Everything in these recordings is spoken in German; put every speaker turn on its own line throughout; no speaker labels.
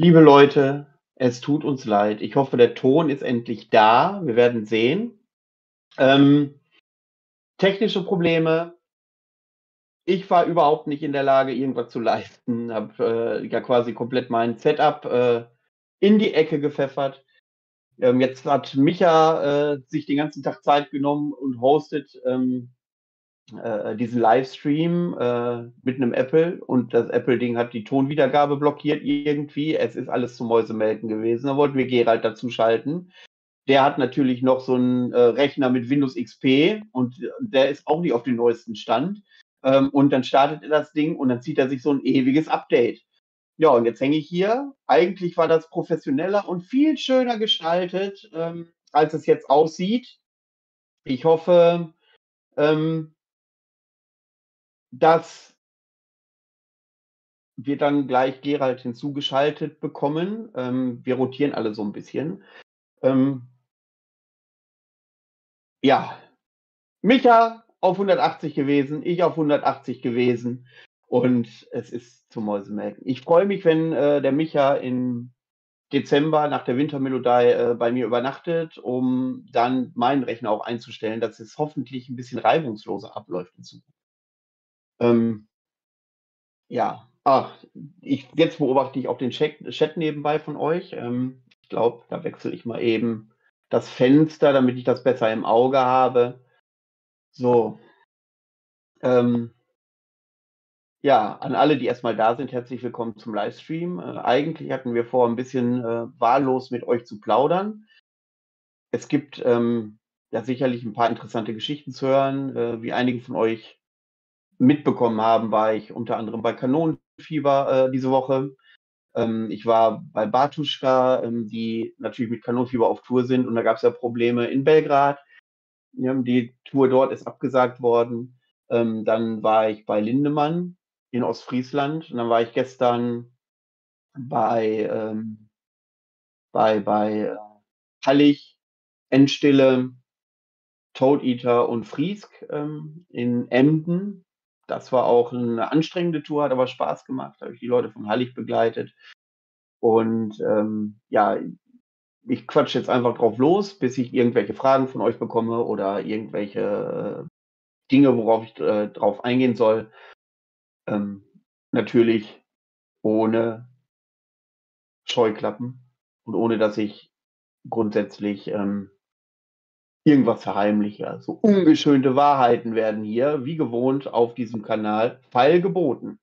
Liebe Leute, es tut uns leid. Ich hoffe, der Ton ist endlich da. Wir werden sehen. Ähm, technische Probleme. Ich war überhaupt nicht in der Lage, irgendwas zu leisten. Habe äh, ja quasi komplett mein Setup äh, in die Ecke gepfeffert. Ähm, jetzt hat Micha äh, sich den ganzen Tag Zeit genommen und hostet ähm, äh, diesen Livestream äh, mit einem Apple und das Apple-Ding hat die Tonwiedergabe blockiert irgendwie. Es ist alles zum Mäusemelken gewesen. Da wollten wir Gerald dazu schalten. Der hat natürlich noch so einen äh, Rechner mit Windows XP und der ist auch nicht auf dem neuesten Stand. Ähm, und dann startet er das Ding und dann zieht er sich so ein ewiges Update. Ja, und jetzt hänge ich hier. Eigentlich war das professioneller und viel schöner gestaltet, ähm, als es jetzt aussieht. Ich hoffe, ähm, dass wir dann gleich Gerald hinzugeschaltet bekommen. Ähm, wir rotieren alle so ein bisschen. Ähm, ja, Micha auf 180 gewesen, ich auf 180 gewesen und es ist zum Mäusemelken. Ich freue mich, wenn äh, der Micha im Dezember nach der Wintermelodie äh, bei mir übernachtet, um dann meinen Rechner auch einzustellen, dass es hoffentlich ein bisschen reibungsloser abläuft in Zukunft. Ähm, ja, ach, ich, jetzt beobachte ich auch den Chat, Chat nebenbei von euch. Ähm, ich glaube, da wechsle ich mal eben das Fenster, damit ich das besser im Auge habe. So. Ähm, ja, an alle, die erstmal da sind, herzlich willkommen zum Livestream. Äh, eigentlich hatten wir vor, ein bisschen äh, wahllos mit euch zu plaudern. Es gibt ähm, ja sicherlich ein paar interessante Geschichten zu hören. Äh, wie einige von euch mitbekommen haben, war ich unter anderem bei Kanonenfieber äh, diese Woche. Ähm, ich war bei Bartuschka, ähm, die natürlich mit Kanonenfieber auf Tour sind und da gab es ja Probleme in Belgrad. Ja, die Tour dort ist abgesagt worden. Ähm, dann war ich bei Lindemann in Ostfriesland und dann war ich gestern bei, ähm, bei, bei äh, Hallig, Endstille, Toad Eater und Friesk ähm, in Emden das war auch eine anstrengende Tour, hat aber Spaß gemacht. Habe ich die Leute von Hallig begleitet. Und ähm, ja, ich quatsche jetzt einfach drauf los, bis ich irgendwelche Fragen von euch bekomme oder irgendwelche äh, Dinge, worauf ich äh, drauf eingehen soll. Ähm, natürlich ohne Scheuklappen und ohne dass ich grundsätzlich ähm, irgendwas verheimliche. So ungeschönte Wahrheiten werden hier, wie gewohnt, auf diesem Kanal feilgeboten.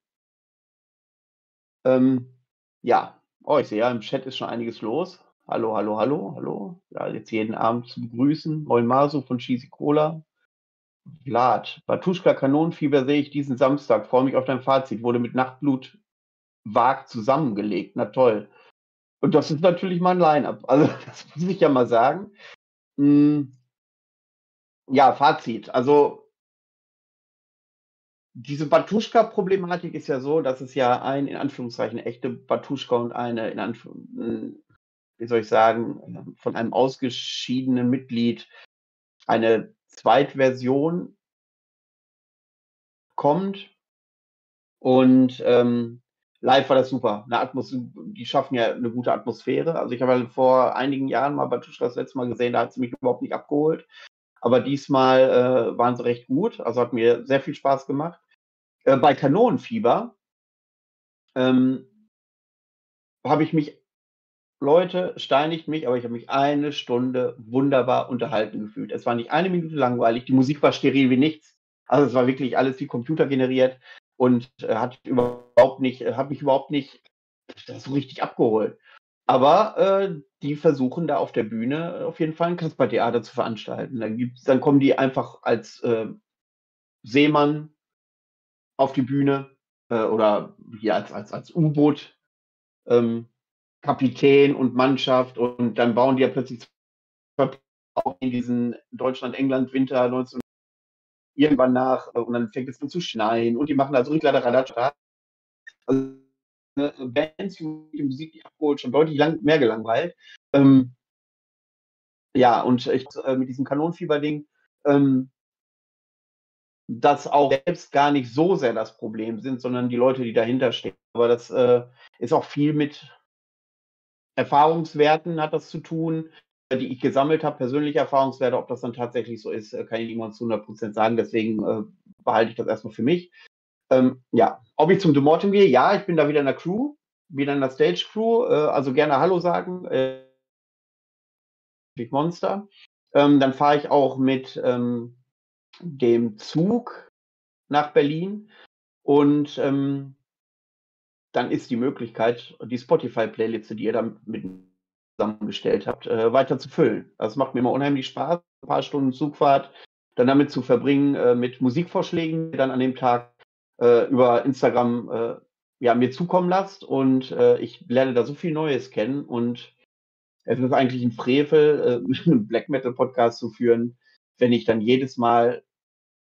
Ähm, ja, oh, ich sehe ja, im Chat ist schon einiges los. Hallo, hallo, hallo, hallo. Ja, jetzt jeden Abend zu begrüßen. Moin Maso von Cheesy Cola. Vlad, Batuschka Kanonenfieber sehe ich diesen Samstag. Freue mich auf dein Fazit. Wurde mit Nachtblut vag zusammengelegt. Na toll. Und das ist natürlich mein Line-Up. Also, das muss ich ja mal sagen. Hm, ja, Fazit. Also diese Batuschka-Problematik ist ja so, dass es ja ein in Anführungszeichen echte Batuschka und eine in Anführungszeichen, wie soll ich sagen, von einem ausgeschiedenen Mitglied eine Zweitversion kommt. Und ähm, live war das super. Eine Atmos die schaffen ja eine gute Atmosphäre. Also ich habe vor einigen Jahren mal Batuschka das letzte Mal gesehen, da hat sie mich überhaupt nicht abgeholt. Aber diesmal äh, waren sie recht gut. Also hat mir sehr viel Spaß gemacht. Äh, bei Kanonenfieber ähm, habe ich mich, Leute, steinigt mich, aber ich habe mich eine Stunde wunderbar unterhalten gefühlt. Es war nicht eine Minute langweilig. Die Musik war steril wie nichts. Also es war wirklich alles wie Computer generiert und äh, hat überhaupt nicht, hat mich überhaupt nicht so richtig abgeholt. Aber äh, die versuchen da auf der Bühne auf jeden Fall ein Kaspertheater zu veranstalten. Dann, gibt's, dann kommen die einfach als äh, Seemann auf die Bühne äh, oder hier als, als, als U-Boot ähm, Kapitän und Mannschaft und dann bauen die ja plötzlich auch in diesen Deutschland-England-Winter 19 irgendwann nach äh, und dann fängt es an zu schneien und die machen da so Rikladeradadada. Also Bands, die Musik nicht abgeholt, schon deutlich lang, mehr gelangweilt. Ähm, ja, und ich, äh, mit diesem Kanonenfieber-Ding, ähm, das auch selbst gar nicht so sehr das Problem sind, sondern die Leute, die dahinter stehen. Aber das äh, ist auch viel mit Erfahrungswerten hat das zu tun, die ich gesammelt habe, persönliche Erfahrungswerte. Ob das dann tatsächlich so ist, kann ich niemand zu 100% sagen. Deswegen äh, behalte ich das erstmal für mich. Ähm, ja, ob ich zum Demortem gehe? Ja, ich bin da wieder in der Crew, wieder in der Stage Crew. Äh, also gerne Hallo sagen. Äh, Monster. Ähm, dann fahre ich auch mit ähm, dem Zug nach Berlin und ähm, dann ist die Möglichkeit, die Spotify-Playliste, die ihr da mit zusammengestellt habt, äh, weiter zu füllen. Das macht mir immer unheimlich Spaß, ein paar Stunden Zugfahrt dann damit zu verbringen, äh, mit Musikvorschlägen, die dann an dem Tag äh, über Instagram äh, ja, mir zukommen lasst. Und äh, ich lerne da so viel Neues kennen. Und es ist eigentlich ein Frevel, äh, einen Black Metal Podcast zu führen, wenn ich dann jedes Mal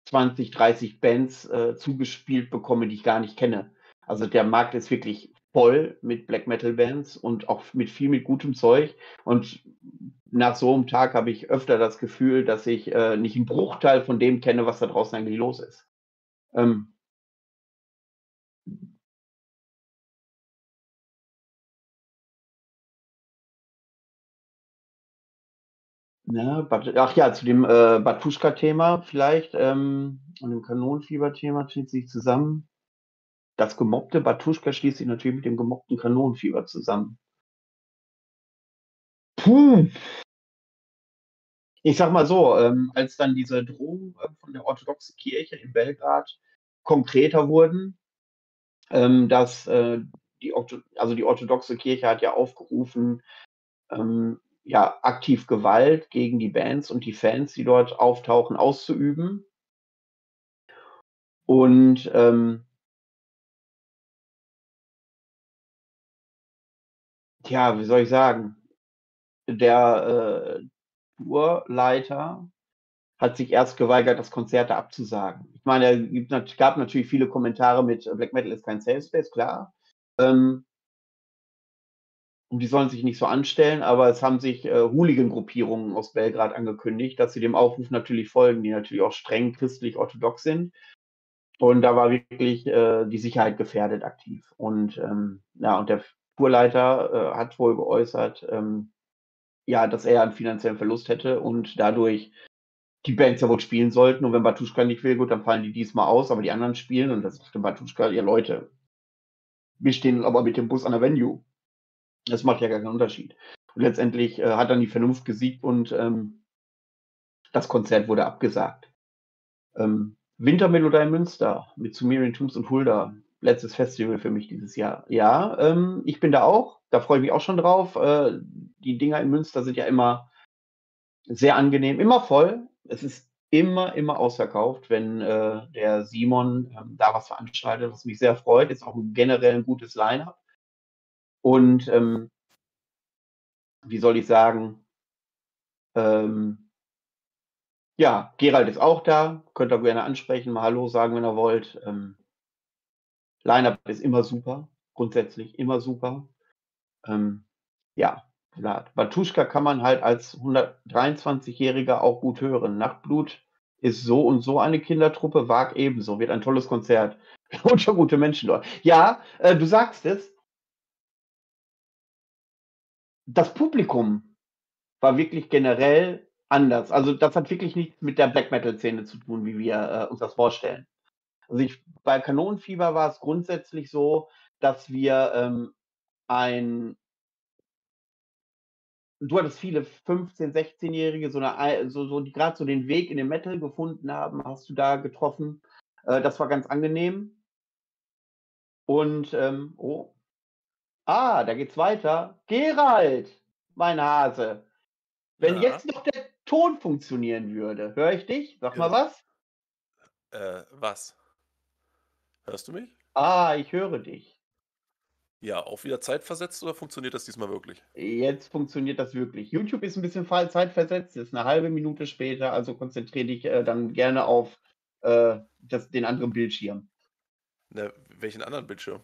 20, 30 Bands äh, zugespielt bekomme, die ich gar nicht kenne. Also der Markt ist wirklich voll mit Black Metal Bands und auch mit viel mit gutem Zeug. Und nach so einem Tag habe ich öfter das Gefühl, dass ich äh, nicht einen Bruchteil von dem kenne, was da draußen eigentlich los ist. Ähm, Ja, ach ja, zu dem äh, Batuschka-Thema vielleicht ähm, und dem Kanonenfieber-Thema schließt sich zusammen. Das gemobbte Batuschka schließt sich natürlich mit dem gemobbten Kanonenfieber zusammen. Puh. Ich sag mal so, ähm, als dann diese Drohungen äh, von der orthodoxen Kirche in Belgrad konkreter wurden, ähm, dass äh, die, also die orthodoxe Kirche hat ja aufgerufen, ähm, ja, aktiv Gewalt gegen die Bands und die Fans, die dort auftauchen, auszuüben. Und ähm, ja, wie soll ich sagen? Der äh, Tourleiter hat sich erst geweigert, das Konzerte abzusagen. Ich meine, es gab natürlich viele Kommentare mit Black Metal ist kein Safe Space, klar. Ähm, und die sollen sich nicht so anstellen, aber es haben sich äh, Hooligan-Gruppierungen aus Belgrad angekündigt, dass sie dem Aufruf natürlich folgen, die natürlich auch streng christlich-orthodox sind. Und da war wirklich äh, die Sicherheit gefährdet aktiv. Und ähm, ja, und der Tourleiter äh, hat wohl geäußert, ähm, ja, dass er einen finanziellen Verlust hätte und dadurch die Bands ja wohl spielen sollten. Und wenn Batuschka nicht will, gut, dann fallen die diesmal aus, aber die anderen spielen. Und das ist Batuschka, ja Leute, wir stehen aber mit dem Bus an der Venue. Das macht ja gar keinen Unterschied. Und letztendlich äh, hat dann die Vernunft gesiegt und ähm, das Konzert wurde abgesagt. Ähm, Wintermelodie in Münster mit Sumerian Tombs und Hulda. Letztes Festival für mich dieses Jahr. Ja, ähm, ich bin da auch. Da freue ich mich auch schon drauf. Äh, die Dinger in Münster sind ja immer sehr angenehm, immer voll. Es ist immer, immer ausverkauft, wenn äh, der Simon ähm, da was veranstaltet, was mich sehr freut. Ist auch generell ein gutes Line-Up. Und ähm, wie soll ich sagen, ähm, ja, Gerald ist auch da, könnt ihr gerne ansprechen, mal Hallo sagen, wenn ihr wollt. Ähm, Line-Up ist immer super, grundsätzlich immer super. Ähm, ja, Batuschka kann man halt als 123-Jähriger auch gut hören. Nachtblut ist so und so eine Kindertruppe, Wag ebenso, wird ein tolles Konzert. Und schon gute Menschen dort. Ja, äh, du sagst es, das Publikum war wirklich generell anders. Also das hat wirklich nichts mit der Black Metal-Szene zu tun, wie wir äh, uns das vorstellen. Also ich, bei Kanonenfieber war es grundsätzlich so, dass wir ähm, ein du hattest viele 15-, 16-Jährige, so, so, so, die gerade so den Weg in den Metal gefunden haben, hast du da getroffen. Äh, das war ganz angenehm. Und, ähm, oh, Ah, da geht's weiter. Gerald, mein Hase. Wenn
Ja.
jetzt noch der Ton funktionieren würde, höre ich dich? Sag mal was?
Äh, was? Hörst du mich?
Ah, ich höre dich.
Ja, auch wieder zeitversetzt oder funktioniert das diesmal wirklich?
Jetzt funktioniert das wirklich. YouTube ist ein bisschen zeitversetzt, ist eine halbe Minute später, also konzentriere dich äh, dann gerne auf äh, das, den anderen Bildschirm.
Ne, welchen anderen Bildschirm?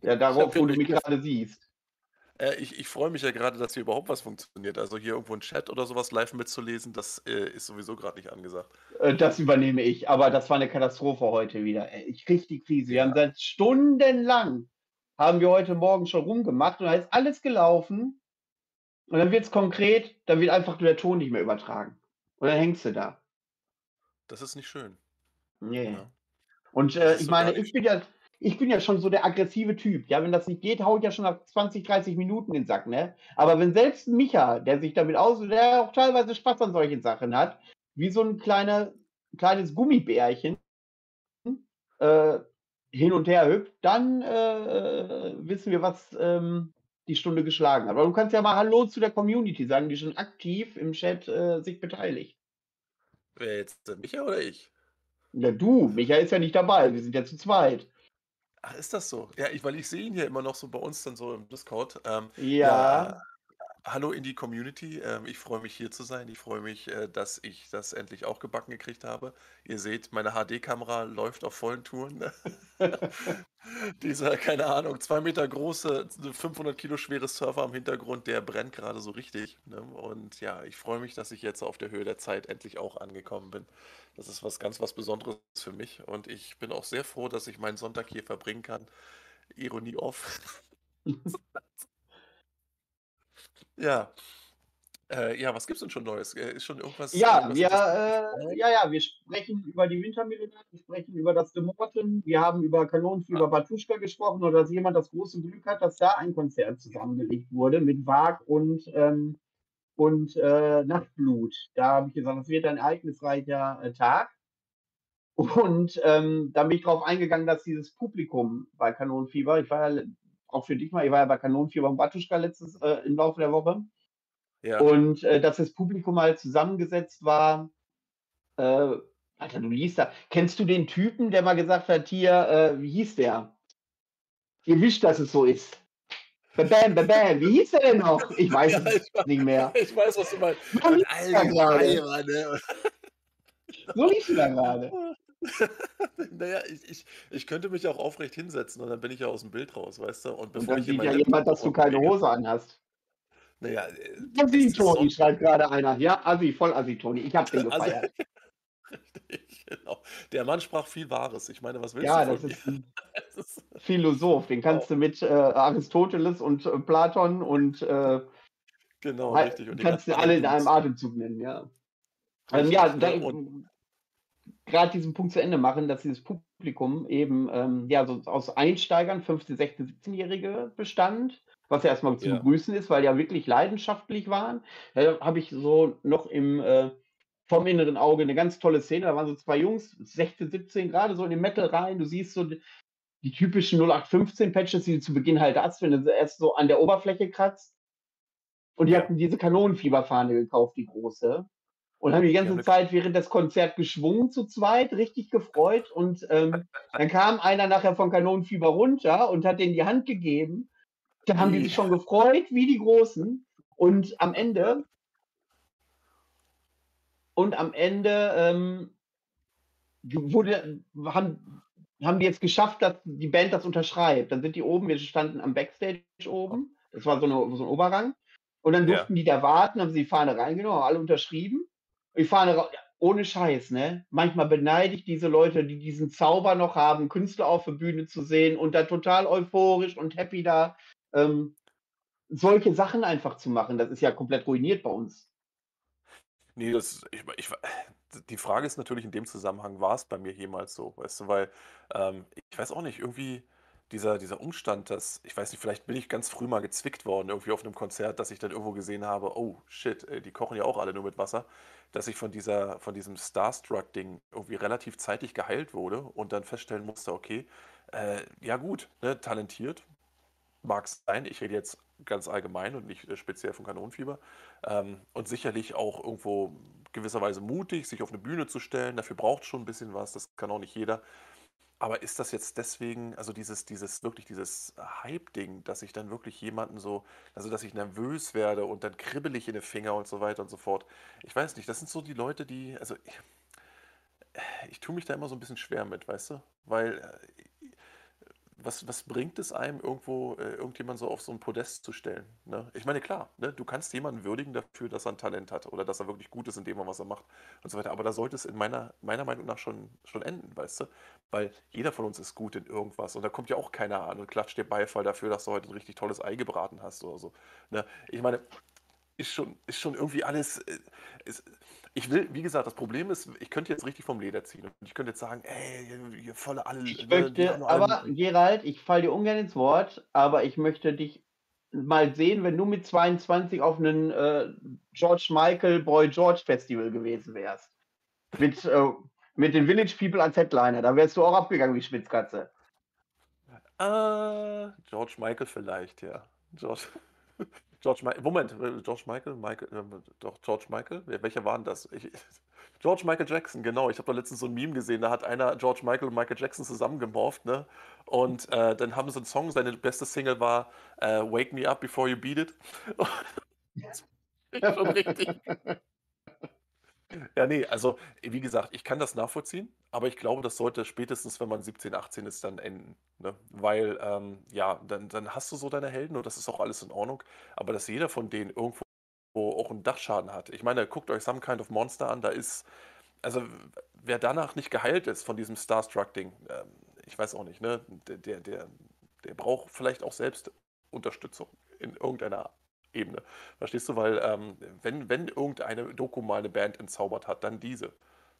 Ja, darauf, wo du mich gerade siehst.
Äh, ich ich freue mich ja gerade, dass hier überhaupt was funktioniert. Also hier irgendwo ein Chat oder sowas live mitzulesen, das äh, ist sowieso gerade nicht angesagt.
Äh, Das übernehme ich, aber das war eine Katastrophe heute wieder. Ich die Krise. Wir haben seit stundenlang haben wir heute Morgen schon rumgemacht und da ist alles gelaufen. Und dann wird es konkret, dann wird einfach der Ton nicht mehr übertragen. Und dann hängst du da.
Das ist nicht schön.
Nee.
Ja.
Und äh, ich meine, ich bin ja, ich bin ja schon so der aggressive Typ. Ja, wenn das nicht geht, hau ich ja schon nach 20, 30 Minuten den Sack, ne? Aber wenn selbst Micha, der sich damit aus, der auch teilweise Spaß an solchen Sachen hat, wie so ein kleiner, kleines Gummibärchen äh, hin und her hüpft, dann äh, wissen wir, was ähm, die Stunde geschlagen hat. Aber du kannst ja mal Hallo zu der Community sagen, die schon aktiv im Chat äh, sich beteiligt.
Wer jetzt, der Micha oder ich?
Ja, du, Micha ist ja nicht dabei, wir sind ja zu zweit.
Ach, ist das so? Ja, ich, weil ich sehe ihn hier immer noch so bei uns dann so im Discord. Ähm,
Ja,
ja, hallo in die Community. Ähm, ich freue mich hier zu sein. Ich freue mich, äh, dass ich das endlich auch gebacken gekriegt habe. Ihr seht, meine HD-Kamera läuft auf vollen Touren. Dieser, keine Ahnung, zwei Meter große, 500 Kilo schwere Surfer am Hintergrund, der brennt gerade so richtig. Ne? Und ja, ich freue mich, dass ich jetzt auf der Höhe der Zeit endlich auch angekommen bin. Das ist was ganz was Besonderes für mich. Und ich bin auch sehr froh, dass ich meinen Sonntag hier verbringen kann. Ironie off. Ja, äh, ja, was gibt's denn schon Neues? Äh, ist schon irgendwas,
ja,
irgendwas
wir, äh, ja, ja, wir sprechen über die Wintermelodie, wir sprechen über das De Morten, wir haben über Kanonenfieber Batuschka gesprochen oder dass jemand das große Glück hat, dass da ein Konzert zusammengelegt wurde mit Wag und, ähm, und äh, Nachtblut. Da habe ich gesagt, das wird ein ereignisreicher äh, Tag. Und ähm, da bin ich drauf eingegangen, dass dieses Publikum bei Kanonenfieber, ich war ja auch für dich mal, ich war ja bei Kanonenfieber und Batuschka letztes äh, im Laufe der Woche.
Ja,
Und äh, dass das Publikum halt zusammengesetzt war. Äh, Alter, du liest da. Kennst du den Typen, der mal gesagt hat, hier, äh, wie hieß der? Ihr wisst, dass es so ist. Bam, bam, bam. Wie hieß der denn noch? Ich weiß
Ja,
es
ich
nicht mehr.
ich weiß, was du meinst.
So du da gerade. So du da gerade.
Naja, ich, ich, ich könnte mich auch aufrecht hinsetzen und dann bin ich ja aus dem Bild raus, weißt du? Und
Und
bevor
dann
ich
sieht ja jemand, dass du
und
keine Hose anhast.
Naja, äh,
Assi,
ist
Toni,
Sonntag.
schreibt gerade einer. Ja, Assi, voll Assi, Toni. Ich hab den
Also,
gefeiert.
richtig, genau. Der Mann sprach viel Wahres. Ich meine, was willst
Ja,
du
das
von
ist
mir?
ein
Es ist,
Philosoph. Den kannst du mit äh, Aristoteles und äh, Platon und äh,
genau, richtig. Und
kannst du alle in einem. Atemzug nennen, ja. Ähm, ja,
ne?
da,
Und
gerade diesen Punkt zu Ende machen, dass dieses Publikum eben ähm, ja so aus Einsteigern, 15, 16, 17-Jährige bestand, was ja erstmal zu
Ja.
begrüßen ist, weil die ja wirklich leidenschaftlich waren. Da habe ich so noch im äh, vom inneren Auge eine ganz tolle Szene. Da waren so zwei Jungs, 16, 17, gerade so in den Metal rein. Du siehst so die, typischen 0815-Patches, die du zu Beginn halt hast, wenn du erst so an der Oberfläche kratzt. Und die hatten diese Kanonenfieberfahne gekauft, die große. Und haben die ganze
eine-
Zeit während des Konzerts geschwungen zu zweit, richtig gefreut. Und ähm, dann kam einer nachher von Kanonenfieber runter und hat denen die Hand gegeben. Da haben die sich schon gefreut, wie die Großen. Und am Ende, und am Ende ähm, wurde, haben, haben die jetzt geschafft, dass die Band das unterschreibt. Dann sind die oben, wir standen am Backstage oben. Das war so, eine, so ein Oberrang. Und dann
Ja.
durften die da warten, haben sie die Fahne reingenommen, haben alle unterschrieben. Ra- ja, ohne Scheiß, ne? Manchmal beneide ich diese Leute, die diesen Zauber noch haben, Künstler auf der Bühne zu sehen und da total euphorisch und happy da ähm, solche Sachen einfach zu machen. Das ist ja komplett ruiniert bei uns.
Nee, das, ich, ich, die Frage ist natürlich in dem Zusammenhang, war es bei mir jemals so, weißt du, weil ähm, ich weiß auch nicht, irgendwie dieser, dieser Umstand, dass, ich weiß nicht, vielleicht bin ich ganz früh mal gezwickt worden, irgendwie auf einem Konzert, dass ich dann irgendwo gesehen habe, oh shit, äh, die kochen ja auch alle nur mit Wasser, dass ich von dieser, von diesem Starstruck-Ding irgendwie relativ zeitig geheilt wurde und dann feststellen musste, okay, äh, ja gut, ne, talentiert, mag es sein, ich rede jetzt ganz allgemein und nicht äh, speziell von Kanonenfieber. Ähm, und sicherlich auch irgendwo gewisserweise mutig, sich auf eine Bühne zu stellen. Dafür braucht schon ein bisschen was, das kann auch nicht jeder. Aber ist das jetzt deswegen, also dieses, dieses, wirklich dieses Hype-Ding, dass ich dann wirklich jemanden so, also dass ich nervös werde und dann kribbelig in den Finger und so weiter und so fort. Ich weiß nicht, das sind so die Leute, die, also ich, ich tue mich da immer so ein bisschen schwer mit, weißt du? Weil äh, was, was bringt es einem, irgendwo äh, irgendjemand so auf so ein Podest zu stellen? Ne? Ich meine, klar, ne, du kannst jemanden würdigen dafür, dass er ein Talent hat oder dass er wirklich gut ist in dem, was er macht und so weiter. Aber da sollte es in meiner, meiner Meinung nach schon, schon enden, weißt du? Weil jeder von uns ist gut in irgendwas und da kommt ja auch keiner an und klatscht dir Beifall dafür, dass du heute ein richtig tolles Ei gebraten hast oder so. Ne? Ich meine, ist schon, ist schon irgendwie alles. Äh, ist, ich will, wie gesagt, das Problem ist, ich könnte jetzt richtig vom Leder ziehen. Und ich könnte jetzt sagen, ey, ihr volle alle.
Ich ne, möchte, aber Gerald, ich falle dir ungern ins Wort, aber ich möchte dich mal sehen, wenn du mit 22 auf einem äh, George Michael Boy George Festival gewesen wärst. Mit, äh, mit den Village People als Headliner. Da wärst du auch abgegangen wie Schmitzkatze.
Äh, George Michael vielleicht, ja. George. George Michael, Moment, äh, George Michael, Michael, äh, doch, George Michael? Welcher war denn das? Ich, George Michael Jackson, genau. Ich habe da letztens so ein Meme gesehen, da hat einer George Michael und Michael Jackson zusammengemorpht, ne? Und äh, dann haben sie einen Song, seine beste Single war äh, Wake Me Up Before You Beat It. schon richtig. Ja, nee, also wie gesagt, ich kann das nachvollziehen, aber ich glaube, das sollte spätestens, wenn man 17, 18 ist, dann enden. Ne? Weil, ähm, ja, dann, dann hast du so deine Helden und das ist auch alles in Ordnung. Aber dass jeder von denen irgendwo auch einen Dachschaden hat. Ich meine, guckt euch Some Kind of Monster an, da ist, also wer danach nicht geheilt ist von diesem Starstruck-Ding, ähm, ich weiß auch nicht, ne? Der, der, der braucht vielleicht auch selbst Unterstützung in irgendeiner Ebene. Verstehst du? Weil ähm, wenn, wenn irgendeine Doku mal eine Band entzaubert hat, dann diese.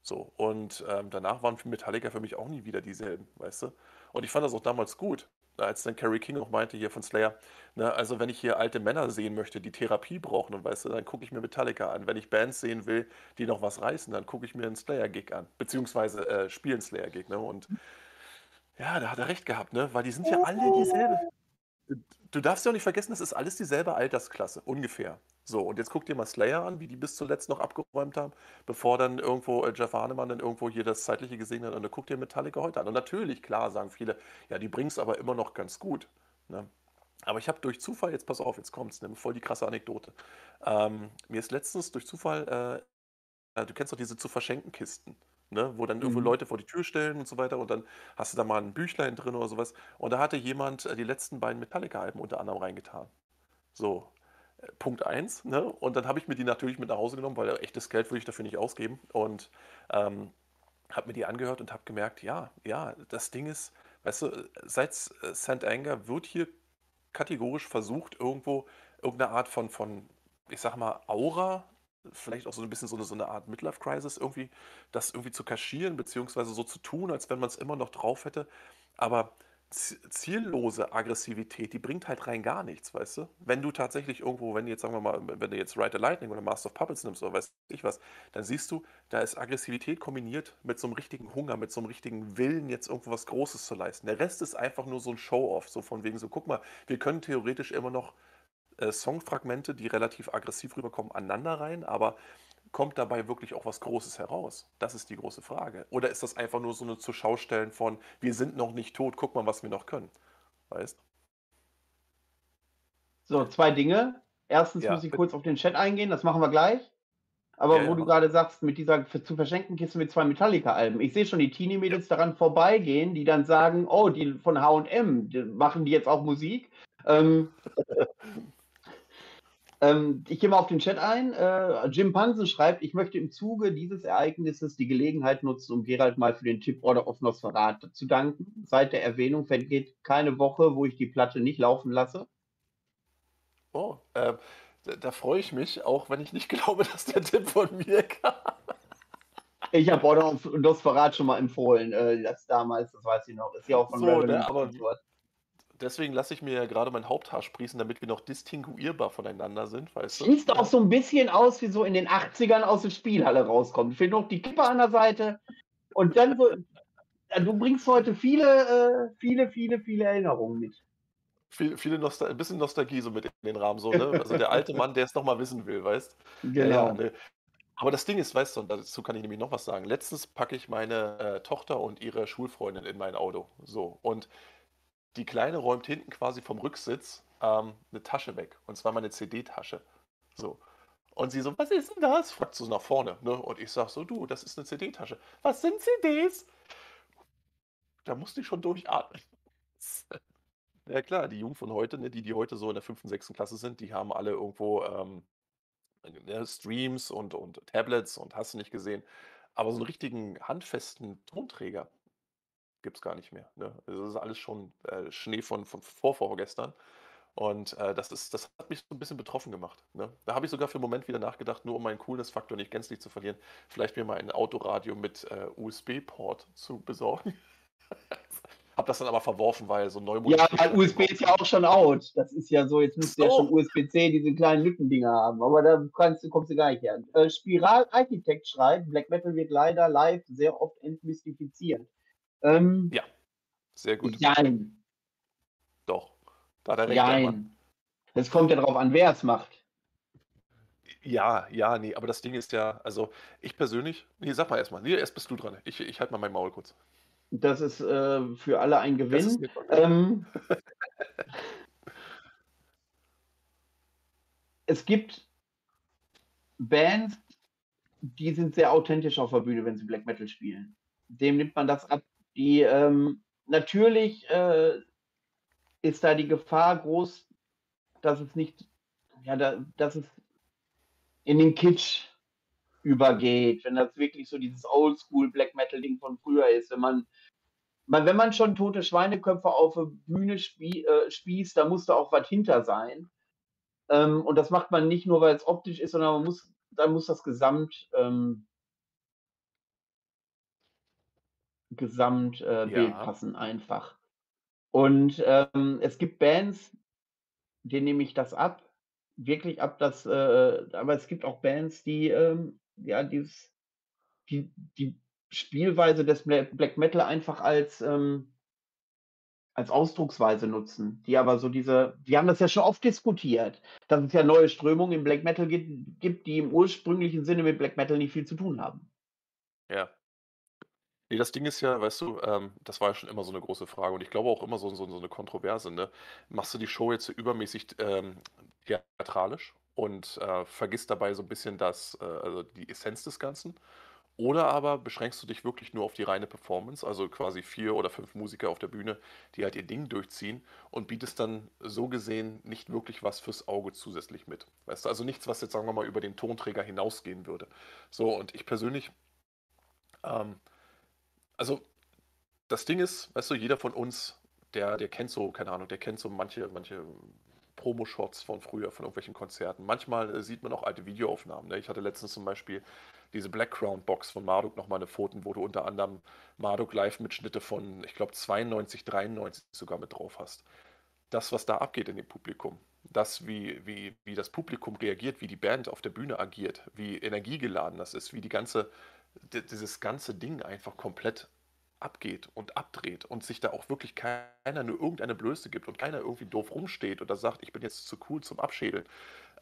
So, und ähm, danach waren Metallica für mich auch nie wieder dieselben, weißt du? Und ich fand das auch damals gut, als dann Carrie King auch meinte hier von Slayer, ne, also wenn ich hier alte Männer sehen möchte, die Therapie brauchen, und weißt du, dann gucke ich mir Metallica an. Wenn ich Bands sehen will, die noch was reißen, dann gucke ich mir einen Slayer-Gig an, beziehungsweise äh, spielen Slayer-Gig, ne? Und ja, da hat er recht gehabt, ne? Weil die sind ja alle dieselbe du darfst ja auch nicht vergessen, das ist alles dieselbe Altersklasse, ungefähr. So, und jetzt guck dir mal Slayer an, wie die bis zuletzt noch abgeräumt haben, bevor dann irgendwo äh, Jeff Hahnemann dann irgendwo hier das Zeitliche gesehen hat. Und dann guck dir Metallica heute an. Und natürlich, klar, sagen viele, ja, die bringen es aber immer noch ganz gut. Ne? Aber ich habe durch Zufall, jetzt pass auf, jetzt kommt's, ne, voll die krasse Anekdote. Ähm, mir ist letztens durch Zufall, äh, äh du kennst doch diese zu verschenken Kisten ne? wo dann irgendwo Mhm. Leute vor die Tür stellen und so weiter und dann hast du da mal ein Büchlein drin oder sowas. Und da hatte jemand äh, die letzten beiden Metallica-Alben unter anderem reingetan. So, äh, Punkt eins. Ne? Und dann habe ich mir die natürlich mit nach Hause genommen, weil echtes Geld würde ich dafür nicht ausgeben. Und ähm, habe mir die angehört und habe gemerkt, ja, ja, das Ding ist, weißt du, seit St. Anger wird hier kategorisch versucht, irgendwo irgendeine Art von, von ich sag mal, Aura vielleicht auch so ein bisschen so eine, so eine Art Midlife-Crisis irgendwie, das irgendwie zu kaschieren, beziehungsweise so zu tun, als wenn man es immer noch drauf hätte. Aber ziellose Aggressivität, die bringt halt rein gar nichts, weißt du? Wenn du tatsächlich irgendwo, wenn du jetzt, sagen wir mal, wenn du jetzt Ride the Lightning oder Master of Puppets nimmst oder weiß ich was, dann siehst du, da ist Aggressivität kombiniert mit so einem richtigen Hunger, mit so einem richtigen Willen, jetzt irgendwo was Großes zu leisten. Der Rest ist einfach nur so ein Show-Off, so von wegen so, guck mal, wir können theoretisch immer noch äh, Songfragmente, die relativ aggressiv rüberkommen, aneinander rein, aber kommt dabei wirklich auch was Großes heraus? Das ist die große Frage. Oder ist das einfach nur so eine Zuschaustellen von, wir sind noch nicht tot, guck mal, was wir noch können? Weißt?
So, zwei Dinge. Erstens ja, muss ich bitte. kurz auf den Chat eingehen, das machen wir gleich. Aber ja, wo ja. du gerade sagst, mit dieser zu verschenken Kiste mit zwei Metallica-Alben. Ich sehe schon die Teenie-Mädels daran vorbeigehen, die dann sagen, oh, die von H&M, machen die jetzt auch Musik? Ähm, Ähm, ich gehe mal auf den Chat ein. Äh, Jim Pansen schreibt, ich möchte im Zuge dieses Ereignisses die Gelegenheit nutzen, um Gerald mal für den Tipp Order of Nosferatu zu danken. Seit der Erwähnung vergeht keine Woche, wo ich die Platte nicht laufen lasse.
Oh, äh, da, da freue ich mich, auch wenn ich nicht glaube, dass der Tipp von mir kam.
Ich habe Order of Nosferatu schon mal empfohlen, äh, das damals, das weiß ich noch. Ist ja auch von
so, ne, aber, Deswegen lasse ich mir ja gerade mein Haupthaar sprießen, damit wir noch distinguierbar voneinander sind, weißt
du? Sieht auch so ein bisschen aus, wie so in den 80ern aus der Spielhalle rauskommt. Fehlt noch die Kippe an der Seite. Und dann so, du bringst heute viele, äh, viele, viele, viele Erinnerungen mit.
Viel, viele Nostal ein bisschen Nostalgie so mit in den Rahmen, so, ne? Also der alte Mann, der es nochmal wissen will, weißt du? Genau. Ja, ne? Aber das Ding ist, weißt du, und dazu kann ich nämlich noch was sagen. Letztens packe ich meine äh, Tochter und ihre Schulfreundin in mein Auto. So. Und die Kleine räumt hinten quasi vom Rücksitz ähm, eine Tasche weg. Und zwar meine CD-Tasche. So. Und sie so, was ist denn das? Fragt so nach vorne. Ne? Und ich sag so, du, das ist eine CD-Tasche. Was sind CDs? Da musste ich schon durchatmen. Ja klar, die Jugend von heute, ne, die die heute so in der 5., 6. Klasse sind, die haben alle irgendwo, ähm, ne, Streams und und Tablets und hast du nicht gesehen. Aber so 'n richtigen handfesten Tonträger gibt's gar nicht mehr, ne? Also, das ist alles schon, äh, Schnee von von vorvorgestern. Und, äh, das ist das hat mich so 'n bisschen betroffen gemacht, ne? Da habe ich sogar für 'n Moment wieder nachgedacht, nur um meinen Coolness-Faktor nicht gänzlich zu verlieren, vielleicht mir mal ein Autoradio mit, äh, USB-Port zu besorgen. Habe das dann aber verworfen, weil so
Ja, USB ist ja auch schon out. Das ist ja so, jetzt müsste ja schon
So.
USB-C diese kleinen Lückendinger haben, aber da kannst kommst du gar nicht her. Äh, Spiral Architect schreibt: „Black Metal wird leider live sehr oft entmystifiziert.“ Ähm
Ja, sehr gut.
jein.
Doch, da hat.
Jein. Es kommt ja drauf an, wer es macht.
Ja, ja, ne, aber das Ding ist ja also, ich persönlich ne, sag mal erst mal. Ne, erst bist du dran. Ich ich halte mal mein Maul kurz.
Das ist, äh, für alle ein Gewinn. Ähm es gibt Bands, die sind sehr authentisch auf der Bühne, wenn sie Black Metal spielen. Denen nimmt man das ab. Die, ähm natürlich, äh, ist da die Gefahr groß, dass es nicht ja, da dass es in den Kitsch übergeht, wenn das wirklich so dieses Oldschool Black Metal-Ding von früher ist. Wenn man weil wenn man schon tote Schweineköpfe auf der Bühne spie äh, spießt, da muss da auch was hinter sein. Ähm, und das macht man nicht nur, weil's optisch ist, sondern man muss da muss das Gesamt ähm Gesamt äh,
Ja.
passen einfach. Und, ähm, es gibt Bands, denen nehme ich das ab, wirklich ab, dass äh, aber es gibt auch Bands, die, ähm, ja, dieses die die Spielweise des Bla Black Metal einfach als, ähm als Ausdrucksweise nutzen, die aber so diese wir haben das ja schon oft diskutiert, dass es ja neue Strömungen im Black Metal gibt, die im ursprünglichen Sinne mit Black Metal nicht viel zu tun haben.
Ja. Ne, das Ding ist ja, weißt du, ähm, das war ja schon immer so 'ne große Frage und ich glaube auch immer so so so 'ne Kontroverse, ne? Machst du die Show jetzt übermäßig, ähm, theatralisch und, äh, vergisst dabei so 'n bisschen das äh, also, die Essenz des Ganzen? Oder aber beschränkst du dich wirklich nur auf die reine Performance, also, quasi 4 oder 5 Musiker auf der Bühne, die halt ihr Ding durchziehen und bietest dann so gesehen nicht wirklich was fürs Auge zusätzlich mit? Weißt du, also, nichts, was jetzt, sagen wir mal, über den Tonträger hinausgehen würde. So, und ich persönlich ähm, also, das Ding ist, weißt du, jeder von uns, der der kennt so keine Ahnung, der kennt so manche manche Promoshots von früher, von irgendwelchen Konzerten. Manchmal, äh, sieht man auch alte Videoaufnahmen, ne? Ich hatte letztens zum Beispiel diese Black Crown Box von Marduk noch mal 'ne Pfoten, wo du unter anderem Marduk Live-Mitschnitte von, ich glaube, 92, 93 sogar mit drauf hast. Das, was da abgeht in dem Publikum, das, wie wie wie das Publikum reagiert, wie die Band auf der Bühne agiert, wie energiegeladen das ist, wie die ganze dieses ganze Ding einfach komplett abgeht und abdreht und sich da auch wirklich keiner nur irgendeine Blöße gibt und keiner irgendwie doof rumsteht oder sagt: „Ich bin jetzt zu cool zum Abschädeln“,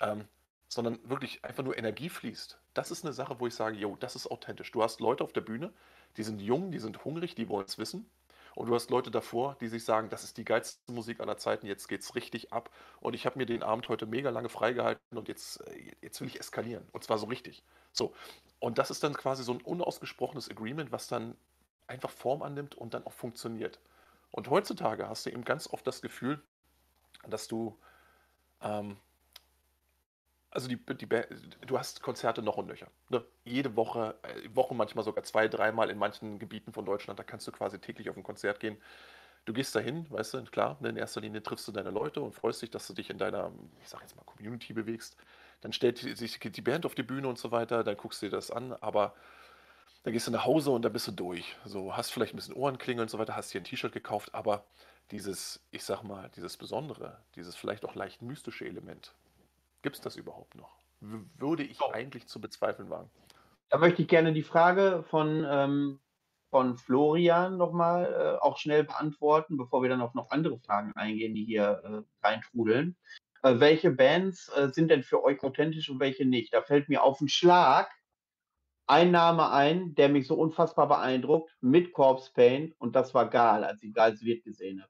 ähm, sondern wirklich einfach nur Energie fließt. Das ist 'ne Sache, wo ich sage: „Jo, das ist authentisch.“ Du hast Leute auf der Bühne, die sind jung, die sind hungrig, die wollen's wissen. Und du hast Leute davor, die sich sagen: „Das ist die geilste Musik aller Zeiten, jetzt geht's richtig ab und ich habe mir den Abend heute mega lange freigehalten und jetzt äh, jetzt will ich eskalieren und zwar so richtig.“ So, und das ist dann quasi so 'n unausgesprochenes Agreement, was dann einfach Form annimmt und dann auch funktioniert. Und heutzutage hast du eben ganz oft das Gefühl, dass du, ähm also, die die du hast Konzerte noch und nöcher, ne? Jede Woche äh, Woche manchmal sogar 2, dreimal in manchen Gebieten von Deutschland, da kannst du quasi täglich auf 'n Konzert gehen. Du gehst dahin, weißt du, klar, ne, in erster Linie triffst du deine Leute und freust dich, dass du dich in deiner, ich sage jetzt mal, Community bewegst. Dann stellt sich die Band auf die Bühne und so weiter, dann guckst du dir das an, aber dann gehst du nach Hause und dann bist du durch. So, hast vielleicht 'n bisschen Ohrenklingeln und so weiter, hast dir 'n T-Shirt gekauft, aber dieses, ich sage mal, dieses Besondere, dieses vielleicht auch leicht mystische Element, gibt's das überhaupt noch? W würde ich eigentlich zu bezweifeln wagen.
Da möchte ich gerne die Frage von ähm, von Florian noch mal, äh, auch schnell beantworten, bevor wir dann auf noch andere Fragen eingehen, die hier, äh, reintrudeln. Äh, welche Bands, äh, sind denn für euch authentisch und welche nicht? Da fällt mir auf 'n Schlag ein Name ein, der mich so unfassbar beeindruckt mit Corpse Paint und das war Gal, als ich Gals Wirt gesehen habe.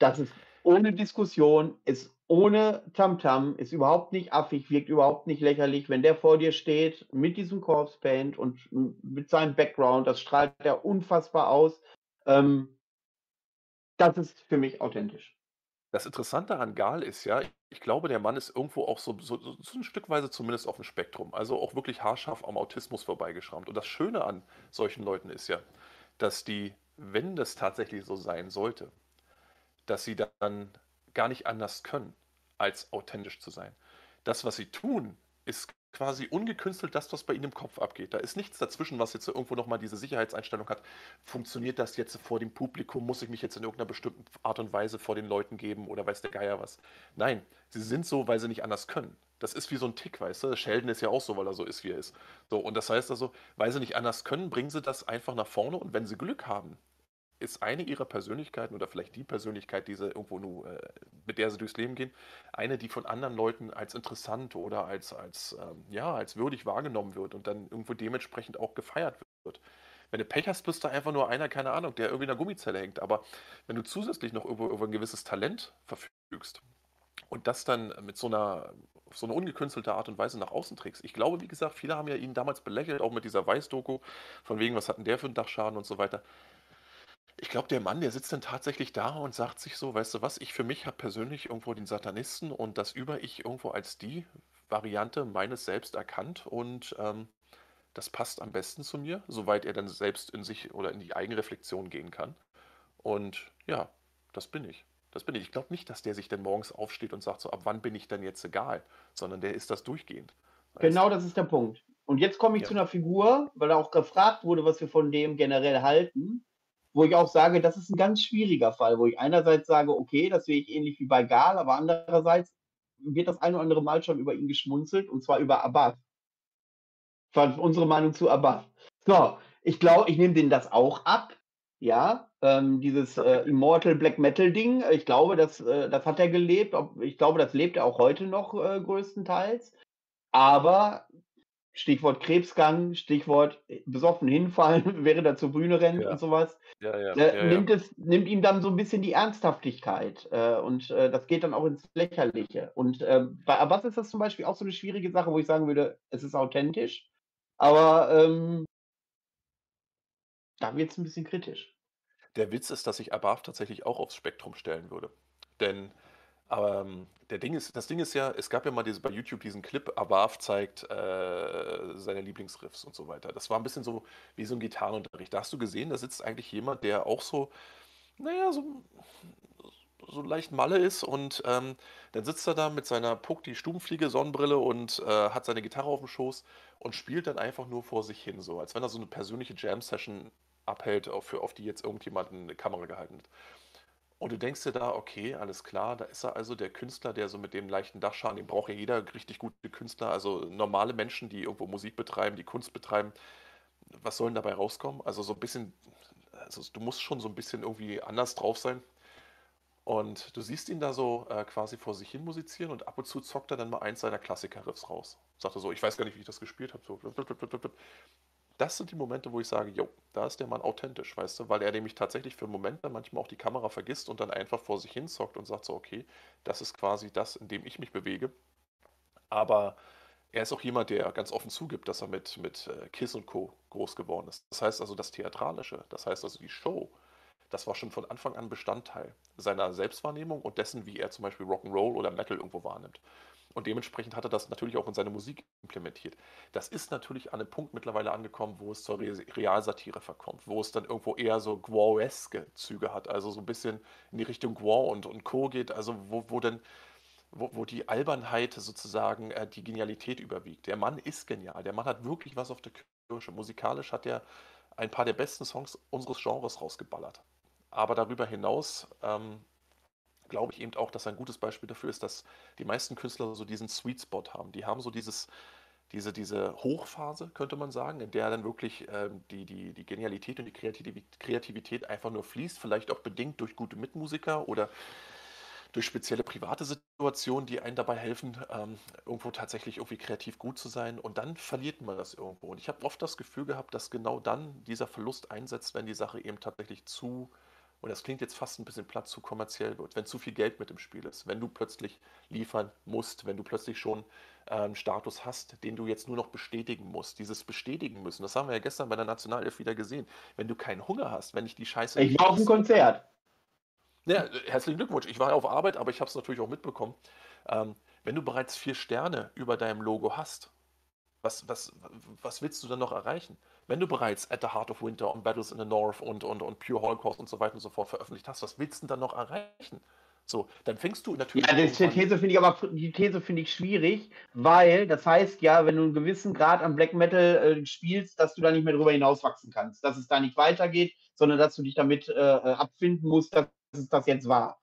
Das ist ohne Diskussion, ist ohne Tamtam, ist überhaupt nicht affig, wirkt überhaupt nicht lächerlich. Wenn der vor dir steht mit diesem Corpse Paint und mit seinem Background, das strahlt er unfassbar aus. Ähm Das ist für mich authentisch.
Das Interessante an Gal ist ja, ich glaube, der Mann ist irgendwo auch so, so, so so ein Stückweise zumindest auf dem Spektrum, also auch wirklich haarscharf am Autismus vorbeigeschrammt. Und das Schöne an solchen Leuten ist ja, dass die, wenn das tatsächlich so sein sollte, dass sie dann gar nicht anders können, als authentisch zu sein. Das, was sie tun, ist quasi ungekünstelt das, was bei ihnen im Kopf abgeht. Da ist nichts dazwischen, was jetzt irgendwo nochmal diese Sicherheitseinstellung hat. Funktioniert das jetzt vor dem Publikum? Muss ich mich jetzt in irgendeiner bestimmten Art und Weise vor den Leuten geben oder weiß der Geier was? Nein, sie sind so, weil sie nicht anders können. Das ist wie so ein Tick, weißt du? Sheldon ist ja auch so, weil er so ist, wie er ist. So, und das heißt also, weil sie nicht anders können, bringen sie das einfach nach vorne und wenn sie Glück haben, ist eine ihrer Persönlichkeiten oder vielleicht die Persönlichkeit, die sie irgendwo nur, äh, mit der sie durchs Leben gehen, eine, die von anderen Leuten als interessant oder als, als, ähm, ja, als würdig wahrgenommen wird und dann irgendwo dementsprechend auch gefeiert wird. Wenn du Pech hast, bist du einfach nur einer, keine Ahnung, der irgendwie in einer Gummizelle hängt. Aber wenn du zusätzlich noch über, über ein gewisses Talent verfügst und das dann mit so einer, auf so eine ungekünstelte Art und Weise nach außen trägst. Ich glaube, wie gesagt, viele haben ja ihn damals belächelt, auch mit dieser Weiß-Doku, von wegen, was hat denn der für einen Dachschaden und so weiter. Ich glaube, der Mann, der sitzt dann tatsächlich da und sagt sich so, weißt du was, ich für mich habe persönlich irgendwo den Satanisten und das Über-Ich irgendwo als die Variante meines Selbst erkannt und ähm, das passt am besten zu mir, soweit er dann selbst in sich oder in die Eigenreflexion gehen kann. Und ja, das bin ich. Das bin ich. Ich glaube nicht, dass der sich dann morgens aufsteht und sagt so, ab wann bin ich denn jetzt egal, sondern der ist das durchgehend. Weißt
Genau
du?
das ist der Punkt. Und jetzt komme ich
Ja.
zu einer Figur, weil auch gefragt wurde, was wir von dem generell halten, wo ich auch sage, das ist ein ganz schwieriger Fall, wo ich einerseits sage, okay, das sehe ich ähnlich wie bei Gal, aber andererseits wird das ein oder andere Mal schon über ihn geschmunzelt, und zwar über Abbas. War unsere Meinung zu Abbas. So, ich glaube, ich nehme denen das auch ab. Ja, ähm, dieses äh, Immortal Black Metal Ding, ich glaube, das, äh, das hat er gelebt. Ich glaube, das lebt er auch heute noch äh, größtenteils. Aber Stichwort Krebsgang, Stichwort äh, besoffen hinfallen, während er zur Bühne rennt
Ja.
und sowas,
Ja, ja,
äh, nimmt, es, nimmt ihm dann so ein bisschen die Ernsthaftigkeit. Äh, und äh, das geht dann auch ins Lächerliche. Und äh, bei Abbas ist das zum Beispiel auch so eine schwierige Sache, wo ich sagen würde, es ist authentisch. Aber ähm, da wird es ein bisschen kritisch.
Der Witz ist, dass ich Abaf tatsächlich auch aufs Spektrum stellen würde. Denn ähm, der Ding ist, das Ding ist ja, es gab ja mal diese, bei YouTube diesen Clip, Abaf zeigt äh, seine Lieblingsriffs und so weiter. Das war ein bisschen so wie so ein Gitarrenunterricht. Da hast du gesehen, da sitzt eigentlich jemand, der auch so, naja, so, so leicht Malle ist und ähm, dann sitzt er da mit seiner Puck, die Stubenfliege, Sonnenbrille und äh, hat seine Gitarre auf dem Schoß und spielt dann einfach nur vor sich hin, so als wenn er so eine persönliche Jam-Session abhält, auf, auf die jetzt irgendjemand eine Kamera gehalten hat. Und du denkst dir da, okay, alles klar, da ist er also der Künstler, der so mit dem leichten Dachschaden, den braucht ja jeder richtig gute Künstler, also normale Menschen, die irgendwo Musik betreiben, die Kunst betreiben. Was soll denn dabei rauskommen? Also so ein bisschen, also du musst schon so ein bisschen irgendwie anders drauf sein. Und du siehst ihn da so äh, quasi vor sich hin musizieren und ab und zu zockt er dann mal eins seiner Klassiker-Riffs raus. Sagt er so, ich weiß gar nicht, wie ich das gespielt habe. So. Das sind die Momente, wo ich sage, jo, da ist der Mann authentisch, weißt du, weil er nämlich tatsächlich für Momente manchmal auch die Kamera vergisst und dann einfach vor sich hin zockt und sagt so, okay, das ist quasi das, in dem ich mich bewege. Aber er ist auch jemand, der ganz offen zugibt, dass er mit, mit äh, Kiss und Co. groß geworden ist. Das heißt also das Theatralische, das heißt also die Show, das war schon von Anfang an Bestandteil seiner Selbstwahrnehmung und dessen, wie er zum Beispiel Rock'n'Roll oder Metal irgendwo wahrnimmt. Und dementsprechend hat er das natürlich auch in seine Musik implementiert. Das ist natürlich an einem Punkt mittlerweile angekommen, wo es zur Re Realsatire verkommt, wo es dann irgendwo eher so Guau-eske Züge hat, also so ein bisschen in die Richtung Guau und, und Co. geht, also wo, wo dann wo, wo die Albernheit sozusagen äh, die Genialität überwiegt. Der Mann ist genial, der Mann hat wirklich was auf der Kirsche. Musikalisch hat er ein paar der besten Songs unseres Genres rausgeballert. Aber darüber hinaus ähm, glaube ich eben auch, dass ein gutes Beispiel dafür ist, dass die meisten Künstler so diesen Sweet Spot haben. Die haben so dieses, diese, diese Hochphase, könnte man sagen, in der dann wirklich ähm, die, die, die Genialität und die Kreativität, einfach nur fließt, vielleicht auch bedingt durch gute Mitmusiker oder durch spezielle private Situationen, die einen dabei helfen, ähm, irgendwo tatsächlich irgendwie kreativ gut zu sein. Und dann verliert man das irgendwo. Und ich habe oft das Gefühl gehabt, dass genau dann dieser Verlust einsetzt, wenn die Sache eben tatsächlich zu und das klingt jetzt fast ein bisschen platt, zu kommerziell wird, wenn zu viel Geld mit im Spiel ist, wenn du plötzlich liefern musst, wenn du plötzlich schon einen Status hast, den du jetzt nur noch bestätigen musst. Dieses bestätigen müssen, das haben wir ja gestern bei der Nationalelf wieder gesehen. Wenn du keinen Hunger hast, wenn ich die Scheiße
Ich war auf dem Konzert.
Ja, herzlichen Glückwunsch. Ich war auf Arbeit, aber ich habe es natürlich auch mitbekommen. Ähm, wenn du bereits vier Sterne über deinem Logo hast, was, was, was willst du dann noch erreichen? Wenn du bereits At the Heart of Winter und Battles in the North und, und, und Pure Holocaust und so weiter und so fort veröffentlicht hast, was willst du denn dann noch erreichen? So, dann fängst du natürlich.
Ja, die These finde ich aber die These finde ich schwierig, weil das heißt ja, wenn du einen gewissen Grad am Black Metal äh, spielst, dass du da nicht mehr drüber hinauswachsen kannst, dass es da nicht weitergeht, sondern dass du dich damit äh, äh abfinden musst, dass es das jetzt war.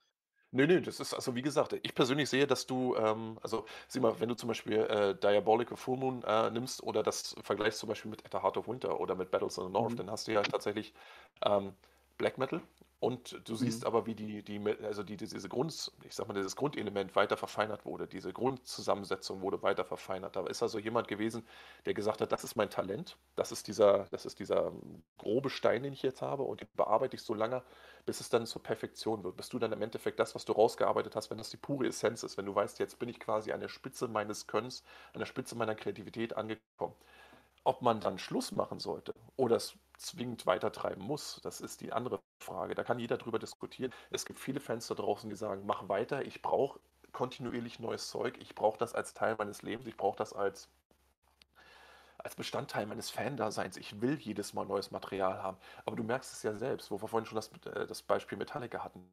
Nö, nö, das ist also wie gesagt, ich persönlich sehe, dass du, ähm, also sieh mal, wenn du zum Beispiel äh, Diabolical Full Moon äh, nimmst oder das vergleichst zum Beispiel mit At the Heart of Winter oder mit Battles in the North, mhm. dann hast du ja tatsächlich ähm, Black Metal und du siehst mhm. aber, wie die, die, also die, diese Grund, ich sag mal, dieses Grundelement weiter verfeinert wurde, diese Grundzusammensetzung wurde weiter verfeinert. Da ist also jemand gewesen, der gesagt hat, das ist mein Talent, das ist dieser, das ist dieser grobe Stein, den ich jetzt habe, und den bearbeite ich so lange, bis es dann zur Perfektion wird. Bis du dann im Endeffekt das, was du rausgearbeitet hast, wenn das die pure Essenz ist, wenn du weißt, jetzt bin ich quasi an der Spitze meines Könnens, an der Spitze meiner Kreativität angekommen. Ob man dann Schluss machen sollte oder es zwingend weitertreiben muss, das ist die andere Frage. Da kann jeder drüber diskutieren. Es gibt viele Fans da draußen, die sagen, mach weiter, ich brauche kontinuierlich neues Zeug, ich brauche das als Teil meines Lebens, ich brauche das als, als Bestandteil meines Fan-Daseins. Ich will jedes Mal neues Material haben. Aber du merkst es ja selbst, wo wir vorhin schon das, äh, das Beispiel Metallica hatten.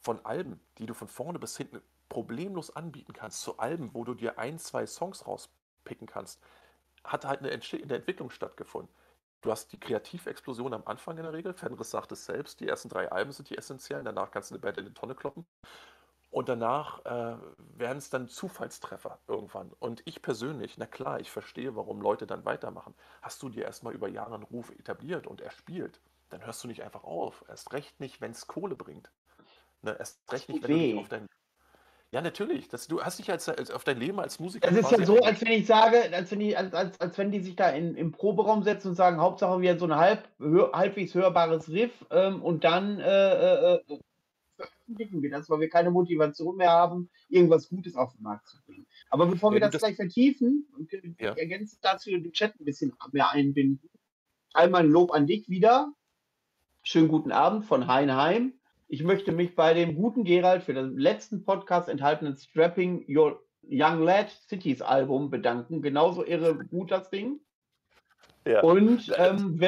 Von Alben, die du von vorne bis hinten problemlos anbieten kannst, zu Alben, wo du dir ein, zwei Songs rauspicken kannst, hat halt eine, eine Entwicklung stattgefunden. Du hast die Kreativexplosion am Anfang in der Regel. Fenris sagt es selbst, die ersten drei Alben sind die essentiellen. Danach kannst du eine Band in die Tonne kloppen. Und danach äh, werden es dann Zufallstreffer irgendwann. Und ich persönlich, na klar, ich verstehe, warum Leute dann weitermachen. Hast du dir erstmal über Jahre einen Ruf etabliert und erspielt, dann hörst du nicht einfach auf. Erst recht nicht, wenn es Kohle bringt. Ne? Erst recht nicht, wenn du dich auf dein ja, natürlich. Das, du hast dich als, als auf dein Leben als Musiker.
Das ist ja so, als wenn ich sage, als wenn, die, als, als, als wenn die sich da in, im Proberaum setzen und sagen, Hauptsache wir haben so ein halb, hör, halbwegs hörbares Riff ähm, und dann äh, äh, äh, veröffentlichen wir das, weil wir keine Motivation mehr haben, irgendwas Gutes auf den Markt zu bringen. Aber bevor ja, wir das, das, gleich vertiefen, ja. ergänzt dazu den Chat ein bisschen mehr einbinden. Einmal ein Lob an dich wieder. Schönen guten Abend von Heinheim. Ich möchte mich bei dem guten Gerald für den letzten Podcast enthaltenen Strapping Your Young Lad Cities Album bedanken. Genauso irre gut das Ding. Ja. Und ähm,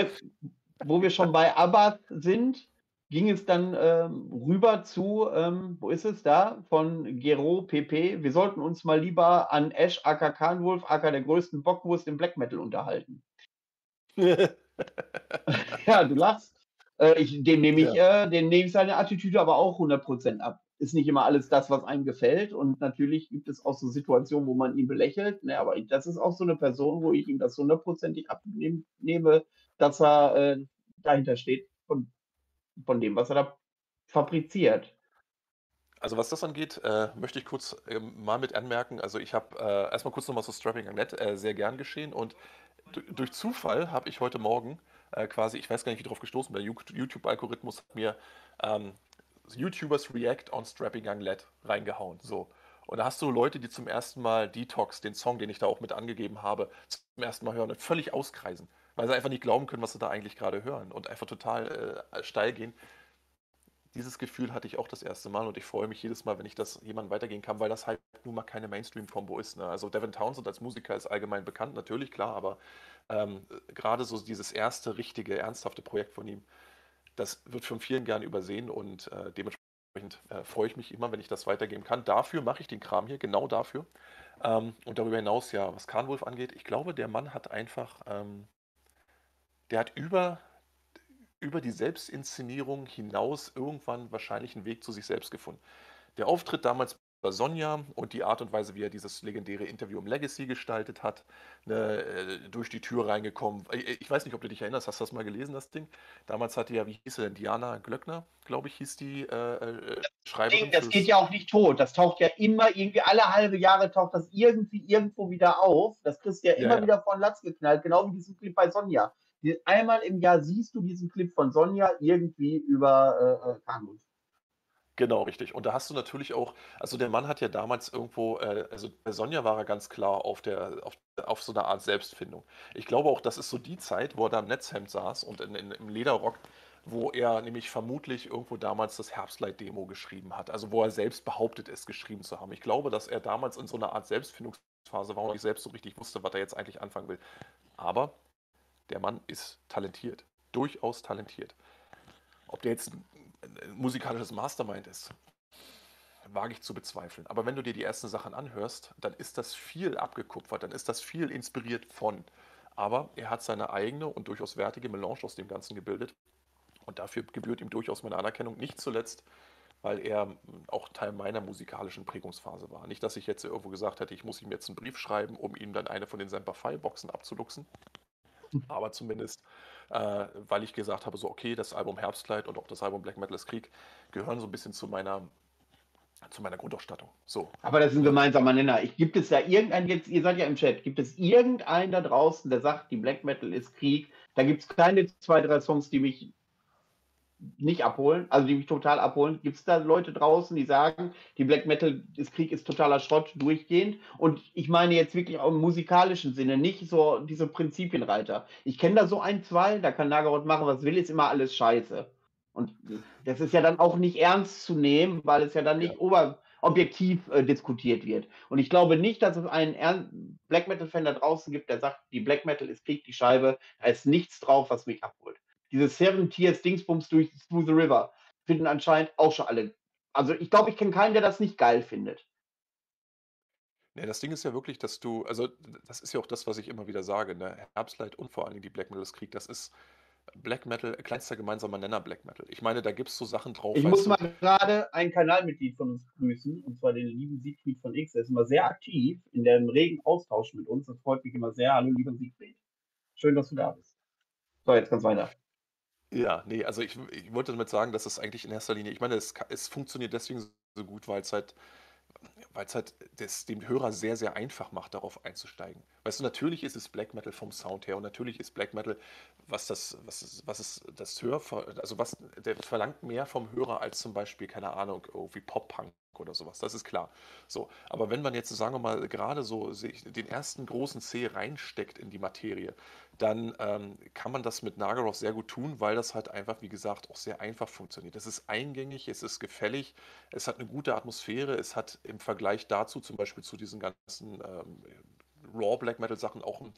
wo wir schon bei Abbas sind, ging es dann ähm, rüber zu, ähm, wo ist es da, von Gero PP. Wir sollten uns mal lieber an Ash aka Kahnwolf aka der größten Bockwurst im Black Metal unterhalten. ja, du lachst. Äh, ich, dem nehme ich, ja. äh, dem nehme ich seine Attitüde aber auch 100% ab. Ist nicht immer alles das, was einem gefällt. Und natürlich gibt es auch so Situationen, wo man ihn belächelt. Ne, aber das ist auch so eine Person, wo ich ihm das hundertprozentig abnehme, dass er äh, dahinter steht von, von dem, was er da fabriziert.
Also was das angeht, äh, möchte ich kurz äh, mal mit anmerken. Also ich habe äh, erstmal kurz nochmal so Strapping Net äh, sehr gern geschehen und durch Zufall habe ich heute Morgen äh, quasi, ich weiß gar nicht, wie drauf gestoßen der YouTube-Algorithmus hat mir ähm, YouTubers React on Strapping Young Lad reingehauen. So. Und da hast du Leute, die zum ersten Mal Detox, den Song, den ich da auch mit angegeben habe, zum ersten Mal hören und völlig auskreisen, weil sie einfach nicht glauben können, was sie da eigentlich gerade hören und einfach total äh, steil gehen. Dieses Gefühl hatte ich auch das erste Mal und ich freue mich jedes Mal, wenn ich das jemandem weitergehen kann, weil das halt nun mal keine Mainstream-Kombo ist. Ne? Also Devin Townsend als Musiker ist allgemein bekannt, natürlich, klar, aber ähm, gerade so dieses erste richtige, ernsthafte Projekt von ihm, das wird von vielen gern übersehen und äh, dementsprechend äh, freue ich mich immer, wenn ich das weitergeben kann. Dafür mache ich den Kram hier, genau dafür. Ähm, und darüber hinaus, ja, was Kahnwolf angeht, ich glaube, der Mann hat einfach, ähm, der hat über über die Selbstinszenierung hinaus irgendwann wahrscheinlich einen Weg zu sich selbst gefunden. Der Auftritt damals bei Sonja und die Art und Weise, wie er dieses legendäre Interview im Legacy gestaltet hat, ne, äh, durch die Tür reingekommen. Ich weiß nicht, ob du dich erinnerst, hast du das mal gelesen, das Ding? Damals hatte ja, wie hieß sie denn, Diana Glöckner, glaube ich, hieß die äh, äh, Schreiberin.
Das geht ja auch nicht tot. Das taucht ja immer irgendwie, alle halbe Jahre taucht das irgendwie irgendwo wieder auf. Das kriegst du ja immer ja, ja. wieder von Latz geknallt, genau wie diesen Clip bei Sonja einmal im Jahr siehst du diesen Clip von Sonja irgendwie über äh, äh
Genau, richtig. Und da hast du natürlich auch, also der Mann hat ja damals irgendwo, äh, also bei Sonja war er ganz klar auf der, auf, auf so einer Art Selbstfindung. Ich glaube auch, das ist so die Zeit, wo er da im Netzhemd saß und in, in, im Lederrock wo er nämlich vermutlich irgendwo damals das Herbstlight-Demo geschrieben hat. Also wo er selbst behauptet, es geschrieben zu haben. Ich glaube, dass er damals in so einer Art Selbstfindungsphase war und nicht selbst so richtig wusste, was er jetzt eigentlich anfangen will. Aber der Mann ist talentiert. Durchaus talentiert. Ob der jetzt ein, ein musikalisches Mastermind ist, wage ich zu bezweifeln. Aber wenn du dir die ersten Sachen anhörst, dann ist das viel abgekupfert, dann ist das viel inspiriert von. Aber er hat seine eigene und durchaus wertige Melange aus dem Ganzen gebildet. Und dafür gebührt ihm durchaus meine Anerkennung, nicht zuletzt, weil er auch Teil meiner musikalischen Prägungsphase war. Nicht, dass ich jetzt irgendwo gesagt hätte, ich muss ihm jetzt einen Brief schreiben, um ihm dann eine von den Semper Fi-Boxen abzuluxen. Aber zumindest, äh, weil ich gesagt habe, so okay, das Album Herbstkleid und auch das Album Black Metal ist Krieg gehören so ein bisschen zu meiner zu meiner Grundausstattung. So.
Aber das ist ein gemeinsamer Nenner. Ich, gibt es da irgendeinen, jetzt, ihr seid ja im Chat, gibt es irgendeinen da draußen, der sagt, die Black Metal ist Krieg? Da gibt es keine zwei, drei Songs, die mich nicht abholen, also die mich total abholen. Gibt es da Leute draußen, die sagen, die Black Metal ist Krieg ist totaler Schrott durchgehend? Und ich meine jetzt wirklich auch im musikalischen Sinne, nicht so diese Prinzipienreiter. Ich kenne da so ein, zwei, da kann Nagaroth machen, was will, ist immer alles scheiße. Und das ist ja dann auch nicht ernst zu nehmen, weil es ja dann nicht ja. ober objektiv äh, diskutiert wird. Und ich glaube nicht, dass es einen Black Metal-Fan da draußen gibt, der sagt, die Black Metal ist Krieg, die Scheibe, da ist nichts drauf, was mich abholt. Diese Seven Tears Dingsbums durch Through the River finden anscheinend auch schon alle. Also ich glaube, ich kenne keinen, der das nicht geil findet.
Ja, das Ding ist ja wirklich, dass du, also das ist ja auch das, was ich immer wieder sage, ne? Herbstlight und vor allen Dingen die Black Metal Krieg, das ist Black Metal, kleinster gemeinsamer Nenner Black Metal. Ich meine, da gibt es so Sachen drauf.
Ich muss du? mal gerade ein Kanalmitglied von uns grüßen, und zwar den lieben Siegfried von X. Er ist immer sehr aktiv in dem regen Austausch mit uns. Das freut mich immer sehr. Hallo, lieber Siegfried. Schön, dass du da bist. So, jetzt ganz weiter.
Ja, nee, also ich, ich wollte damit sagen, dass es eigentlich in erster Linie, ich meine, es, es funktioniert deswegen so gut, weil es halt weil es halt das dem Hörer sehr, sehr einfach macht, darauf einzusteigen. Weißt du, natürlich ist es Black Metal vom Sound her und natürlich ist Black Metal, was das, was was ist das Hör, also was, der verlangt mehr vom Hörer als zum Beispiel, keine Ahnung, irgendwie Pop-Punk oder sowas, das ist klar. So, aber wenn man jetzt, sagen wir mal, gerade so den ersten großen C reinsteckt in die Materie, dann ähm, kann man das mit Nagaroth sehr gut tun, weil das halt einfach, wie gesagt, auch sehr einfach funktioniert. Es ist eingängig, es ist gefällig, es hat eine gute Atmosphäre, es hat im Vergleich dazu, zum Beispiel zu diesen ganzen ähm, Raw Black Metal Sachen, auch einen,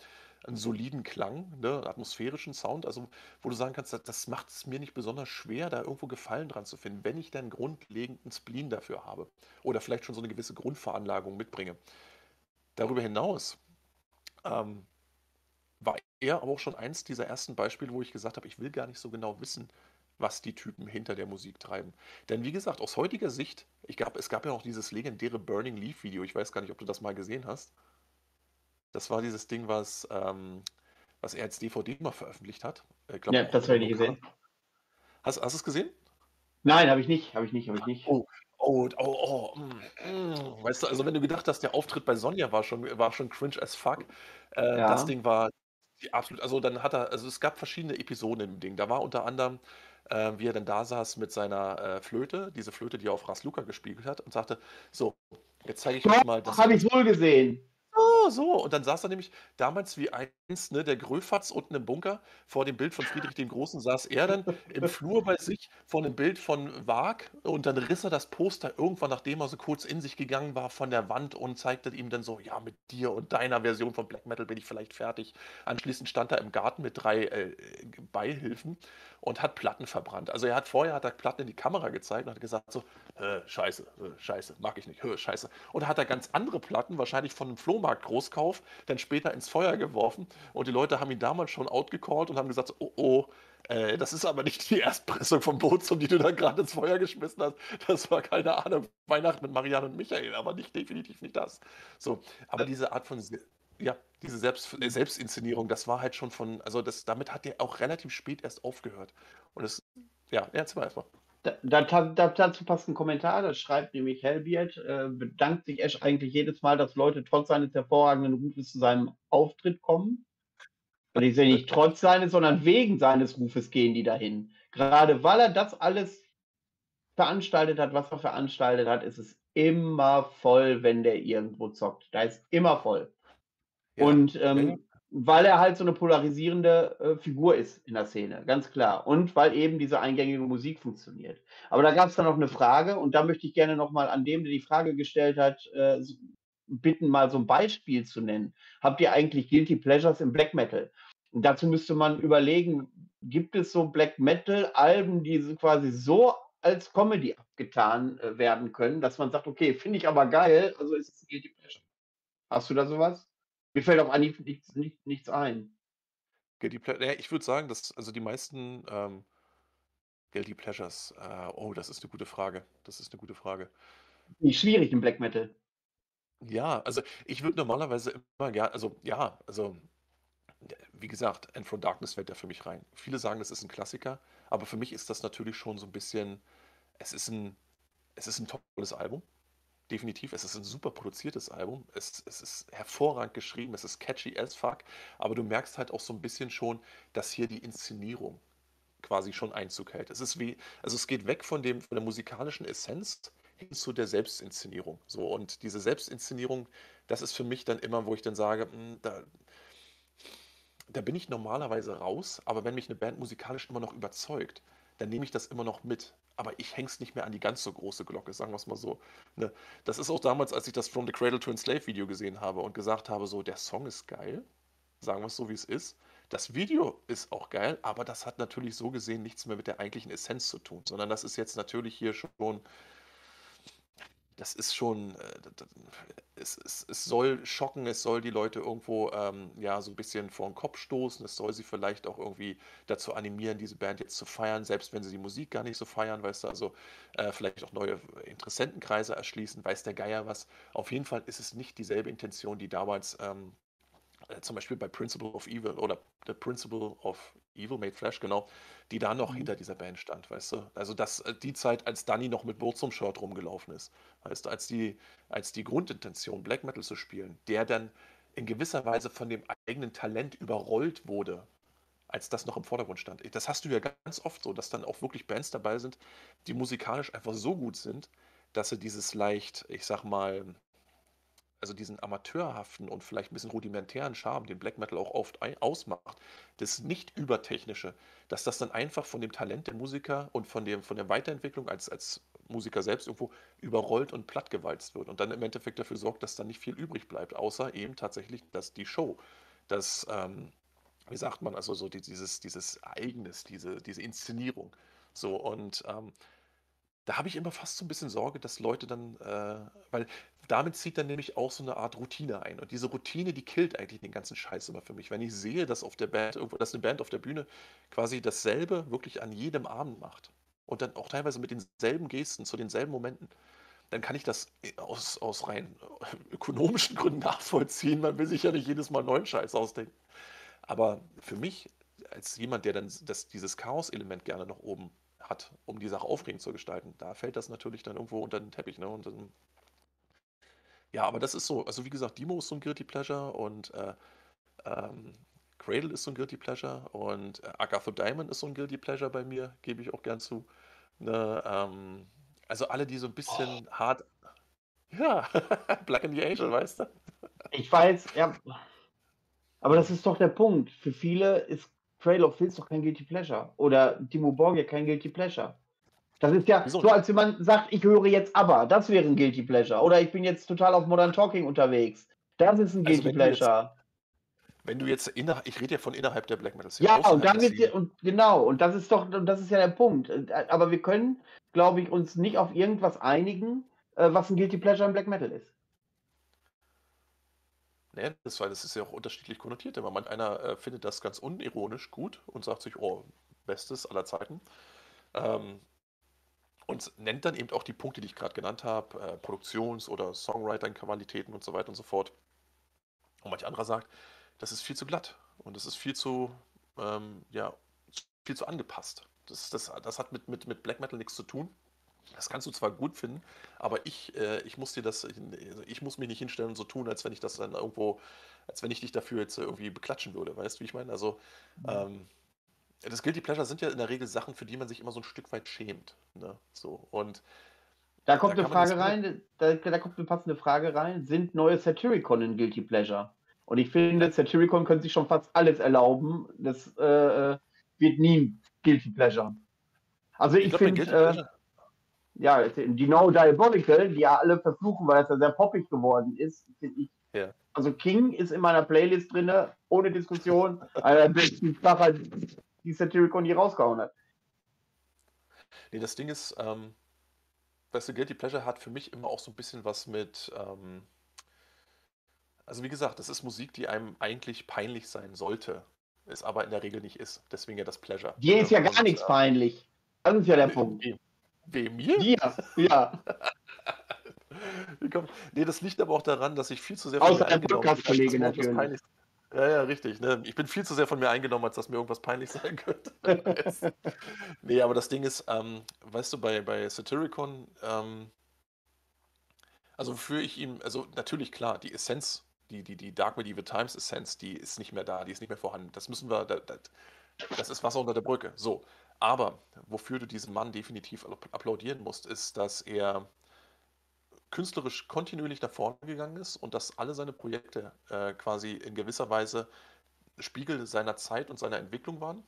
einen soliden Klang, ne, atmosphärischen Sound, also wo du sagen kannst, das, das macht es mir nicht besonders schwer, da irgendwo Gefallen dran zu finden, wenn ich dann grundlegenden Spleen dafür habe oder vielleicht schon so eine gewisse Grundveranlagung mitbringe. Darüber hinaus ähm, war er aber auch schon eins dieser ersten Beispiele, wo ich gesagt habe, ich will gar nicht so genau wissen, was die Typen hinter der Musik treiben. Denn wie gesagt, aus heutiger Sicht, ich glaube, es gab ja noch dieses legendäre Burning Leaf Video, ich weiß gar nicht, ob du das mal gesehen hast. Das war dieses Ding, was, ähm, was er als DVD mal veröffentlicht hat.
Glaub, ja, das habe ich nicht gesehen.
Hast, hast du es gesehen?
Nein, habe ich nicht, habe ich nicht, habe ich nicht.
Oh, oh, oh, oh. Mm, mm. Weißt du, also wenn du gedacht hast, der Auftritt bei Sonja war schon, war schon cringe as fuck, äh, ja. das Ding war absolut, also dann hat er, also es gab verschiedene Episoden im Ding. Da war unter anderem, äh, wie er dann da saß mit seiner äh, Flöte, diese Flöte, die er auf Rasluka gespielt hat, und sagte, so, jetzt zeige ich euch mal
das. Habe ich wohl gesehen.
Oh, so. Und dann saß er nämlich damals wie einst, ne, der Gröfatz unten im Bunker. Vor dem Bild von Friedrich dem Großen saß er dann im Flur bei sich vor einem Bild von Wag. Und dann riss er das Poster irgendwann, nachdem er so kurz in sich gegangen war, von der Wand und zeigte ihm dann so: Ja, mit dir und deiner Version von Black Metal bin ich vielleicht fertig. Anschließend stand er im Garten mit drei äh, Beihilfen und hat Platten verbrannt. Also er hat vorher hat er Platten in die Kamera gezeigt und hat gesagt so, äh, scheiße, äh, scheiße, mag ich nicht, äh, scheiße. Und hat er ganz andere Platten, wahrscheinlich von einem Flohmarkt-Großkauf, dann später ins Feuer geworfen und die Leute haben ihn damals schon outgecallt und haben gesagt, oh oh, äh, das ist aber nicht die Erstpressung vom Bootsum, die du da gerade ins Feuer geschmissen hast. Das war keine Ahnung, Weihnachten mit Marianne und Michael, aber nicht definitiv nicht das. So, aber diese Art von ja, diese Selbst, äh, Selbstinszenierung, das war halt schon von, also das, damit hat der auch relativ spät erst aufgehört. Und es, ja, erzähl mal erstmal.
Da, da, da, dazu passt ein Kommentar, das schreibt nämlich Hellbeard, äh, bedankt sich Ash eigentlich jedes Mal, dass Leute trotz seines hervorragenden Rufes zu seinem Auftritt kommen. Und ich sehe nicht trotz seines, sondern wegen seines Rufes gehen die dahin. Gerade weil er das alles veranstaltet hat, was er veranstaltet hat, ist es immer voll, wenn der irgendwo zockt. Da ist immer voll. Und ähm, weil er halt so eine polarisierende äh, Figur ist in der Szene, ganz klar. Und weil eben diese eingängige Musik funktioniert. Aber da gab es dann noch eine Frage und da möchte ich gerne nochmal an dem, der die Frage gestellt hat, äh, bitten, mal so ein Beispiel zu nennen. Habt ihr eigentlich Guilty Pleasures im Black Metal? Und dazu müsste man überlegen, gibt es so Black Metal-Alben, die quasi so als Comedy abgetan äh, werden können, dass man sagt, okay, finde ich aber geil, also ist es Guilty Pleasure. Hast du da sowas? Mir fällt auf Anhieb nichts, nichts, nichts ein.
Guilty Ple ja, ich würde sagen, dass also die meisten ähm, Guilty Pleasures, äh, oh, das ist eine gute Frage. Das ist eine gute Frage.
Nicht schwierig im Black Metal.
Ja, also ich würde normalerweise immer gerne, also ja, also wie gesagt, End from Darkness fällt da für mich rein. Viele sagen, das ist ein Klassiker, aber für mich ist das natürlich schon so ein bisschen, es ist ein, es ist ein tolles Album definitiv. Es ist ein super produziertes Album. Es, es ist hervorragend geschrieben. Es ist catchy as fuck. Aber du merkst halt auch so ein bisschen schon, dass hier die Inszenierung quasi schon Einzug hält. Es ist wie, also es geht weg von dem, von der musikalischen Essenz hin zu der Selbstinszenierung. So, und diese Selbstinszenierung, das ist für mich dann immer, wo ich dann sage, mh, hm, da, da bin ich normalerweise raus, aber wenn mich eine Band musikalisch immer noch überzeugt, dann nehme ich das immer noch mit aber ich hänge es nicht mehr an die ganz so große Glocke, sagen wir es mal so. Ne? Das ist auch damals, als ich das From the Cradle to Enslave Video gesehen habe und gesagt habe, so, der Song ist geil, sagen wir es so, wie es ist. Das Video ist auch geil, aber das hat natürlich so gesehen nichts mehr mit der eigentlichen Essenz zu tun, sondern das ist jetzt natürlich hier schon das ist schon, äh, es, es, es soll schocken, es soll die Leute irgendwo ähm, ja so ein bisschen vor den Kopf stoßen, es soll sie vielleicht auch irgendwie dazu animieren, diese Band jetzt zu feiern, selbst wenn sie die Musik gar nicht so feiern, weißt du, also äh, vielleicht auch neue Interessentenkreise erschließen, weiß der Geier was. Auf jeden Fall ist es nicht dieselbe Intention, die damals ähm, äh, zum Beispiel bei Principle of Evil oder The Principle of Evil Made Flash, genau, die da noch mhm. hinter dieser Band stand, weißt du? Also das, äh, die Zeit, als Danny noch mit Burzum-Shirt rumgelaufen ist, weißt du, als die, als die Grundintention, Black Metal zu spielen, der dann in gewisser Weise von dem eigenen Talent überrollt wurde, als das noch im Vordergrund stand. Das hast du ja ganz oft so, dass dann auch wirklich Bands dabei sind, die musikalisch einfach so gut sind, dass sie dieses leicht, ich sag mal, also diesen amateurhaften und vielleicht ein bisschen rudimentären Charme, den Black Metal auch oft ausmacht, das nicht übertechnische, dass das dann einfach von dem Talent der Musiker und von, dem, von der Weiterentwicklung als, als Musiker selbst irgendwo überrollt und plattgewalzt wird und dann im Endeffekt dafür sorgt, dass dann nicht viel übrig bleibt, außer eben tatsächlich dass die Show, das, ähm, wie sagt man, also so dieses, dieses Eigenes, diese, diese Inszenierung. So und ähm, da habe ich immer fast so ein bisschen Sorge, dass Leute dann, äh, weil damit zieht dann nämlich auch so eine Art Routine ein. Und diese Routine, die killt eigentlich den ganzen Scheiß immer für mich. Wenn ich sehe, dass auf der Band, dass eine Band auf der Bühne quasi dasselbe wirklich an jedem Abend macht und dann auch teilweise mit denselben Gesten zu denselben Momenten, dann kann ich das aus, aus rein ökonomischen Gründen nachvollziehen. Man will sich ja nicht jedes Mal neuen Scheiß ausdenken. Aber für mich, als jemand, der dann das, dieses Chaos-Element gerne noch oben hat, um die Sache aufregend zu gestalten, da fällt das natürlich dann irgendwo unter den Teppich. Ne? Und dann ja, aber das ist so, also wie gesagt, Demo ist so ein Guilty Pleasure und äh, ähm, Cradle ist so ein Guilty Pleasure und äh, Agatha Diamond ist so ein Guilty Pleasure bei mir, gebe ich auch gern zu. Ne, ähm, also alle, die so ein bisschen oh. hart. Ja, Black in the Angel, weißt du?
Ich weiß, ja. Aber das ist doch der Punkt. Für viele ist Cradle of Filth doch kein Guilty Pleasure. Oder Timo Borgia kein Guilty Pleasure. Das ist ja Wieso? so, als wenn man sagt, ich höre jetzt aber. Das wäre ein Guilty Pleasure. Oder ich bin jetzt total auf Modern Talking unterwegs. Das ist ein also Guilty Pleasure.
Jetzt, wenn du jetzt innerhalb, ich rede ja von innerhalb der Black Metal
Szene. Ja, und dann wird und genau, und das ist doch, und das ist ja der Punkt. Aber wir können, glaube ich, uns nicht auf irgendwas einigen, äh, was ein Guilty Pleasure im Black Metal ist.
Nee, das, weil das ist ja auch unterschiedlich konnotiert. Aber manch einer äh, findet das ganz unironisch gut und sagt sich, oh, Bestes aller Zeiten. Ähm, und nennt dann eben auch die Punkte, die ich gerade genannt habe, äh, Produktions- oder Songwriting-Qualitäten und so weiter und so fort. Und manch anderer sagt, das ist viel zu glatt und das ist viel zu, ähm, ja, viel zu angepasst. Das, das, das hat mit, mit, mit Black Metal nichts zu tun. Das kannst du zwar gut finden, aber ich, äh, ich muss dir das, ich, ich, muss mich nicht hinstellen und so tun, als wenn ich das dann irgendwo, als wenn ich dich dafür jetzt irgendwie beklatschen würde, weißt du, wie ich meine? Also, mhm. ähm, das Guilty Pleasure sind ja in der Regel Sachen, für die man sich immer so ein Stück weit schämt. Ne? So, und
da kommt da eine Frage rein, da, da, kommt eine passende Frage rein. Sind neue Satyricon in Guilty Pleasure? Und ich finde, Satyricon können sich schon fast alles erlauben. Das äh, äh wird nie Guilty Pleasure. Also ich, ich finde, äh, ja, die No Diabolical, die ja alle verfluchen, weil es ja sehr poppig geworden ist, finde ich. Ja. Also King ist in meiner Playlist drin, ohne Diskussion. einer der besten Sachen, die Satyricon je rausgehauen hat.
Nee, das Ding ist, ähm, weißt du, Guilty Pleasure hat für mich immer auch so ein bisschen was mit, ähm, also wie gesagt, das ist Musik, die einem eigentlich peinlich sein sollte, es aber in der Regel nicht ist. Deswegen ja das Pleasure.
Dir ist ja gar Und, nichts äh, peinlich. Das ist ja der Punkt.
Wem, wem mir?
Dir, ja.
nee, das liegt aber auch daran, dass ich viel zu sehr
von Außer ein Podcast-Kollege natürlich.
Ja, ja, richtig. Ne? Ich bin viel zu sehr von mir eingenommen, als dass mir irgendwas peinlich sein könnte. nee, aber das Ding ist, ähm, weißt du, bei, bei Satyricon, ähm, also wofür ich ihm, also natürlich klar, die Essenz, die, die, die Dark Medieval Times Essenz, die ist nicht mehr da, die ist nicht mehr vorhanden. Das müssen wir, das, das ist Wasser unter der Brücke. So. Aber wofür du diesem Mann definitiv applaudieren musst, ist, dass er künstlerisch kontinuierlich nach vorne gegangen ist und dass alle seine Projekte äh, quasi in gewisser Weise Spiegel seiner Zeit und seiner Entwicklung waren.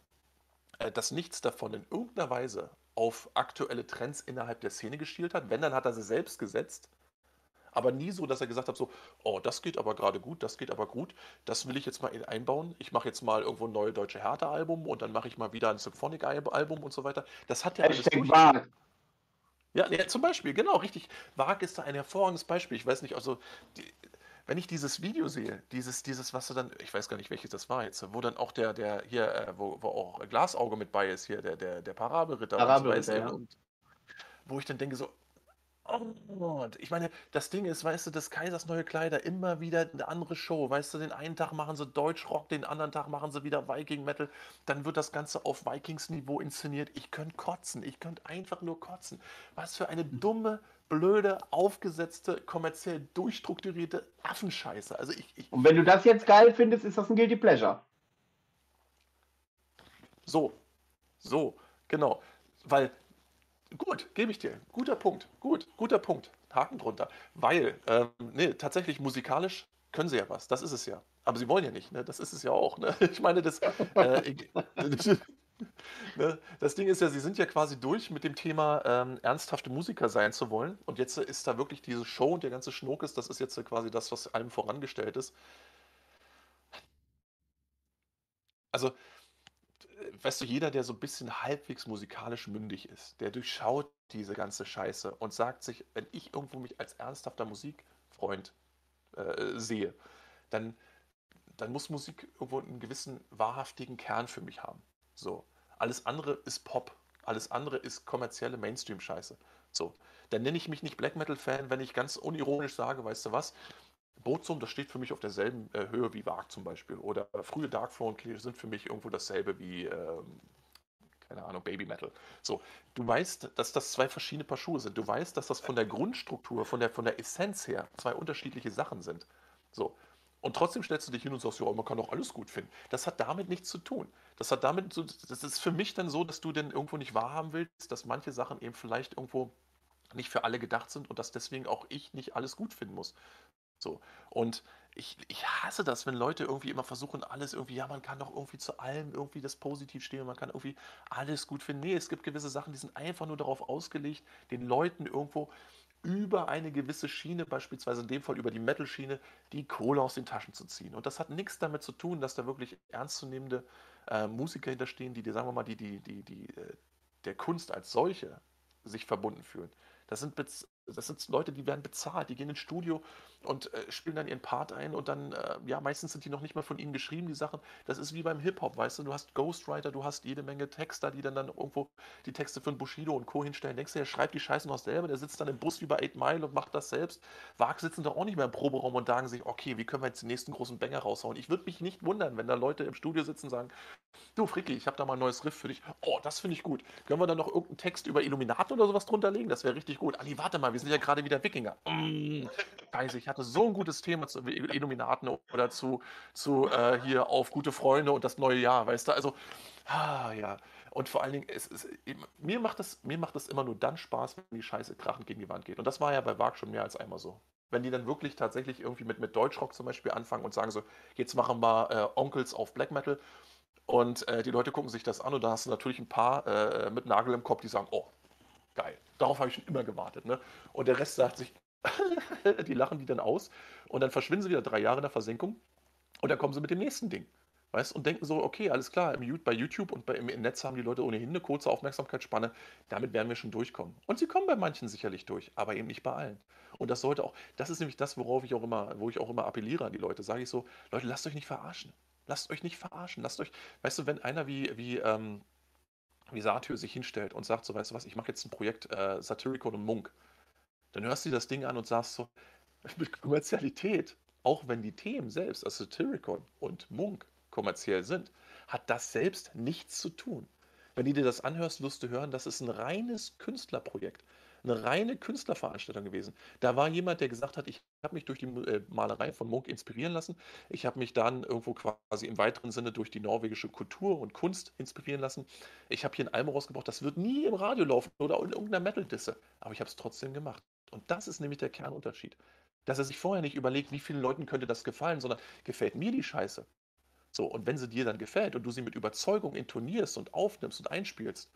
Äh, dass nichts davon in irgendeiner Weise auf aktuelle Trends innerhalb der Szene geschielt hat. Wenn, dann hat er sie selbst gesetzt. Aber nie so, dass er gesagt hat, so, oh, das geht aber gerade gut, das geht aber gut, das will ich jetzt mal einbauen. Ich mache jetzt mal irgendwo ein neues deutsche Härte-Album und dann mache ich mal wieder ein Symphonic-Album und so weiter. Das hat er alles durch. Ja, ja, zum Beispiel, genau, richtig. Wag ist da ein hervorragendes Beispiel. Ich weiß nicht, also, die, wenn ich dieses Video sehe, dieses, dieses, was du dann, ich weiß gar nicht, welches das war jetzt, wo dann auch der, der hier, äh, wo, wo auch Glasauge mit bei ist, hier, der, der, der Parabelritter,
Parabelritter und, so, ja.
und wo ich dann denke, so, und ich meine, das Ding ist, weißt du, des Kaisers neue Kleider, immer wieder eine andere Show. Weißt du, den einen Tag machen sie Deutschrock, den anderen Tag machen sie wieder Viking Metal. Dann wird das Ganze auf Vikings-Niveau inszeniert. Ich könnte kotzen, ich könnte einfach nur kotzen. Was für eine dumme, blöde, aufgesetzte, kommerziell durchstrukturierte Affenscheiße. Also ich, ich
Und wenn du das jetzt geil findest, ist das ein Guilty Pleasure.
So, so, genau. Weil Gut, gebe ich dir. Guter Punkt. Gut, guter Punkt. Haken drunter. Weil, ähm, nee, tatsächlich musikalisch können sie ja was. Das ist es ja. Aber sie wollen ja nicht. Ne? Das ist es ja auch. Ne? Ich meine, das, äh, ne? das Ding ist ja, sie sind ja quasi durch mit dem Thema ähm, ernsthafte Musiker sein zu wollen. Und jetzt ist da wirklich diese Show und der ganze Schnuck ist, das ist jetzt quasi das, was einem vorangestellt ist. Also, weißt du, jeder, der so ein bisschen halbwegs musikalisch mündig ist, der durchschaut diese ganze Scheiße und sagt sich, wenn ich irgendwo mich als ernsthafter Musikfreund äh, sehe, dann, dann muss Musik irgendwo einen gewissen wahrhaftigen Kern für mich haben. So. Alles andere ist Pop. Alles andere ist kommerzielle Mainstream-Scheiße. So. Dann nenne ich mich nicht Black Metal-Fan, wenn ich ganz unironisch sage, weißt du was, Bozum, das steht für mich auf derselben äh, Höhe wie Varg zum Beispiel. Oder frühe Darkthrone sind für mich irgendwo dasselbe wie, ähm, keine Ahnung, Baby Metal. So, du weißt, dass das zwei verschiedene Paar Schuhe sind. Du weißt, dass das von der Grundstruktur, von der, von der Essenz her zwei unterschiedliche Sachen sind. So. Und trotzdem stellst du dich hin und sagst, ja, man kann doch alles gut finden. Das hat damit nichts zu tun. Das hat damit, so, das ist für mich dann so, dass du denn irgendwo nicht wahrhaben willst, dass manche Sachen eben vielleicht irgendwo nicht für alle gedacht sind und dass deswegen auch ich nicht alles gut finden muss. So. Und ich, ich hasse das, wenn Leute irgendwie immer versuchen, alles irgendwie, ja, man kann doch irgendwie zu allem irgendwie das positiv stehen, man kann irgendwie alles gut finden. Nee, es gibt gewisse Sachen, die sind einfach nur darauf ausgelegt, den Leuten irgendwo über eine gewisse Schiene, beispielsweise in dem Fall über die Metal-Schiene, die Kohle aus den Taschen zu ziehen. Und das hat nichts damit zu tun, dass da wirklich ernstzunehmende äh, Musiker hinterstehen, die, die, sagen wir mal, die, die, die, die, äh, der Kunst als solche sich verbunden fühlen. Das sind, das sind Leute, die werden bezahlt, die gehen ins Studio und äh, spielen dann ihren Part ein und dann, äh, ja, meistens sind die noch nicht mal von ihnen geschrieben, die Sachen. Das ist wie beim Hip-Hop, weißt du, du hast Ghostwriter, du hast jede Menge Texter, die dann, dann irgendwo die Texte einen Bushido und Co. hinstellen. Denkst du, der schreibt die Scheiße noch selber, der sitzt dann im Bus wie bei 8 Mile und macht das selbst. Wag sitzen doch auch nicht mehr im Proberaum und sagen sich, okay, wie können wir jetzt den nächsten großen Banger raushauen? Ich würde mich nicht wundern, wenn da Leute im Studio sitzen und sagen, du Fricki, ich habe da mal ein neues Riff für dich. Oh, das finde ich gut. Können wir da noch irgendeinen Text über Illuminaten oder sowas drunter legen? Das wäre richtig gut. Ali, warte mal, wir sind ja gerade wieder Wikinger. Mm, Scheiße, ich hatte so ein gutes Thema zu Illuminaten oder zu, zu äh, hier auf gute Freunde und das neue Jahr, weißt du? Also, ah, ja. Und vor allen Dingen, es, es, mir, macht das, mir macht das immer nur dann Spaß, wenn die Scheiße krachend gegen die Wand geht. Und das war ja bei Wag schon mehr als einmal so. wenn die dann wirklich tatsächlich irgendwie mit, mit Deutschrock zum Beispiel anfangen und sagen so, jetzt machen wir äh, Onkels auf Black Metal und äh, die Leute gucken sich das an und da hast du natürlich ein paar äh, mit Nagel im Kopf, die sagen, oh, geil, darauf habe ich schon immer gewartet. Ne? Und der Rest sagt sich, die lachen die dann aus und dann verschwinden sie wieder drei Jahre in der Versenkung und dann kommen sie mit dem nächsten Ding. Weißt und denken so, okay, alles klar, bei YouTube und bei, im Netz haben die Leute ohnehin eine kurze Aufmerksamkeitsspanne, damit werden wir schon durchkommen. Und sie kommen bei manchen sicherlich durch, aber eben nicht bei allen. Und das sollte auch, das ist nämlich das, worauf ich auch immer, wo ich auch immer appelliere an die Leute, sage ich so, Leute, lasst euch nicht verarschen. Lasst euch nicht verarschen. Lasst euch, weißt du, wenn einer wie, wie, ähm, wie Satyr sich hinstellt und sagt so, weißt du was, ich mache jetzt ein Projekt äh, Satyricon und Munk, dann hörst du das Ding an und sagst so, mit Kommerzialität, auch wenn die Themen selbst, also Satyricon und Munk, kommerziell sind, hat das selbst nichts zu tun. Wenn du dir das anhörst, wirst du hören, das ist ein reines Künstlerprojekt, eine reine Künstlerveranstaltung gewesen. Da war jemand, der gesagt hat, ich habe mich durch die äh, Malerei von Munk inspirieren lassen. Ich habe mich dann irgendwo quasi im weiteren Sinne durch die norwegische Kultur und Kunst inspirieren lassen. Ich habe hier ein Album rausgebracht, das wird nie im Radio laufen oder in irgendeiner Metal-Disse. Aber ich habe es trotzdem gemacht. Und das ist nämlich der Kernunterschied. Dass er sich vorher nicht überlegt, wie vielen Leuten könnte das gefallen, sondern gefällt mir die Scheiße. So, und wenn sie dir dann gefällt und du sie mit Überzeugung intonierst und aufnimmst und einspielst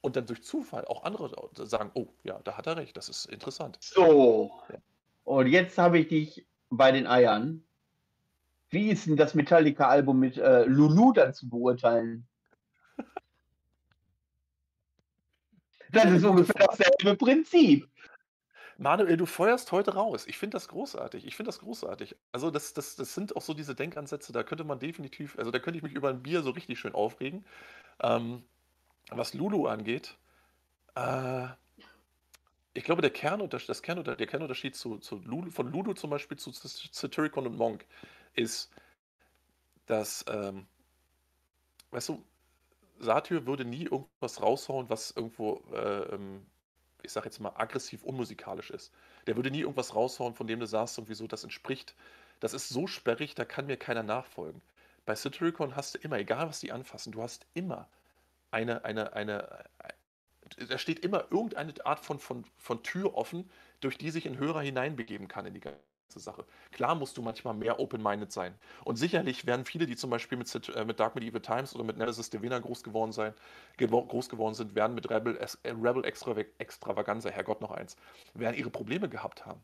und dann durch Zufall auch andere sagen, oh, ja, da hat er recht, das ist interessant.
So, ja. und jetzt habe ich dich bei den Eiern. Wie ist denn das Metallica-Album mit äh, Lulu dann zu beurteilen? Das ist ungefähr dasselbe Prinzip.
Manuel, du feuerst heute raus. Ich finde das großartig. Ich finde das großartig. Also das, das, das sind auch so diese Denkansätze, da könnte man definitiv, also da könnte ich mich über ein Bier so richtig schön aufregen. Ähm, was Lulu angeht, äh, ich glaube, der Kernunterschied, das Kernunter der Kernunterschied zu, zu Lulu, von Lulu zum Beispiel zu Satyricon und Monk ist, dass, ähm, weißt du, Satyr würde nie irgendwas raushauen, was irgendwo äh, ähm, ich sag jetzt mal, aggressiv unmusikalisch ist. Der würde nie irgendwas raushauen, von dem du sagst, irgendwie so, das entspricht, das ist so sperrig, da kann mir keiner nachfolgen. Bei Satyricon hast du immer, egal was die anfassen, du hast immer eine, eine, eine, da steht immer irgendeine Art von, von, von Tür offen, durch die sich ein Hörer hineinbegeben kann in die ganze Sache. Klar musst du manchmal mehr open-minded sein. Und sicherlich werden viele, die zum Beispiel mit, äh, mit Dark Medieval Times oder mit Nemesis Divina groß geworden, sein, groß geworden sind, werden mit Rebel, äh, Rebel Extra, Extravaganza, Herrgott noch eins, werden ihre Probleme gehabt haben.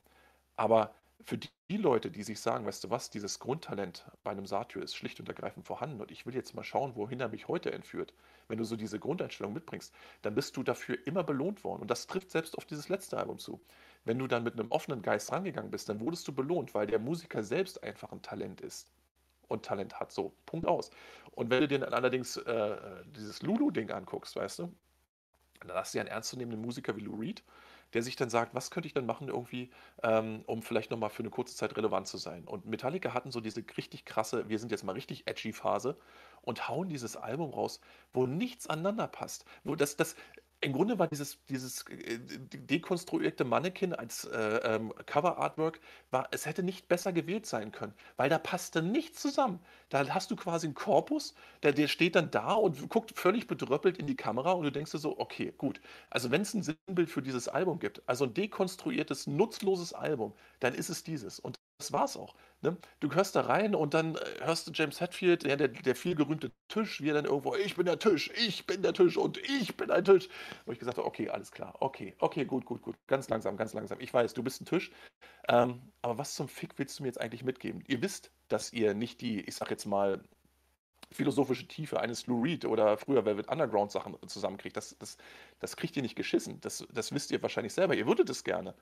Aber für die, die Leute, die sich sagen, weißt du was, dieses Grundtalent bei einem Satyr ist schlicht und ergreifend vorhanden und ich will jetzt mal schauen, wohin er mich heute entführt. Wenn du so diese Grundeinstellung mitbringst, dann bist du dafür immer belohnt worden. Und das trifft selbst auf dieses letzte Album zu. Wenn du dann mit einem offenen Geist rangegangen bist, dann wurdest du belohnt, weil der Musiker selbst einfach ein Talent ist und Talent hat. So, Punkt aus. Und wenn du dir dann allerdings äh, dieses Lulu-Ding anguckst, weißt du, dann hast du ja einen ernstzunehmenden Musiker wie Lou Reed, der sich dann sagt, was könnte ich dann machen irgendwie, ähm, um vielleicht nochmal für eine kurze Zeit relevant zu sein. Und Metallica hatten so diese richtig krasse, wir sind jetzt mal richtig edgy Phase und hauen dieses Album raus, wo nichts aneinander passt. Wo das, das, im Grunde war dieses, dieses äh, dekonstruierte Mannequin als äh, ähm, Cover-Artwork, war, es hätte nicht besser gewählt sein können, weil da passte nichts zusammen. Da hast du quasi einen Korpus, der, der steht dann da und guckt völlig bedröppelt in die Kamera und du denkst dir so, okay, gut. Also wenn es ein Sinnbild für dieses Album gibt, also ein dekonstruiertes, nutzloses Album, dann ist es dieses. Und das war's auch. Ne? Du hörst da rein und dann äh, hörst du James Hetfield, der, der viel gerühmte Tisch, wie er dann irgendwo, ich bin der Tisch, ich bin der Tisch und ich bin ein Tisch. Wo ich gesagt habe, okay, alles klar, okay, okay, gut, gut, gut, ganz langsam, ganz langsam. Ich weiß, du bist ein Tisch, ähm, aber was zum Fick willst du mir jetzt eigentlich mitgeben? Ihr wisst, dass ihr nicht die, ich sag jetzt mal, philosophische Tiefe eines Lou Reed oder früher Velvet Underground Sachen zusammenkriegt. Das, das, das kriegt ihr nicht geschissen. Das, das wisst ihr wahrscheinlich selber. Ihr würdet es gerne.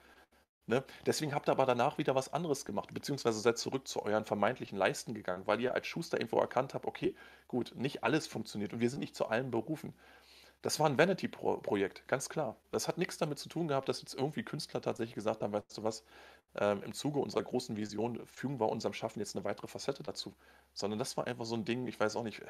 Ne? Deswegen habt ihr aber danach wieder was anderes gemacht, beziehungsweise seid zurück zu euren vermeintlichen Leisten gegangen, weil ihr als Schuster irgendwo erkannt habt, okay, gut, nicht alles funktioniert und wir sind nicht zu allem berufen. Das war ein Vanity-Projekt, ganz klar. Das hat nichts damit zu tun gehabt, dass jetzt irgendwie Künstler tatsächlich gesagt haben, weißt du was, ähm, im Zuge unserer großen Vision fügen wir unserem Schaffen jetzt eine weitere Facette dazu. Sondern das war einfach so ein Ding, ich weiß auch nicht,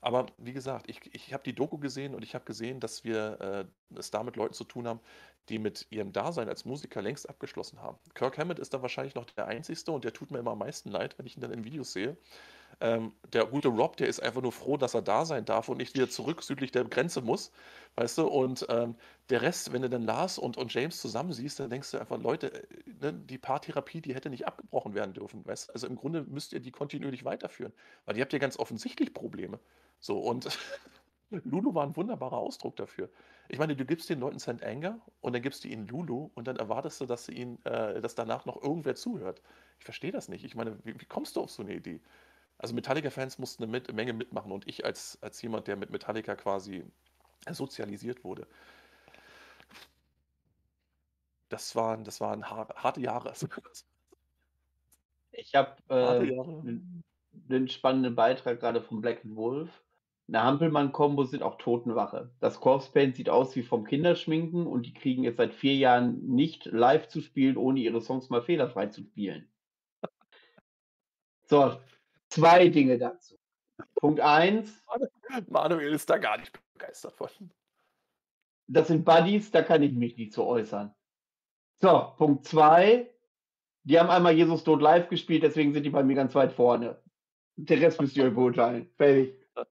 aber wie gesagt, ich, ich habe die Doku gesehen und ich habe gesehen, dass wir äh, es da mit Leuten zu tun haben, die mit ihrem Dasein als Musiker längst abgeschlossen haben. Kirk Hammett ist da wahrscheinlich noch der Einzige und der tut mir immer am meisten leid, wenn ich ihn dann in Videos sehe. Ähm, der gute Rob, der ist einfach nur froh, dass er da sein darf und nicht wieder zurück südlich der Grenze muss, weißt du? Und ähm, der Rest, wenn du dann Lars und, und James zusammen siehst, dann denkst du einfach, Leute, äh, ne, die Paartherapie, die hätte nicht abgebrochen werden dürfen, weißt du? Also im Grunde müsst ihr die kontinuierlich weiterführen, weil ihr habt ja ganz offensichtlich Probleme. So, und Lulu war ein wunderbarer Ausdruck dafür. Ich meine, du gibst den Leuten St. Anger und dann gibst du ihnen Lulu und dann erwartest du, dass sie ihnen, äh, dass danach noch irgendwer zuhört. Ich verstehe das nicht. Ich meine, wie, wie kommst du auf so eine Idee? Also Metallica-Fans mussten eine mit, Menge mitmachen und ich als, als jemand, der mit Metallica quasi sozialisiert wurde. Das waren, das waren harte Jahre.
Ich habe äh, einen spannenden Beitrag gerade von Black Wolf eine Hampelmann-Kombo sind auch Totenwache. Das Corpse Paint sieht aus wie vom Kinderschminken und die kriegen jetzt seit vier Jahren nicht live zu spielen, ohne ihre Songs mal fehlerfrei zu spielen. So, zwei Dinge dazu. Punkt eins.
Manuel ist da gar nicht begeistert von.
Das sind Buddies, da kann ich mich nicht zu äußern. So, Punkt zwei. Die haben einmal Jesus Tod live gespielt, deswegen sind die bei mir ganz weit vorne. Der Rest müsst ihr euch beurteilen. Fertig.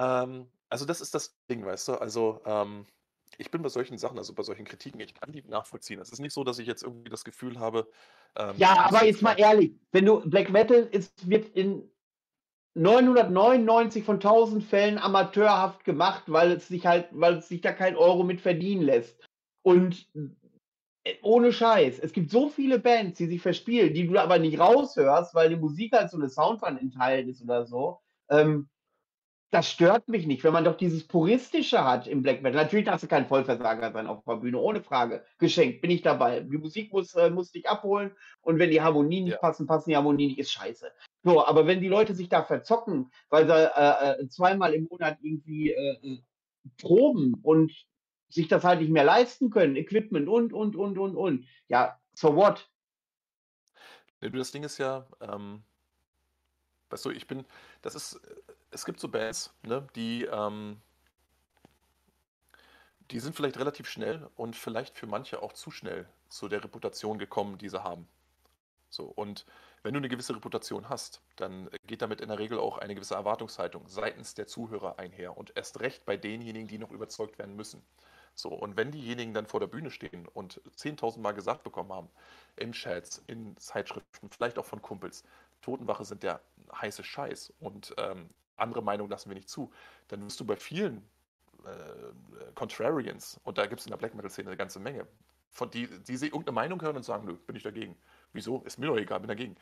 Ähm, also das ist das Ding, weißt du? Also, ähm, ich bin bei solchen Sachen, also bei solchen Kritiken, ich kann die nachvollziehen. Es ist nicht so, dass ich jetzt irgendwie das Gefühl habe,
ähm, Ja, aber jetzt mal ehrlich, wenn du Black Metal ist, wird in 999 von 1000 Fällen amateurhaft gemacht, weil es sich halt, weil es sich da kein Euro mit verdienen lässt. Und äh, ohne Scheiß, es gibt so viele Bands, die sich verspielen, die du aber nicht raushörst, weil die Musik halt so eine Soundwand enthalten ist oder so. Ähm, das stört mich nicht, wenn man doch dieses Puristische hat im Black Metal. Natürlich darfst du kein Vollversager sein auf der Bühne, ohne Frage. Geschenkt, bin ich dabei. Die Musik muss, äh, muss dich abholen und wenn die Harmonien nicht ja. passen, passen die Harmonien nicht, ist scheiße. So, aber wenn die Leute sich da verzocken, weil sie äh, äh zweimal im Monat irgendwie äh, äh, proben und sich das halt nicht mehr leisten können, Equipment und, und, und, und, und. Ja, so what?
Das Ding ist ja, ähm, weißt du, ich bin, das ist, es gibt so Bands, ne, die, ähm, die sind vielleicht relativ schnell und vielleicht für manche auch zu schnell zu der Reputation gekommen, die sie haben. So, und wenn du eine gewisse Reputation hast, dann geht damit in der Regel auch eine gewisse Erwartungshaltung seitens der Zuhörer einher und erst recht bei denjenigen, die noch überzeugt werden müssen. So, und wenn diejenigen dann vor der Bühne stehen und 10.000 Mal gesagt bekommen haben, in Chats, in Zeitschriften, vielleicht auch von Kumpels, Totenwache sind der heiße Scheiß und ähm, andere Meinung lassen wir nicht zu, dann wirst du bei vielen äh, Contrarians, und da gibt es in der Black Metal-Szene eine ganze Menge, von die, die sie irgendeine Meinung hören und sagen, nö, bin ich dagegen. Wieso? Ist mir doch egal, bin dagegen.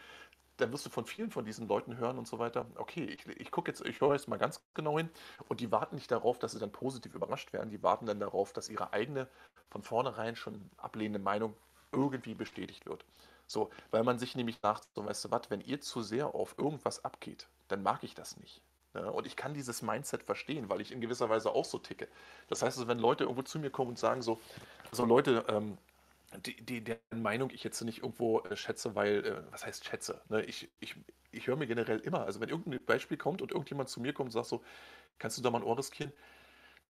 Dann wirst du von vielen von diesen Leuten hören und so weiter, okay, ich, ich gucke jetzt, ich höre jetzt mal ganz genau hin und die warten nicht darauf, dass sie dann positiv überrascht werden, die warten dann darauf, dass ihre eigene von vornherein schon ablehnende Meinung irgendwie bestätigt wird. So, weil man sich nämlich nach, so weißt du was, wenn ihr zu sehr auf irgendwas abgeht, dann mag ich das nicht. Ne? Und ich kann dieses Mindset verstehen, weil ich in gewisser Weise auch so ticke. Das heißt, also, wenn Leute irgendwo zu mir kommen und sagen so, so Leute, ähm, die, die, deren Meinung ich jetzt nicht irgendwo äh, schätze, weil, äh, was heißt schätze? Ne? Ich, ich, ich höre mir generell immer, also wenn irgendein Beispiel kommt und irgendjemand zu mir kommt und sagt so, kannst du da mal ein Ohr riskieren?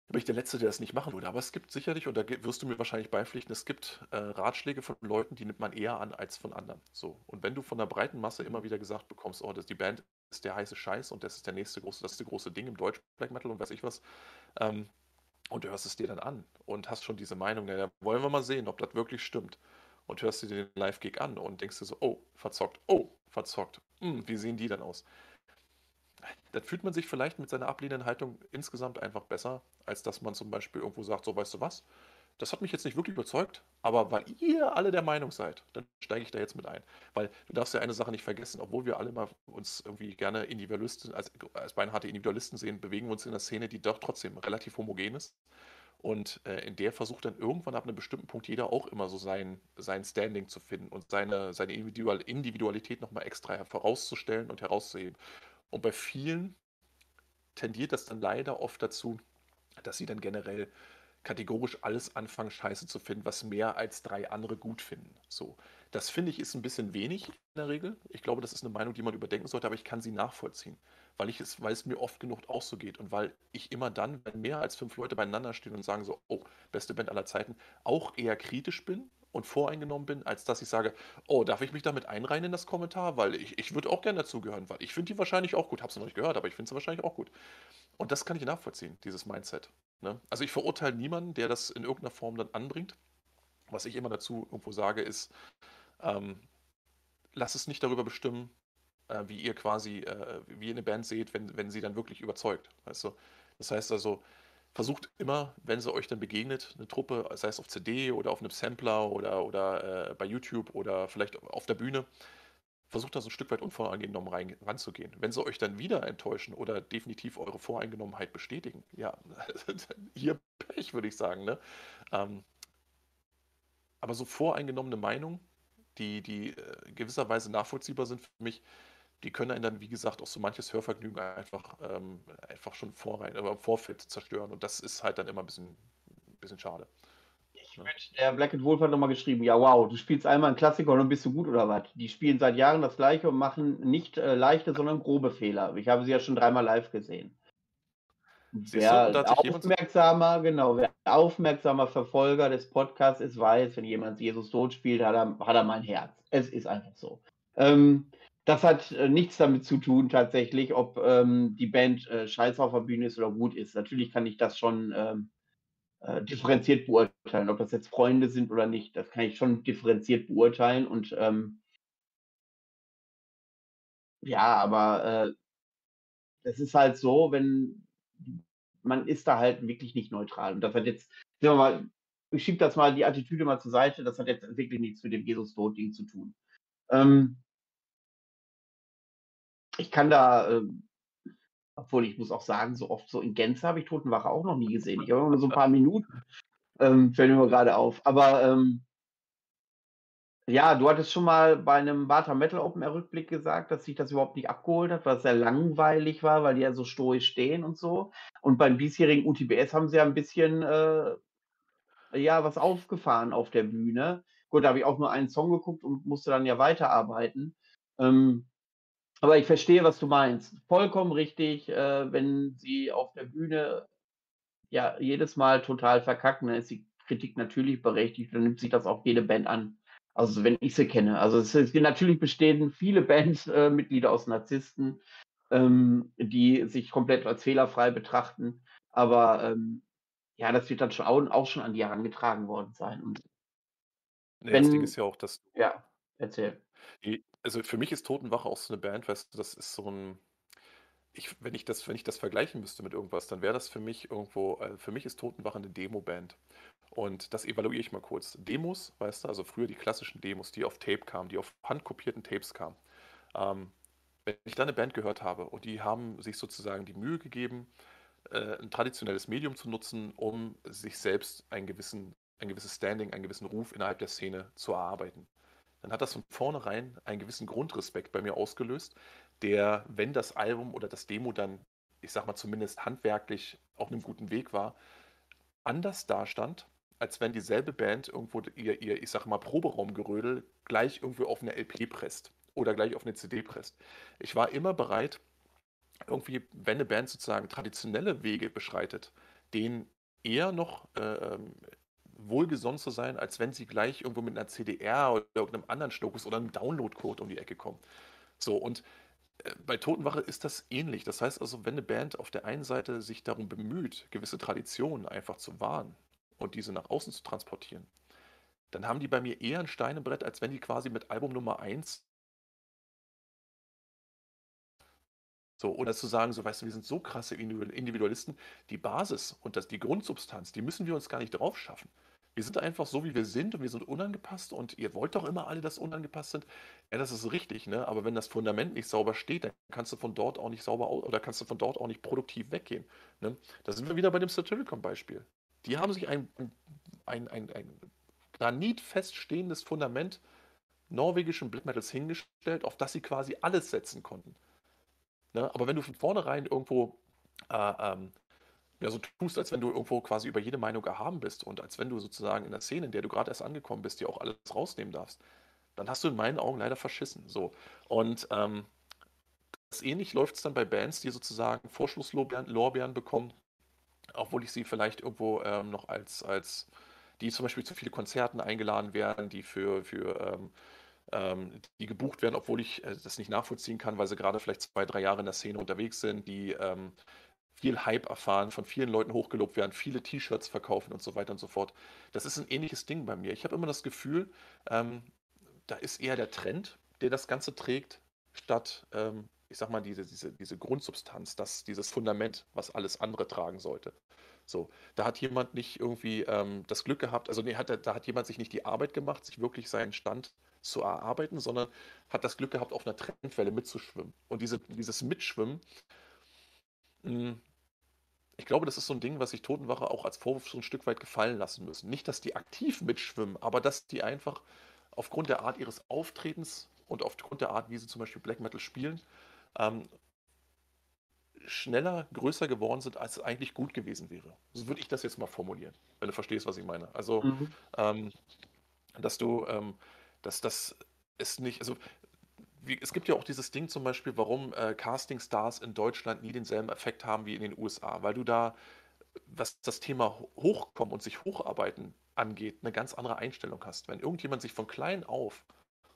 bin ich der Letzte, der das nicht machen würde. Aber es gibt sicherlich, und da wirst du mir wahrscheinlich beipflichten, es gibt äh, Ratschläge von Leuten, die nimmt man eher an als von anderen. So. Und wenn du von der breiten Masse immer wieder gesagt bekommst, oh, das, die Band ist der heiße Scheiß und das ist der nächste große, das ist der große Ding im Deutsch Black Metal und weiß ich was, ähm, und du hörst es dir dann an und hast schon diese Meinung, naja, wollen wir mal sehen, ob das wirklich stimmt. Und hörst dir den Live-Gig an und denkst dir so, oh, verzockt, oh, verzockt. Hm, wie sehen die dann aus? dann fühlt man sich vielleicht mit seiner ablehnenden Haltung insgesamt einfach besser, als dass man zum Beispiel irgendwo sagt, so weißt du was, das hat mich jetzt nicht wirklich überzeugt, aber weil ihr alle der Meinung seid, dann steige ich da jetzt mit ein. Weil du darfst ja eine Sache nicht vergessen, obwohl wir alle mal uns irgendwie gerne Individualisten, als, als beinharte Individualisten sehen, bewegen wir uns in einer Szene, die doch trotzdem relativ homogen ist. Und äh, in der versucht dann irgendwann ab einem bestimmten Punkt jeder auch immer so sein, sein Standing zu finden und seine, seine Individualität nochmal extra herauszustellen und herauszuheben. Und bei vielen tendiert das dann leider oft dazu, dass sie dann generell kategorisch alles anfangen, scheiße zu finden, was mehr als drei andere gut finden. So. Das finde ich ist ein bisschen wenig in der Regel. Ich glaube, das ist eine Meinung, die man überdenken sollte, aber ich kann sie nachvollziehen, weil, ich es, weil es mir oft genug auch so geht und weil ich immer dann, wenn mehr als fünf Leute beieinander stehen und sagen so, oh, beste Band aller Zeiten, auch eher kritisch bin und voreingenommen bin, als dass ich sage, oh, darf ich mich damit einreihen in das Kommentar? Weil ich, ich würde auch gerne dazugehören, weil ich finde die wahrscheinlich auch gut. Habe sie noch nicht gehört, aber ich finde sie wahrscheinlich auch gut. Und das kann ich nachvollziehen, dieses Mindset. Ne? Also ich verurteile niemanden, der das in irgendeiner Form dann anbringt. Was ich immer dazu irgendwo sage, ist, ähm, lass es nicht darüber bestimmen, äh, wie ihr quasi, äh, wie ihr eine Band seht, wenn, wenn sie dann wirklich überzeugt. Weißt du? Das heißt also, versucht immer, wenn sie euch dann begegnet, eine Truppe, sei es auf CD oder auf einem Sampler oder, oder äh, bei YouTube oder vielleicht auf der Bühne, versucht da so ein Stück weit unvoreingenommen rein, ranzugehen. Wenn sie euch dann wieder enttäuschen oder definitiv eure Voreingenommenheit bestätigen, ja, ihr Pech, würde ich sagen. Ne? Ähm, aber so voreingenommene Meinungen, die, die äh, gewisserweise nachvollziehbar sind für mich, die können einen dann, wie gesagt, auch so manches Hörvergnügen einfach, ähm, einfach schon vorrein, aber im Vorfeld zerstören. Und das ist halt dann immer ein bisschen, ein bisschen schade.
Ne? Der Black and Wolf hat nochmal geschrieben, ja wow, du spielst einmal einen Klassiker und dann bist du gut oder was? Die spielen seit Jahren das gleiche und machen nicht äh, leichte, sondern grobe Fehler. Ich habe sie ja schon dreimal live gesehen. Wer du, aufmerksamer, genau, wer aufmerksamer Verfolger des Podcasts ist, weiß, wenn jemand Jesus tot spielt, hat er, hat er mein Herz. Es ist einfach so. Ähm, das hat äh, nichts damit zu tun, tatsächlich, ob ähm, die Band äh, scheiße auf der Bühne ist oder gut ist. Natürlich kann ich das schon ähm, äh, differenziert beurteilen, ob das jetzt Freunde sind oder nicht. Das kann ich schon differenziert beurteilen und ähm, ja, aber äh, es ist halt so, wenn man ist da halt wirklich nicht neutral. Und das hat jetzt, sagen wir mal, ich schiebe das mal die Attitüde mal zur Seite, das hat jetzt wirklich nichts mit dem Jesus-Tod-Ding zu tun. Ähm, ich kann da, äh, obwohl ich muss auch sagen, so oft so in Gänze habe ich Totenwache auch noch nie gesehen. Ich habe nur so ein paar Minuten, ähm, fällt mir gerade auf. Aber ähm, ja, du hattest schon mal bei einem Bata Metal Open Air Rückblick gesagt, dass sich das überhaupt nicht abgeholt hat, weil es sehr langweilig war, weil die ja so stoisch stehen und so. Und beim diesjährigen UTBS haben sie ja ein bisschen äh, ja was aufgefahren auf der Bühne. Gut, da habe ich auch nur einen Song geguckt und musste dann ja weiterarbeiten. Ähm, aber ich verstehe, was du meinst. Vollkommen richtig, äh, wenn sie auf der Bühne ja jedes Mal total verkacken, dann ist die Kritik natürlich berechtigt, dann nimmt sich das auch jede Band an. Also wenn ich sie kenne. Also es ist, natürlich bestehen viele Bandmitglieder äh, aus Narzissten, ähm, die sich komplett als fehlerfrei betrachten. Aber ähm, ja, das wird dann schon auch, auch, schon an die herangetragen worden sein. Und
nee, wenn, das Ding ist ja auch, dass.
Ja, erzähl.
Die, also für mich ist Totenwache auch so eine Band, weißt du, das ist so ein. Ich, wenn, ich das, wenn ich das vergleichen müsste mit irgendwas, dann wäre das für mich irgendwo, äh, für mich ist Totenwache eine Demo-Band. Und das evaluiere ich mal kurz. Demos, weißt du, also früher die klassischen Demos, die auf Tape kamen, die auf handkopierten Tapes kamen. Ähm, wenn ich da eine Band gehört habe und die haben sich sozusagen die Mühe gegeben, äh, ein traditionelles Medium zu nutzen, um sich selbst einen gewissen, ein gewisses Standing, einen gewissen Ruf innerhalb der Szene zu erarbeiten dann hat das von vornherein einen gewissen Grundrespekt bei mir ausgelöst, der, wenn das Album oder das Demo dann, ich sag mal zumindest handwerklich auf einem guten Weg war, anders dastand, als wenn dieselbe Band irgendwo ihr, ihr ich sag mal, Proberaumgerödel gleich irgendwo auf eine LP presst oder gleich auf eine CD presst. Ich war immer bereit, irgendwie, wenn eine Band sozusagen traditionelle Wege beschreitet, den eher noch äh, ähm, wohlgesonnen zu sein, als wenn sie gleich irgendwo mit einer CDR oder irgendeinem anderen Schluckus oder einem Download-Code um die Ecke kommen. So, und äh, bei Totenwache ist das ähnlich. Das heißt also, wenn eine Band auf der einen Seite sich darum bemüht, gewisse Traditionen einfach zu wahren und diese nach außen zu transportieren, dann haben die bei mir eher ein Stein im Brett, als wenn die quasi mit Album Nummer 1 So, oder zu sagen, so, weißt du, wir sind so krasse Individualisten, die Basis und das, die Grundsubstanz, die müssen wir uns gar nicht drauf schaffen. Wir sind einfach so, wie wir sind und wir sind unangepasst und ihr wollt doch immer alle, dass unangepasst sind. Ja, das ist richtig, ne? Aber wenn das Fundament nicht sauber steht, dann kannst du von dort auch nicht sauber oder kannst du von dort auch nicht produktiv weggehen. Ne? Da sind wir wieder bei dem Satyricon-Beispiel. Die haben sich ein, ein, ein, ein granitfest stehendes Fundament norwegischen Black Metals hingestellt, auf das sie quasi alles setzen konnten. Ne? Aber wenn du von vornherein irgendwo äh, ähm, ja, so tust, als wenn du irgendwo quasi über jede Meinung erhaben bist und als wenn du sozusagen in der Szene, in der du gerade erst angekommen bist, dir auch alles rausnehmen darfst, dann hast du in meinen Augen leider verschissen. So. Und ähm, ähnlich läuft es dann bei Bands, die sozusagen Vorschlusslorbeeren Lorbeeren bekommen, obwohl ich sie vielleicht irgendwo ähm, noch als, als die zum Beispiel zu viele Konzerten eingeladen werden, die für, für ähm, ähm, die gebucht werden, obwohl ich äh, das nicht nachvollziehen kann, weil sie gerade vielleicht zwei, drei Jahre in der Szene unterwegs sind, die ähm, viel Hype erfahren, von vielen Leuten hochgelobt werden, viele T-Shirts verkaufen und so weiter und so fort. Das ist ein ähnliches Ding bei mir. Ich habe immer das Gefühl, ähm, da ist eher der Trend, der das Ganze trägt, statt, ähm, ich sag mal, diese, diese, diese Grundsubstanz, das, dieses Fundament, was alles andere tragen sollte. So, da hat jemand nicht irgendwie ähm, das Glück gehabt, also nee, hat, da hat jemand sich nicht die Arbeit gemacht, sich wirklich seinen Stand zu erarbeiten, sondern hat das Glück gehabt, auf einer Trendwelle mitzuschwimmen. Und diese, dieses Mitschwimmen, mh, hm, ich glaube, das ist so ein Ding, was sich Totenwache auch als Vorwurf so ein Stück weit gefallen lassen müssen. Nicht, dass die aktiv mitschwimmen, aber dass die einfach aufgrund der Art ihres Auftretens und aufgrund der Art, wie sie zum Beispiel Black Metal spielen, ähm, schneller, größer geworden sind, als es eigentlich gut gewesen wäre. So würde ich das jetzt mal formulieren, wenn du verstehst, was ich meine. Also, mhm. ähm, dass du, ähm, dass das ist nicht, also wie, es gibt ja auch dieses Ding zum Beispiel, warum äh, Casting-Stars in Deutschland nie denselben Effekt haben wie in den USA, weil du da, was das Thema Hochkommen und sich hocharbeiten angeht, eine ganz andere Einstellung hast. Wenn irgendjemand sich von klein auf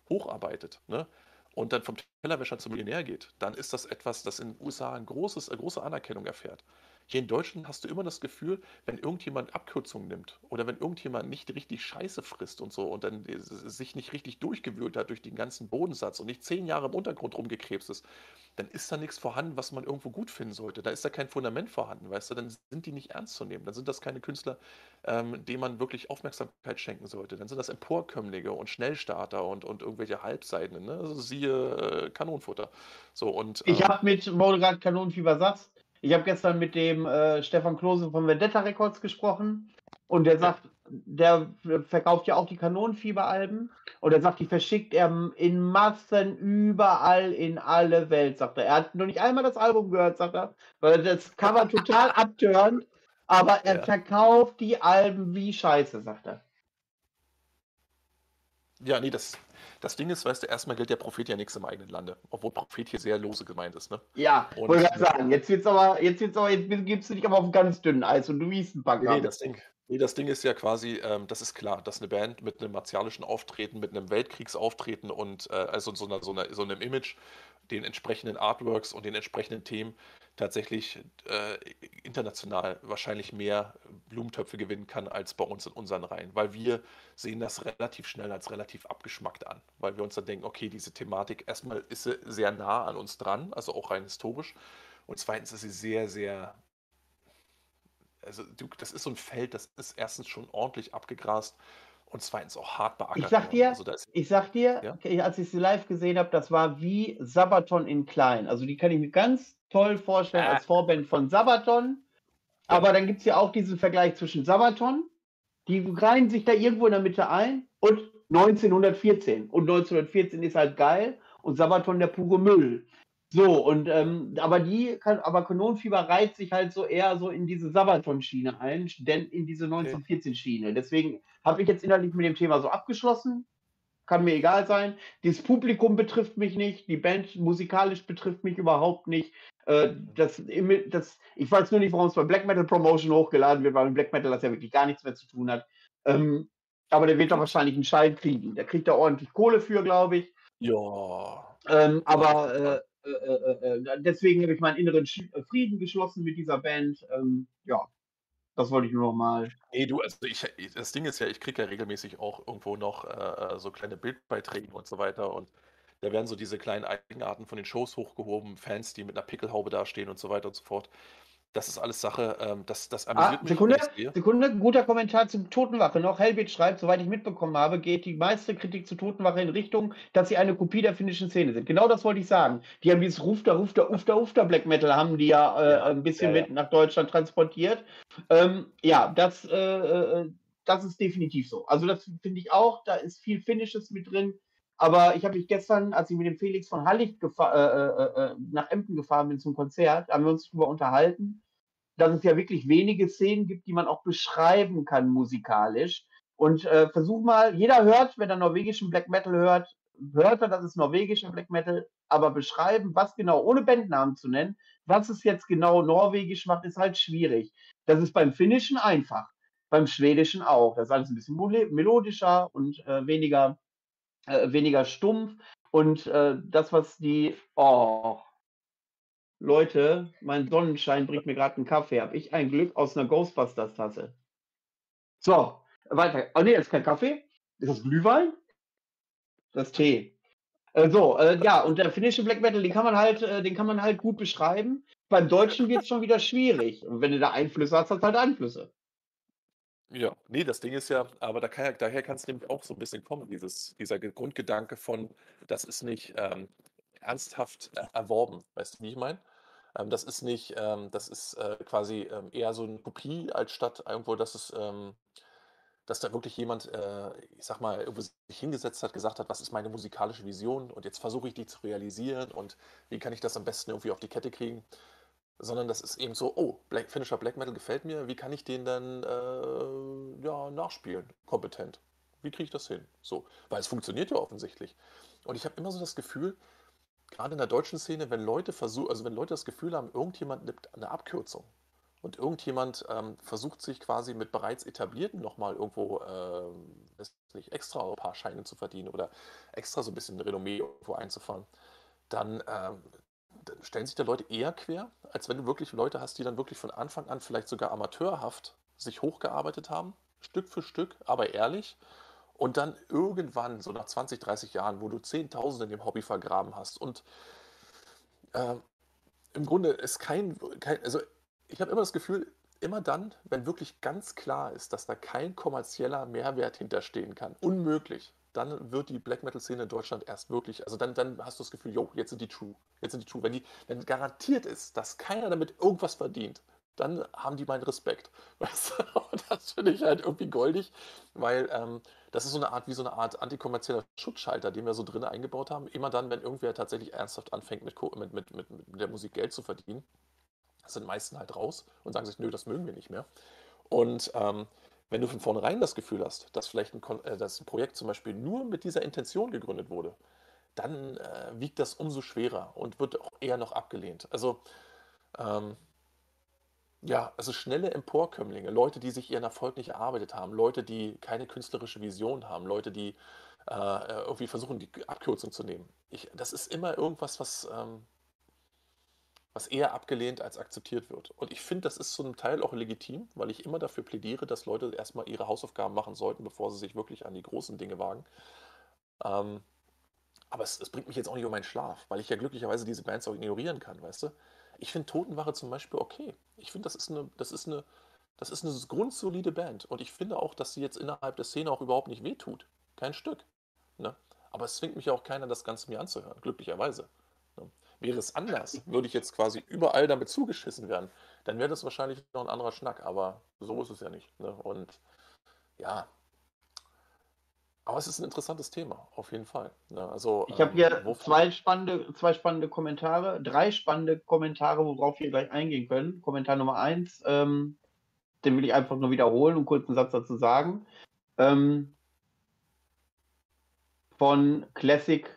hocharbeitet, ne, und dann vom Tellerwäscher zum Millionär geht, dann ist das etwas, das in den USA ein großes, eine große Anerkennung erfährt. Hier in Deutschland hast du immer das Gefühl, wenn irgendjemand Abkürzungen nimmt oder wenn irgendjemand nicht richtig Scheiße frisst und so und dann sich nicht richtig durchgewühlt hat durch den ganzen Bodensatz und nicht zehn Jahre im Untergrund rumgekrebst ist, dann ist da nichts vorhanden, was man irgendwo gut finden sollte. Da ist da kein Fundament vorhanden, weißt du, dann sind die nicht ernst zu nehmen. Dann sind das keine Künstler, ähm, denen man wirklich Aufmerksamkeit schenken sollte. Dann sind das Emporkömmlinge und Schnellstarter und, und irgendwelche Halbseiten, ne? Also siehe äh, Kanonenfutter. So, und,
ähm, ich habe mit Moderat Kanonenfieber Satz ich habe gestern mit dem äh, Stefan Klose von Vendetta Records gesprochen und der sagt, der verkauft ja auch die Kanonenfieberalben und er sagt, die verschickt er in Massen überall in alle Welt, sagt er. Er hat noch nicht einmal das Album gehört, sagt er, weil das Cover total abtörend, aber er ja. verkauft die Alben wie Scheiße, sagt er.
Ja, nee, das, das Ding ist, weißt du, erstmal gilt der Prophet ja nichts im eigenen Lande, obwohl Prophet hier sehr lose gemeint ist, ne?
Ja, und, wollte ich sagen, jetzt wird's aber, jetzt wird's aber, jetzt gibst du dich aber auf ganz dünnen Eis und du wiest ein paar
Nee, das Ding, nee, das Ding ist ja quasi, ähm, das ist klar, dass eine Band mit einem martialischen Auftreten, mit einem Weltkriegsauftreten und äh, also so, einer, so, einer, so einem Image, den entsprechenden Artworks und den entsprechenden Themen tatsächlich äh, international wahrscheinlich mehr Blumentöpfe gewinnen kann als bei uns in unseren Reihen, weil wir sehen das relativ schnell als relativ abgeschmackt an, weil wir uns dann denken, okay, diese Thematik erstmal ist sie sehr nah an uns dran, also auch rein historisch, und zweitens ist sie sehr, sehr, also das ist so ein Feld, das ist erstens schon ordentlich abgegrast und zweitens auch hart beackert.
Ich sag dir, also ich sag dir, ja? als ich sie live gesehen habe, das war wie Sabaton in klein. Also die kann ich mir ganz toll vorstellen ah. als Vorband von Sabaton. Aber dann gibt es ja auch diesen Vergleich zwischen Sabaton, die reihen sich da irgendwo in der Mitte ein, und 1914. Und 1914 ist halt geil und Sabaton der pure Müll. So, und ähm, aber die kann, aber Kanonenfieber reiht sich halt so eher so in diese Sabaton-Schiene ein, denn in diese 1914-Schiene. Deswegen habe ich jetzt innerlich mit dem Thema so abgeschlossen. Kann mir egal sein. Das Publikum betrifft mich nicht, die Band musikalisch betrifft mich überhaupt nicht. Äh, das, das, ich weiß nur nicht, warum es bei Black Metal Promotion hochgeladen wird, weil mit Black Metal das ja wirklich gar nichts mehr zu tun hat. Ähm, aber der wird doch wahrscheinlich einen Schein kriegen. Der kriegt da ordentlich Kohle für, glaube ich.
Ja.
Ähm, aber äh, äh, äh, äh, deswegen habe ich meinen inneren Frieden geschlossen mit dieser Band. Ähm, ja, das wollte ich nur noch mal.
Nee, du, also ich, das Ding ist ja, ich kriege ja regelmäßig auch irgendwo noch äh, so kleine Bildbeiträge und so weiter und da werden so diese kleinen Eigenarten von den Shows hochgehoben, Fans, die mit einer Pickelhaube dastehen und so weiter und so fort. Das ist alles Sache, ähm, das, das
ah, amüsiert ah, mich. Sekunde, Sekunde, guter Kommentar zum Totenwache noch. Helbit schreibt, soweit ich mitbekommen habe, geht die meiste Kritik zu Totenwache in Richtung, dass sie eine Kopie der finnischen Szene sind. Genau das wollte ich sagen. Die haben dieses Rufter, Rufter, Ufter, Ufter Black Metal, haben die ja, äh, ein bisschen ja, ja. mit nach Deutschland transportiert. Ähm, ja, das, äh, äh, das ist definitiv so. Also das finde ich auch, da ist viel Finnisches mit drin. Aber ich habe mich gestern, als ich mit dem Felix von Hallig äh, äh, äh, nach Emden gefahren bin zum Konzert, haben wir uns darüber unterhalten, dass es ja wirklich wenige Szenen gibt, die man auch beschreiben kann musikalisch. Und äh, versuch mal, jeder hört, wenn er norwegischen Black Metal hört, hört er, das ist norwegischer Black Metal, aber beschreiben, was genau, ohne Bandnamen zu nennen, was es jetzt genau norwegisch macht, ist halt schwierig. Das ist beim Finnischen einfach. beim Schwedischen auch. Das ist alles ein bisschen melodischer und äh, weniger, äh, weniger stumpf. Und äh, das, was die, oh, Leute, mein Sonnenschein bringt mir gerade einen Kaffee. Habe ich ein Glück aus einer Ghostbusters-Tasse. So, weiter. Oh nee, das ist kein Kaffee. Ist das Glühwein? Das ist Tee. Äh, so, äh, ja, und der finnische Black Metal, den kann man halt, äh, den kann man halt gut beschreiben. Beim Deutschen wird es schon wieder schwierig. Und wenn du da Einflüsse hast, hast du halt Einflüsse.
Ja, nee, das Ding ist ja, aber da kann daher kann es nämlich auch so ein bisschen kommen, dieses, dieser Grundgedanke von, das ist nicht ähm, ernsthaft äh, erworben, weißt du, wie ich meine? Ähm, das ist nicht, ähm, das ist äh, quasi ähm, eher so eine Kopie, als statt irgendwo, dass es, ähm, dass da wirklich jemand, äh, ich sag mal, irgendwo sich hingesetzt hat, gesagt hat, was ist meine musikalische Vision? Und jetzt versuche ich die zu realisieren und wie kann ich das am besten irgendwie auf die Kette kriegen sondern das ist eben so, oh, Black, finnischer Black Metal gefällt mir, wie kann ich den dann äh, ja, nachspielen, kompetent? Wie kriege ich das hin? So, weil es funktioniert ja offensichtlich. Und ich habe immer so das Gefühl, gerade in der deutschen Szene, wenn Leute versuchen, also wenn Leute das Gefühl haben, irgendjemand nimmt eine Abkürzung und irgendjemand ähm, versucht sich quasi mit bereits etablierten nochmal irgendwo äh, nicht extra ein paar Scheine zu verdienen oder extra so ein bisschen Renommee irgendwo einzufahren, dann ähm, stellen sich da Leute eher quer, als wenn du wirklich Leute hast, die dann wirklich von Anfang an vielleicht sogar amateurhaft sich hochgearbeitet haben, Stück für Stück, aber ehrlich. Und dann irgendwann, so nach 20, 30 Jahren, wo du Zehntausende in dem Hobby vergraben hast und äh, im Grunde ist kein, kein also ich habe immer das Gefühl, immer dann, wenn wirklich ganz klar ist, dass da kein kommerzieller Mehrwert hinterstehen kann, unmöglich, dann wird die Black Metal-Szene in Deutschland erst wirklich, also dann, dann hast du das Gefühl, jo, jetzt sind die true. Jetzt sind die true. Wenn, die, wenn garantiert ist, dass keiner damit irgendwas verdient, dann haben die meinen Respekt. Weißt du? Das finde ich halt irgendwie goldig, weil ähm, das ist so eine Art, wie so eine Art antikommerzieller Schutzschalter, den wir so drin eingebaut haben. Immer dann, wenn irgendwer tatsächlich ernsthaft anfängt, mit, mit, mit, mit, mit der Musik Geld zu verdienen, sind meisten halt raus und sagen sich, nö, das mögen wir nicht mehr. Und ähm, wenn du von vornherein das Gefühl hast, dass vielleicht ein, äh, dass ein Projekt zum Beispiel nur mit dieser Intention gegründet wurde, dann äh, wiegt das umso schwerer und wird auch eher noch abgelehnt. Also, ähm, ja, also schnelle Emporkömmlinge, Leute, die sich ihren Erfolg nicht erarbeitet haben, Leute, die keine künstlerische Vision haben, Leute, die äh, irgendwie versuchen, die Abkürzung zu nehmen. Ich, das ist immer irgendwas, was, ähm, was eher abgelehnt als akzeptiert wird. Und ich finde, das ist zum Teil auch legitim, weil ich immer dafür plädiere, dass Leute erstmal ihre Hausaufgaben machen sollten, bevor sie sich wirklich an die großen Dinge wagen. Ähm, aber es, es, bringt mich jetzt auch nicht um meinen Schlaf, weil ich ja glücklicherweise diese Bands auch ignorieren kann, weißt du? Ich finde Totenwache zum Beispiel okay. Ich finde, das ist eine, das ist eine, das ist eine grundsolide Band. Und ich finde auch, dass sie jetzt innerhalb der Szene auch überhaupt nicht wehtut. Kein Stück. Ne? Aber es zwingt mich auch keiner, das Ganze mir anzuhören, glücklicherweise. Ne? Wäre es anders, würde ich jetzt quasi überall damit zugeschissen werden, dann wäre das wahrscheinlich noch ein anderer Schnack, aber so ist es ja nicht. Ne? Und ja, aber es ist ein interessantes Thema, auf jeden Fall. Ne? Also,
ich habe hier ähm, zwei, spannende, zwei spannende Kommentare, drei spannende Kommentare, worauf wir gleich eingehen können. Kommentar Nummer eins, ähm, den will ich einfach nur wiederholen und kurz einen Satz dazu sagen. Ähm, von Classic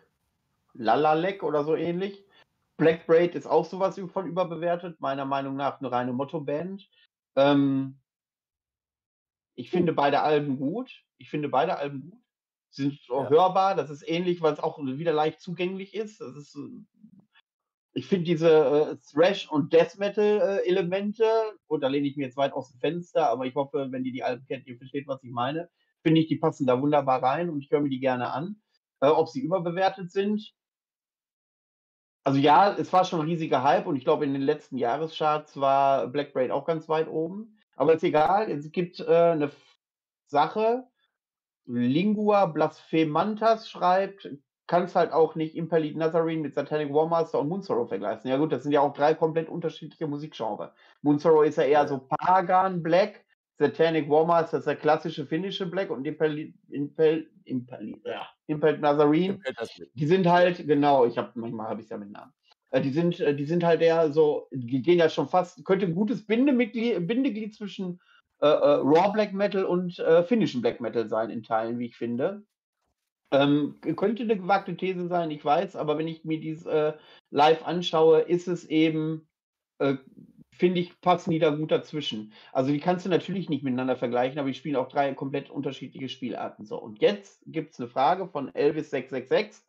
Lalalek oder so ähnlich. Black Braid ist auch sowas von überbewertet, meiner Meinung nach eine reine Motto-Band. Ähm, ich finde beide Alben gut. Ich finde beide Alben gut. Sind ja. hörbar. Das ist ähnlich, weil es auch wieder leicht zugänglich ist. Das ist ich finde diese äh, Thrash- und Death Metal-Elemente, äh, und da lehne ich mir jetzt weit aus dem Fenster, aber ich hoffe, wenn ihr die Alben kennt, ihr versteht, was ich meine. Finde ich, die passen da wunderbar rein und ich höre mir die gerne an. Äh, ob sie überbewertet sind, also ja, es war schon ein riesiger Hype und ich glaube, in den letzten Jahrescharts war Black Braid auch ganz weit oben. Aber ist egal, es gibt äh, eine Sache, Lingua Blasphemantas schreibt, kannst halt auch nicht Impaled Nazarene mit Satanic Warmaster und Moonsorrow vergleichen. Ja gut, das sind ja auch drei komplett unterschiedliche Musikgenre. Moonsorrow ist ja eher so Pagan Black, Satanic Warmaster ist der klassische finnische Black und Impaled, Impaled, Impaled, ja, Impaled Nazarene, die sind halt, genau, ich habe manchmal habe ich es ja mit Namen. Äh, die sind, äh, die sind halt eher so, die gehen ja schon fast, könnte ein gutes Bindemitglied, Bindeglied zwischen äh, äh, Raw Black Metal und äh, finnischen Black Metal sein in Teilen, wie ich finde. Ähm, könnte eine gewagte These sein, ich weiß, aber wenn ich mir dies äh, live anschaue, ist es eben finde ich, passen die da gut dazwischen. Also die kannst du natürlich nicht miteinander vergleichen, aber die spielen auch drei komplett unterschiedliche Spielarten. So, und jetzt gibt es eine Frage von Elvis666.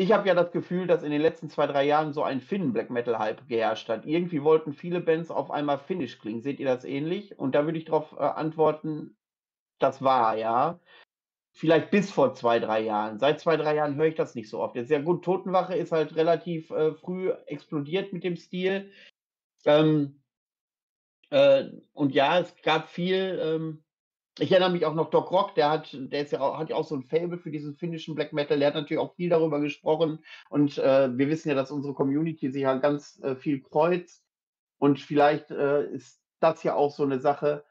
Ich habe ja das Gefühl, dass in den letzten zwei, drei Jahren so ein Finn-Black Metal-Hype geherrscht hat. Irgendwie wollten viele Bands auf einmal Finnisch klingen. Seht ihr das ähnlich? Und da würde ich darauf äh, antworten, das war, ja. Vielleicht bis vor zwei, drei Jahren. Seit zwei, drei Jahren höre ich das nicht so oft. Jetzt ja gut, Totenwache ist halt relativ äh, früh explodiert mit dem Stil. Ähm, äh, und ja, es gab viel. Ähm, ich erinnere mich auch noch Doc Rock, der hat, der ist ja hat ja auch so ein Fable für diesen finnischen Black Metal. Der hat natürlich auch viel darüber gesprochen. Und äh, wir wissen ja, dass unsere Community sich ja ganz äh, viel kreuzt. Und vielleicht äh, ist das ja auch so eine Sache.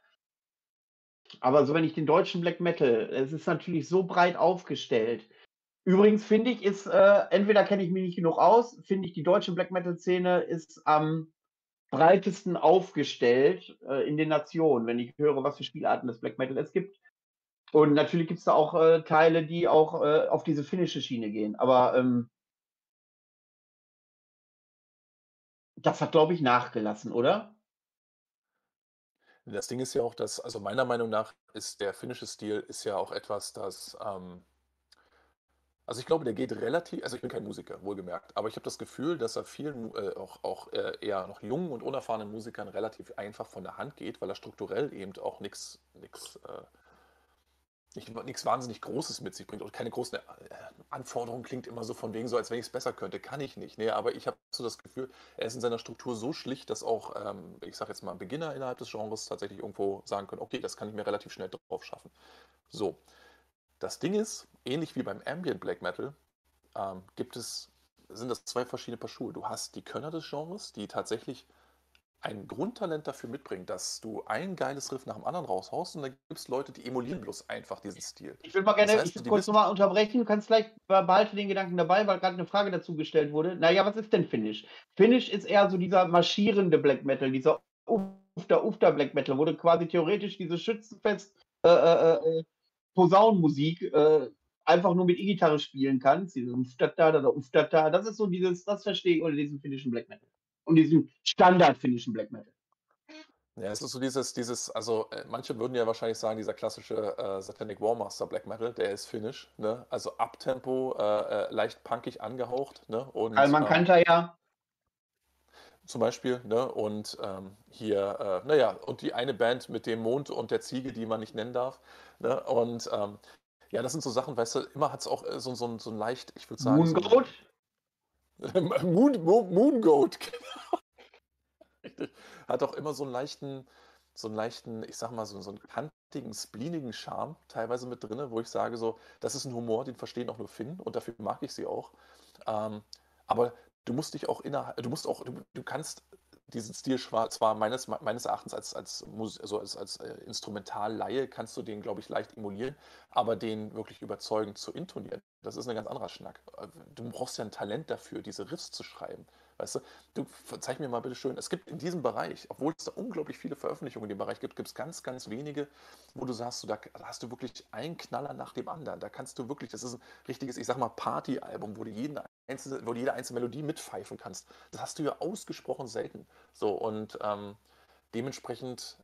Aber so, wenn ich den deutschen Black Metal, es ist natürlich so breit aufgestellt. Übrigens finde ich, ist, äh, entweder kenne ich mich nicht genug aus, finde ich, die deutsche Black Metal-Szene ist am breitesten aufgestellt äh, in den Nationen, wenn ich höre, was für Spielarten des Black Metal es gibt. Und natürlich gibt es da auch äh, Teile, die auch äh, auf diese finnische Schiene gehen. Aber ähm, das hat, glaube ich, nachgelassen, oder?
Das Ding ist ja auch, dass, also meiner Meinung nach ist der finnische Stil ist ja auch etwas, das ähm, also ich glaube, der geht relativ, also ich bin kein Musiker, wohlgemerkt, aber ich habe das Gefühl, dass er vielen, äh, auch, auch äh, eher noch jungen und unerfahrenen Musikern relativ einfach von der Hand geht, weil er strukturell eben auch nichts nix, äh, nichts wahnsinnig Großes mit sich bringt und keine großen äh, Anforderungen klingt immer so von wegen so, als wenn ich es besser könnte. Kann ich nicht. Nee, aber ich habe so das Gefühl, er ist in seiner Struktur so schlicht, dass auch, ähm, ich sage jetzt mal, Beginner innerhalb des Genres tatsächlich irgendwo sagen können, okay, das kann ich mir relativ schnell drauf schaffen. So. Das Ding ist, ähnlich wie beim Ambient Black Metal, ähm, gibt es, sind das zwei verschiedene Paar Schuhe. Du hast die Könner des Genres, die tatsächlich ein Grundtalent dafür mitbringen, dass du ein geiles Riff nach dem anderen raushaust und dann gibt es Leute, die emulieren bloß einfach diesen Stil.
Ich will mal gerne das heißt, ich kurz nochmal unterbrechen. Du kannst gleich behalte den Gedanken dabei, weil gerade eine Frage dazu gestellt wurde. Naja, was ist denn Finish? Finish ist eher so dieser marschierende Black Metal, dieser Ufter, Ufter Black Metal, wo du quasi theoretisch dieses Schützenfest äh, äh, äh Posaunenmusik äh, einfach nur mit E-Gitarre spielen kannst, dieses oder Umstatta, das ist so dieses, das verstehe ich unter diesem finnischen Black Metal. Und diesem Standard finnischen Black Metal.
Ja, es ist so dieses, dieses, also äh, manche würden ja wahrscheinlich sagen, dieser klassische äh, Satanic Warmaster Black Metal, der ist finnisch, ne? Also Abtempo, äh, äh, leicht punkig angehaucht, ne?
Und, man ähm, kannte ja
zum Beispiel, ne? Und ähm, hier, äh, naja, und die eine Band mit dem Mond und der Ziege, die man nicht nennen darf. Ne? Und ähm, ja, das sind so Sachen, weißt du, immer hat es auch äh, so, so, so ein leicht, ich würde sagen.
Moongoat?
So Moon, Moon, Moongoat, genau. Richtig. Hat auch immer so einen leichten, so einen leichten, ich sag mal, so, so einen kantigen, spleenigen Charme teilweise mit drin, wo ich sage, so, das ist ein Humor, den verstehen auch nur Finn und dafür mag ich sie auch. Ähm, aber du musst dich auch innerhalb, du musst auch, du, du kannst diesen Stil zwar meines, meines Erachtens als, als, also als, als äh, Instrumentalleihe kannst du den, glaube ich, leicht emulieren, aber den wirklich überzeugend zu intonieren, das ist ein ganz anderer Schnack. Du brauchst ja ein Talent dafür, diese Riffs zu schreiben. Weißt du, du zeig mir mal bitte schön, es gibt in diesem Bereich, obwohl es da unglaublich viele Veröffentlichungen in dem Bereich gibt, gibt es ganz, ganz wenige, wo du sagst, du, da hast du wirklich einen Knaller nach dem anderen. Da kannst du wirklich, das ist ein richtiges, ich sag mal, Partyalbum, wo du jeden einzelne, wo du jede einzelne Melodie mitpfeifen kannst. Das hast du ja ausgesprochen selten. So, und ähm, dementsprechend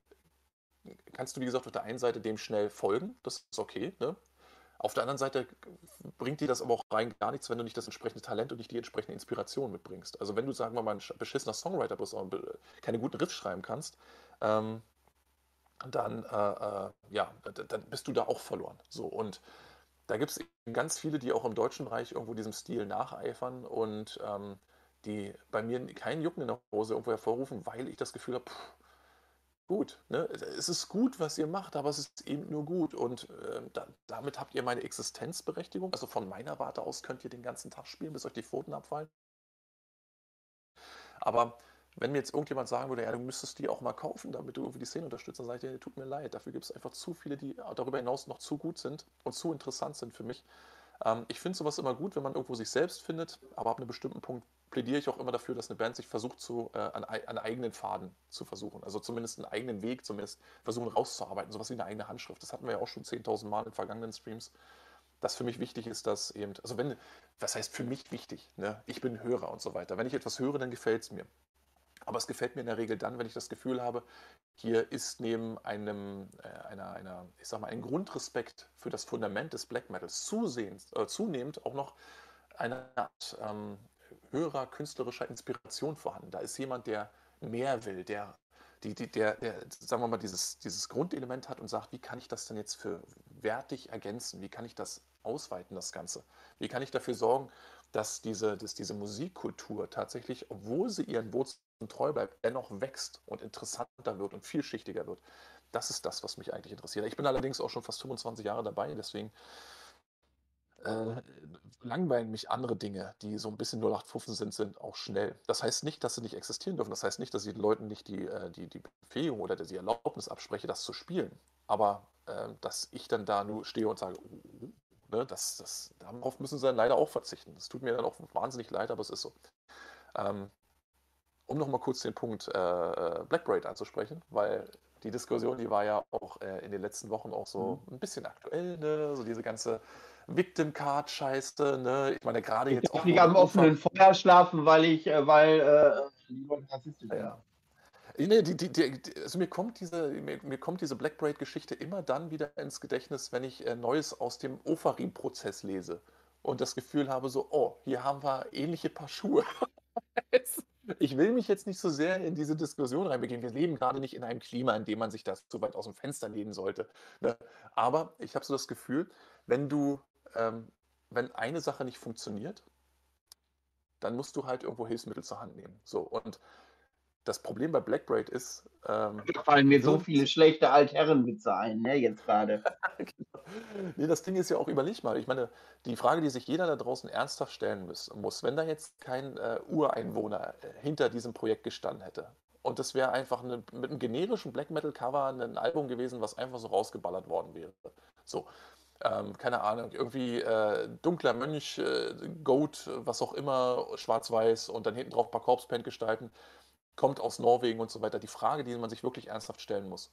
kannst du, wie gesagt, auf der einen Seite dem schnell folgen, das ist okay, ne? Auf der anderen Seite bringt dir das aber auch rein gar nichts, wenn du nicht das entsprechende Talent und nicht die entsprechende Inspiration mitbringst. Also wenn du, sagen wir mal, ein beschissener Songwriter bist und keine guten Riffs schreiben kannst, ähm, dann, äh, äh, ja, dann bist du da auch verloren. So, und da gibt es ganz viele, die auch im deutschen Bereich irgendwo diesem Stil nacheifern und ähm, die bei mir keinen Jucken in der Hose irgendwo hervorrufen, weil ich das Gefühl habe, gut. Ne? Es ist gut, was ihr macht, aber es ist eben nur gut. Und äh, da, damit habt ihr meine Existenzberechtigung. Also von meiner Warte aus könnt ihr den ganzen Tag spielen, bis euch die Pfoten abfallen. Aber wenn mir jetzt irgendjemand sagen würde, ja, du müsstest die auch mal kaufen, damit du irgendwie die Szene unterstützt, dann sage ich dir, tut mir leid. Dafür gibt es einfach zu viele, die darüber hinaus noch zu gut sind und zu interessant sind für mich. Ähm, ich finde sowas immer gut, wenn man irgendwo sich selbst findet, aber ab einem bestimmten Punkt plädiere ich auch immer dafür, dass eine Band sich versucht, zu, äh, an, an, eigenen Faden zu versuchen. Also zumindest einen eigenen Weg, zumindest versuchen rauszuarbeiten. Sowas wie eine eigene Handschrift. Das hatten wir ja auch schon 10.000 Mal in vergangenen Streams. Das für mich wichtig ist, dass eben, also wenn, was heißt für mich wichtig? Ne? Ich bin Hörer und so weiter. Wenn ich etwas höre, dann gefällt es mir. Aber es gefällt mir in der Regel dann, wenn ich das Gefühl habe, hier ist neben einem, äh, einer, einer, ich sag mal, ein Grundrespekt für das Fundament des Black Metals zusehends, äh, zunehmend auch noch eine Art ähm, höherer künstlerischer Inspiration vorhanden. Da ist jemand, der mehr will, der, die, die, der, der, sagen wir mal, dieses, dieses Grundelement hat und sagt, wie kann ich das denn jetzt für wertig ergänzen? Wie kann ich das ausweiten, das Ganze? Wie kann ich dafür sorgen, dass diese, dass diese Musikkultur tatsächlich, obwohl sie ihren Wurzeln treu bleibt, dennoch wächst und interessanter wird und vielschichtiger wird. Das ist das, was mich eigentlich interessiert. Ich bin allerdings auch schon fast 25 Jahre dabei, deswegen äh, langweilen mich andere Dinge, die so ein bisschen 0815 sind, sind auch schnell. Das heißt nicht, dass sie nicht existieren dürfen. Das heißt nicht, dass ich den Leuten nicht die, äh, die, die Befähigung oder die Erlaubnis abspreche, das zu spielen. Aber äh, dass ich dann da nur stehe und sage, oh, Ne, das, das, darauf müssen sie dann leider auch verzichten. Das tut mir dann auch wahnsinnig leid, aber es ist so. Ähm, um nochmal kurz den Punkt äh, äh Black Braid anzusprechen, weil die Diskussion, die war ja auch äh, in den letzten Wochen auch so mhm. ein bisschen aktuell, ne? so diese ganze Victim Card Scheiße, ne? Ich meine gerade jetzt
ich auch nicht am offenen Feuer schlafen, weil ich, äh, weil äh, die Leute rassistisch sind. Ja.
Nee, die, die, die, also mir kommt diese, mir, mir kommt diese Black Braid-Geschichte immer dann wieder ins Gedächtnis, wenn ich äh, Neues aus dem Ofarim-Prozess lese und das Gefühl habe, so, oh, hier haben wir ähnliche Paar Schuhe. ich will mich jetzt nicht so sehr in diese Diskussion reinbegeben. Wir leben gerade nicht in einem Klima, in dem man sich das zu weit aus dem Fenster lehnen sollte. Ne? Aber ich habe so das Gefühl, wenn du, ähm, wenn eine Sache nicht funktioniert, dann musst du halt irgendwo Hilfsmittel zur Hand nehmen. So und das Problem bei Blackbraid ist.
Ähm, da fallen mir so viele schlechte Altherrenwitze ein, ne, jetzt gerade.
genau. Nee, das Ding ist ja auch, überleg mal. Ich meine, die Frage, die sich jeder da draußen ernsthaft stellen muss, muss wenn da jetzt kein äh, Ureinwohner äh, hinter diesem Projekt gestanden hätte und das wäre einfach eine, mit einem generischen Black Metal Cover ein Album gewesen, was einfach so rausgeballert worden wäre. So. Ähm, keine Ahnung, irgendwie äh, dunkler Mönch, äh, Goat, was auch immer, schwarz-weiß und dann hinten drauf ein paar Corpse-Paint gestalten kommt aus Norwegen und so weiter. Die Frage, die man sich wirklich ernsthaft stellen muss,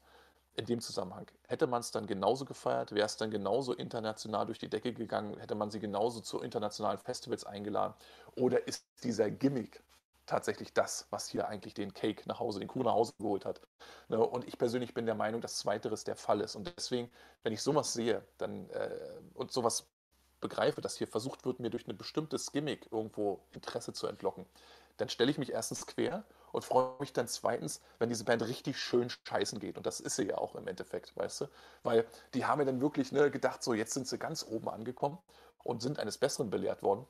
in dem Zusammenhang, hätte man es dann genauso gefeiert? Wäre es dann genauso international durch die Decke gegangen? Hätte man sie genauso zu internationalen Festivals eingeladen? Oder ist dieser Gimmick tatsächlich das, was hier eigentlich den Cake nach Hause, den Kuchen nach Hause geholt hat? Ne, und ich persönlich bin der Meinung, dass Zweiteres der Fall ist. Und deswegen, wenn ich sowas sehe dann, äh, und sowas begreife, dass hier versucht wird, mir durch ein bestimmtes Gimmick irgendwo Interesse zu entlocken, dann stelle ich mich erstens quer und freue mich dann zweitens, wenn diese Band richtig schön scheißen geht. Und das ist sie ja auch im Endeffekt, weißt du? Weil die haben ja dann wirklich ne, gedacht, so jetzt sind sie ganz oben angekommen und sind eines Besseren belehrt worden.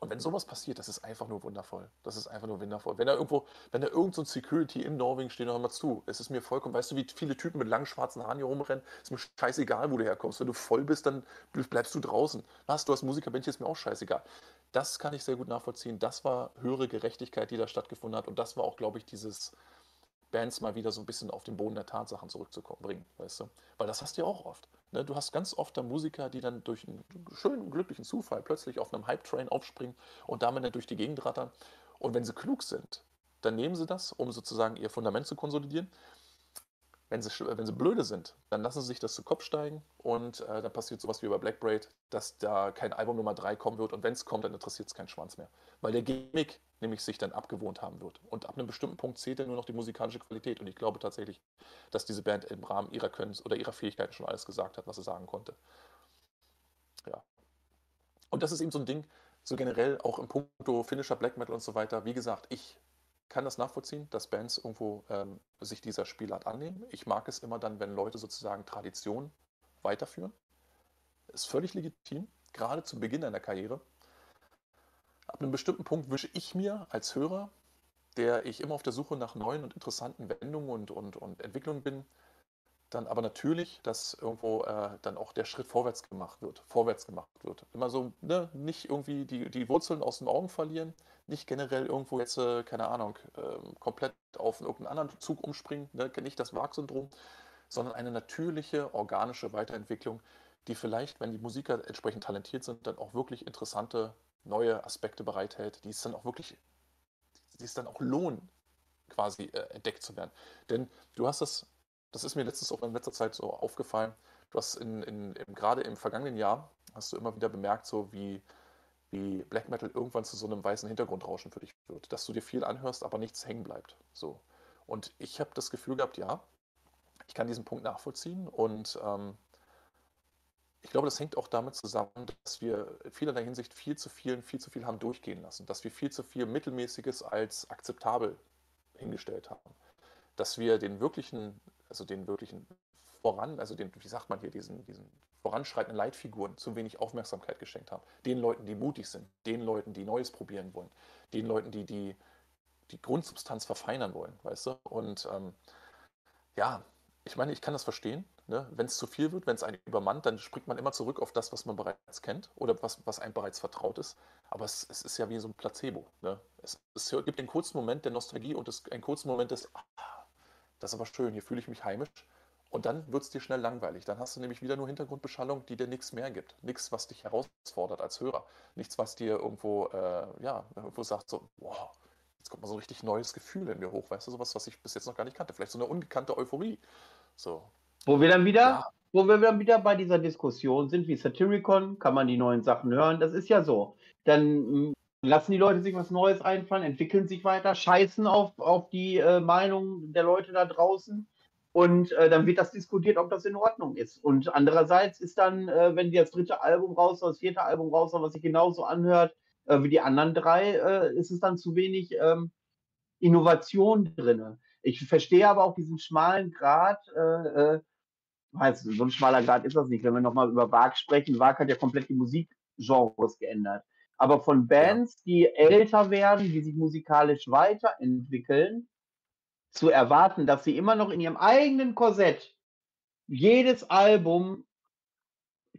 Und wenn sowas passiert, das ist einfach nur wundervoll. Das ist einfach nur wundervoll. Wenn da irgendwo, wenn da irgend so ein Security in Norwegen steht, noch mal zu, es ist mir vollkommen, weißt du, wie viele Typen mit langen schwarzen Haaren hier rumrennen, ist mir scheißegal, wo du herkommst. Wenn du voll bist, dann bleibst du draußen. Was, du hast Musikerbändchen, ist mir auch scheißegal. Das kann ich sehr gut nachvollziehen. Das war höhere Gerechtigkeit, die da stattgefunden hat. Und das war auch, glaube ich, dieses Bands mal wieder so ein bisschen auf den Boden der Tatsachen zurückzubringen, weißt du? Weil das hast du ja auch oft. Ne? Du hast ganz oft da Musiker, die dann durch einen schönen, glücklichen Zufall plötzlich auf einem Hype-Train aufspringen und damit dann durch die Gegend rattern. Und wenn sie klug sind, dann nehmen sie das, um sozusagen ihr Fundament zu konsolidieren wenn sie, wenn sie blöde sind, dann lassen sie sich das zu Kopf steigen und äh, dann passiert sowas wie bei Black Braid, dass da kein Album Nummer 3 kommen wird und wenn es kommt, dann interessiert es keinen Schwanz mehr. Weil der Gimmick nämlich sich dann abgewohnt haben wird. Und ab einem bestimmten Punkt zählt dann nur noch die musikalische Qualität. Und ich glaube tatsächlich, dass diese Band im Rahmen ihrer Könnens oder ihrer Fähigkeiten schon alles gesagt hat, was sie sagen konnte. Ja. Und das ist eben so ein Ding, so generell auch im Punkto Finisher Black Metal und so weiter. Wie gesagt, ich kann das nachvollziehen, dass Bands irgendwo ähm, sich dieser Spielart annehmen. Ich mag es immer dann, wenn Leute sozusagen Tradition weiterführen. Ist völlig legitim, gerade zu Beginn einer Karriere. Ab einem bestimmten Punkt wünsche ich mir als Hörer, der ich immer auf der Suche nach neuen und interessanten Wendungen und, und, und Entwicklungen bin, dann aber natürlich, dass irgendwo äh, dann auch der Schritt vorwärts gemacht wird, vorwärts gemacht wird. Immer so, ne, nicht irgendwie die, die Wurzeln aus den Augen verlieren, nicht generell irgendwo jetzt, äh, keine Ahnung, äh, komplett auf irgendeinen anderen Zug umspringen, ne, nicht das Wag-Syndrom, sondern eine natürliche, organische Weiterentwicklung, die vielleicht, wenn die Musiker entsprechend talentiert sind, dann auch wirklich interessante neue Aspekte bereithält, die es dann auch wirklich, die es dann auch lohnen, quasi äh, entdeckt zu werden. Denn du hast das das ist mir letztens auch in letzter Zeit so aufgefallen. Du hast in, in, in, gerade im vergangenen Jahr hast du immer wieder bemerkt, so wie wie Black Metal irgendwann zu so einem weißen Hintergrundrauschen für dich wird, dass du dir viel anhörst, aber nichts hängen bleibt. So. Und ich habe das Gefühl gehabt, ja, ich kann diesen Punkt nachvollziehen und ähm, ich glaube, das hängt auch damit zusammen, dass wir in vielerlei Hinsicht viel zu viel, viel zu viel haben durchgehen lassen, dass wir viel zu viel Mittelmäßiges als akzeptabel hingestellt haben, dass wir den wirklichen, also den wirklichen voran, also den, wie sagt man hier, diesen, diesen voranschreitenden Leitfiguren zu wenig Aufmerksamkeit geschenkt haben. Den Leuten, die mutig sind, den Leuten, die Neues probieren wollen, den Leuten, die die, die Grundsubstanz verfeinern wollen, weißt du? Und ähm, ja, ich meine, ich kann das verstehen. Ne? Wenn es zu viel wird, wenn es einen übermannt, dann springt man immer zurück auf das, was man bereits kennt oder was, was einem bereits vertraut ist. Aber es, es ist ja wie so ein Placebo. Ne? Es, es, gibt einen kurzen Moment der Nostalgie und es, einen kurzen Moment des, ah, das ist aber schön, hier fühle ich mich heimisch. Und dann wird es dir schnell langweilig. Dann hast du nämlich wieder nur Hintergrundbeschallung, die dir nichts mehr gibt. Nichts, was dich herausfordert als Hörer. Nichts, was dir irgendwo, äh, ja, irgendwo sagt so, wow, jetzt kommt mal so ein richtig neues Gefühl in mir hoch. Weißt du, sowas, was ich bis jetzt noch gar nicht kannte. Vielleicht so eine ungekannte Euphorie. So.
Wo wir dann wieder, ja. wo wir dann wieder bei dieser Diskussion sind, wie Satyricon, kann man die neuen Sachen hören. Das ist ja so. Dann lassen die Leute sich was Neues einfallen, entwickeln sich weiter, scheißen auf, auf die äh, Meinung der Leute da draußen und äh, dann wird das diskutiert, ob das in Ordnung ist. Und andererseits ist dann, äh, wenn die das dritte Album raus, das vierte Album raus, was sich genauso anhört äh, wie die anderen drei, äh, ist es dann zu wenig ähm, Innovation drin. Ich verstehe aber auch diesen schmalen Grad, äh, weiß, so ein schmaler Grad ist das nicht, wenn wir nochmal über Wag sprechen. Wag hat ja komplett die Musikgenres geändert. Aber von Bands, ja. die älter werden, die sich musikalisch weiterentwickeln, zu erwarten, dass sie immer noch in ihrem eigenen Korsett jedes Album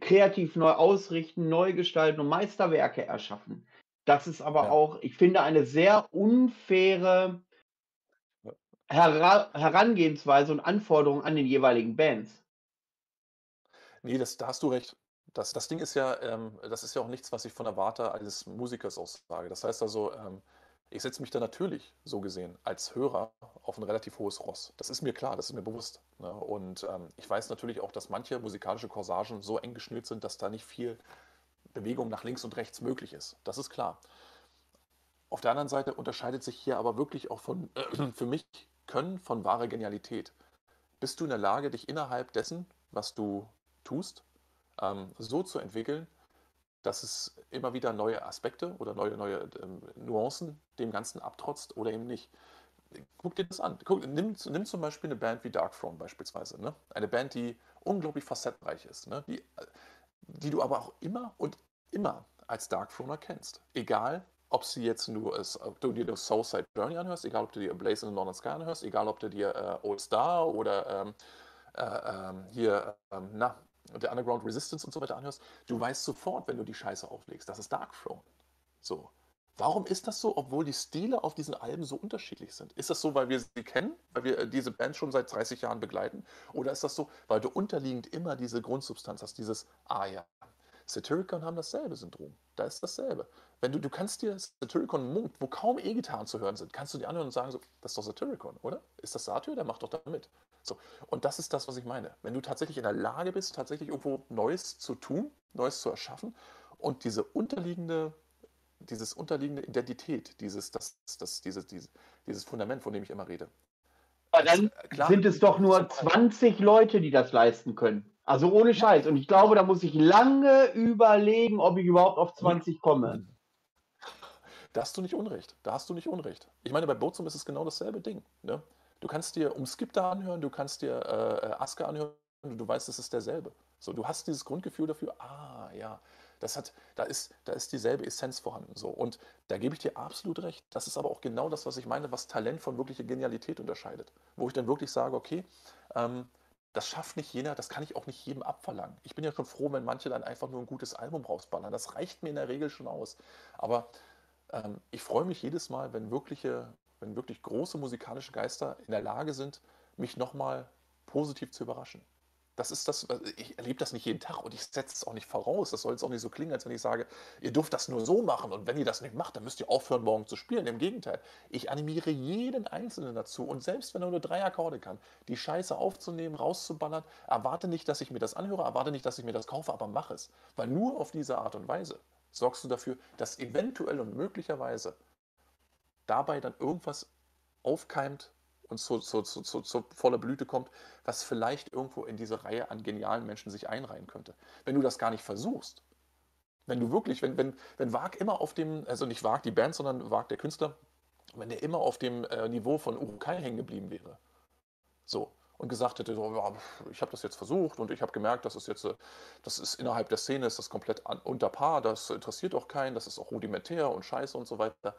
kreativ neu ausrichten, neu gestalten und Meisterwerke erschaffen. Das ist aber ja. auch, ich finde, eine sehr unfaire Her Herangehensweise und Anforderung an den jeweiligen Bands.
Nee, das, da hast du recht. Das, das Ding ist ja, ähm, das ist ja auch nichts, was ich von der Warte eines Musikers aus sage. Das heißt also, ähm, ich setze mich da natürlich, so gesehen, als Hörer auf ein relativ hohes Ross. Das ist mir klar, das ist mir bewusst. Ne? Und ähm, ich weiß natürlich auch, dass manche musikalische Corsagen so eng geschnürt sind, dass da nicht viel Bewegung nach links und rechts möglich ist. Das ist klar. Auf der anderen Seite unterscheidet sich hier aber wirklich auch von, äh, für mich, Können von wahrer Genialität. Bist du in der Lage, dich innerhalb dessen, was du tust, ähm, so zu entwickeln, dass es immer wieder neue Aspekte oder neue, neue ähm, Nuancen dem Ganzen abtrotzt oder eben nicht. Guck dir das an. Guck, nimm, nimm zum Beispiel eine Band wie Dark Throne beispielsweise. Ne? Eine Band, die unglaublich facettenreich ist, ne? die, die du aber auch immer und immer als Dark Throne kennst. Egal, ob sie jetzt nur ist, ob du dir das Soulside Journey anhörst, egal ob du dir Blaze in the Northern Sky anhörst, egal ob du dir äh, Old Star oder ähm, äh, ähm, hier, ähm, na, der Underground Resistance und so weiter anhörst, du weißt sofort, wenn du die Scheiße auflegst, das ist Dark Throne. So. Warum ist das so, obwohl die Stile auf diesen Alben so unterschiedlich sind? Ist das so, weil wir sie kennen, weil wir äh, diese Band schon seit 30 Jahren begleiten? Oder ist das so, weil du unterliegend immer diese Grundsubstanz hast, dieses, ah ja, Satyricon haben dasselbe Syndrom. Da ist dasselbe. Wenn du, du kannst dir Satyricon Mund, wo kaum E-Gitarren zu hören sind, kannst du dir anhören und sagen, so, das ist doch Satyricon, oder? Ist das Satyr? Der macht doch da mit. So. Und das ist das, was ich meine. Wenn du tatsächlich in der Lage bist, tatsächlich irgendwo Neues zu tun, Neues zu erschaffen und diese unterliegende, dieses unterliegende Identität, dieses, das, das, dieses, dieses, dieses Fundament, von dem ich immer rede.
Aber dann klar, sind es doch nur 20 Leute, die das leisten können. Also ohne Scheiß. Und ich glaube, da muss ich lange überlegen, ob ich überhaupt auf 20 komme.
Da hast du nicht Unrecht. Da hast du nicht Unrecht. Ich meine, bei Bozum ist es genau dasselbe Ding. Ne? Du kannst dir Umskipta anhören, du kannst dir äh, äh Aske anhören und du weißt, es ist derselbe. So, du hast dieses Grundgefühl dafür, ah ja, das hat, da ist, da ist dieselbe Essenz vorhanden. So. Und da gebe ich dir absolut recht. Das ist aber auch genau das, was ich meine, was Talent von wirklicher Genialität unterscheidet. Wo ich dann wirklich sage, okay, ähm, das schafft nicht jener, das kann ich auch nicht jedem abverlangen. Ich bin ja schon froh, wenn manche dann einfach nur ein gutes Album rausballern. Das reicht mir in der Regel schon aus. Aber ähm, ich freue mich jedes Mal, wenn wirkliche, wenn wirklich große musikalische Geister in der Lage sind, mich nochmal positiv zu überraschen. Das ist das, ich erlebe das nicht jeden Tag und ich setze es auch nicht voraus. Das soll jetzt auch nicht so klingen, als wenn ich sage, ihr dürft das nur so machen und wenn ihr das nicht macht, dann müsst ihr aufhören, morgen zu spielen. Im Gegenteil, ich animiere jeden Einzelnen dazu und selbst wenn er nur drei Akkorde kann, die Scheiße aufzunehmen, rauszuballern, erwarte nicht, dass ich mir das anhöre, erwarte nicht, dass ich mir das kaufe, aber mach es. Weil nur auf diese Art und Weise sorgst du dafür, dass eventuell und möglicherweise dabei dann irgendwas aufkeimt und zu, zu, zu, zu, voller Blüte kommt, was vielleicht irgendwo in diese Reihe an genialen Menschen sich einreihen könnte. Wenn du das gar nicht versuchst, wenn du wirklich, wenn, wenn, wenn Wag immer auf dem, also nicht Wag die Band, sondern Wag der Künstler, wenn der immer auf dem äh, Niveau von Urukai hängen geblieben wäre, so, und gesagt hätte, so, ja, ich habe das jetzt versucht und ich habe gemerkt, dass es jetzt, äh, das ist innerhalb der Szene ist das komplett an, unter Paar, das interessiert auch keinen, das ist auch rudimentär und scheiße und so weiter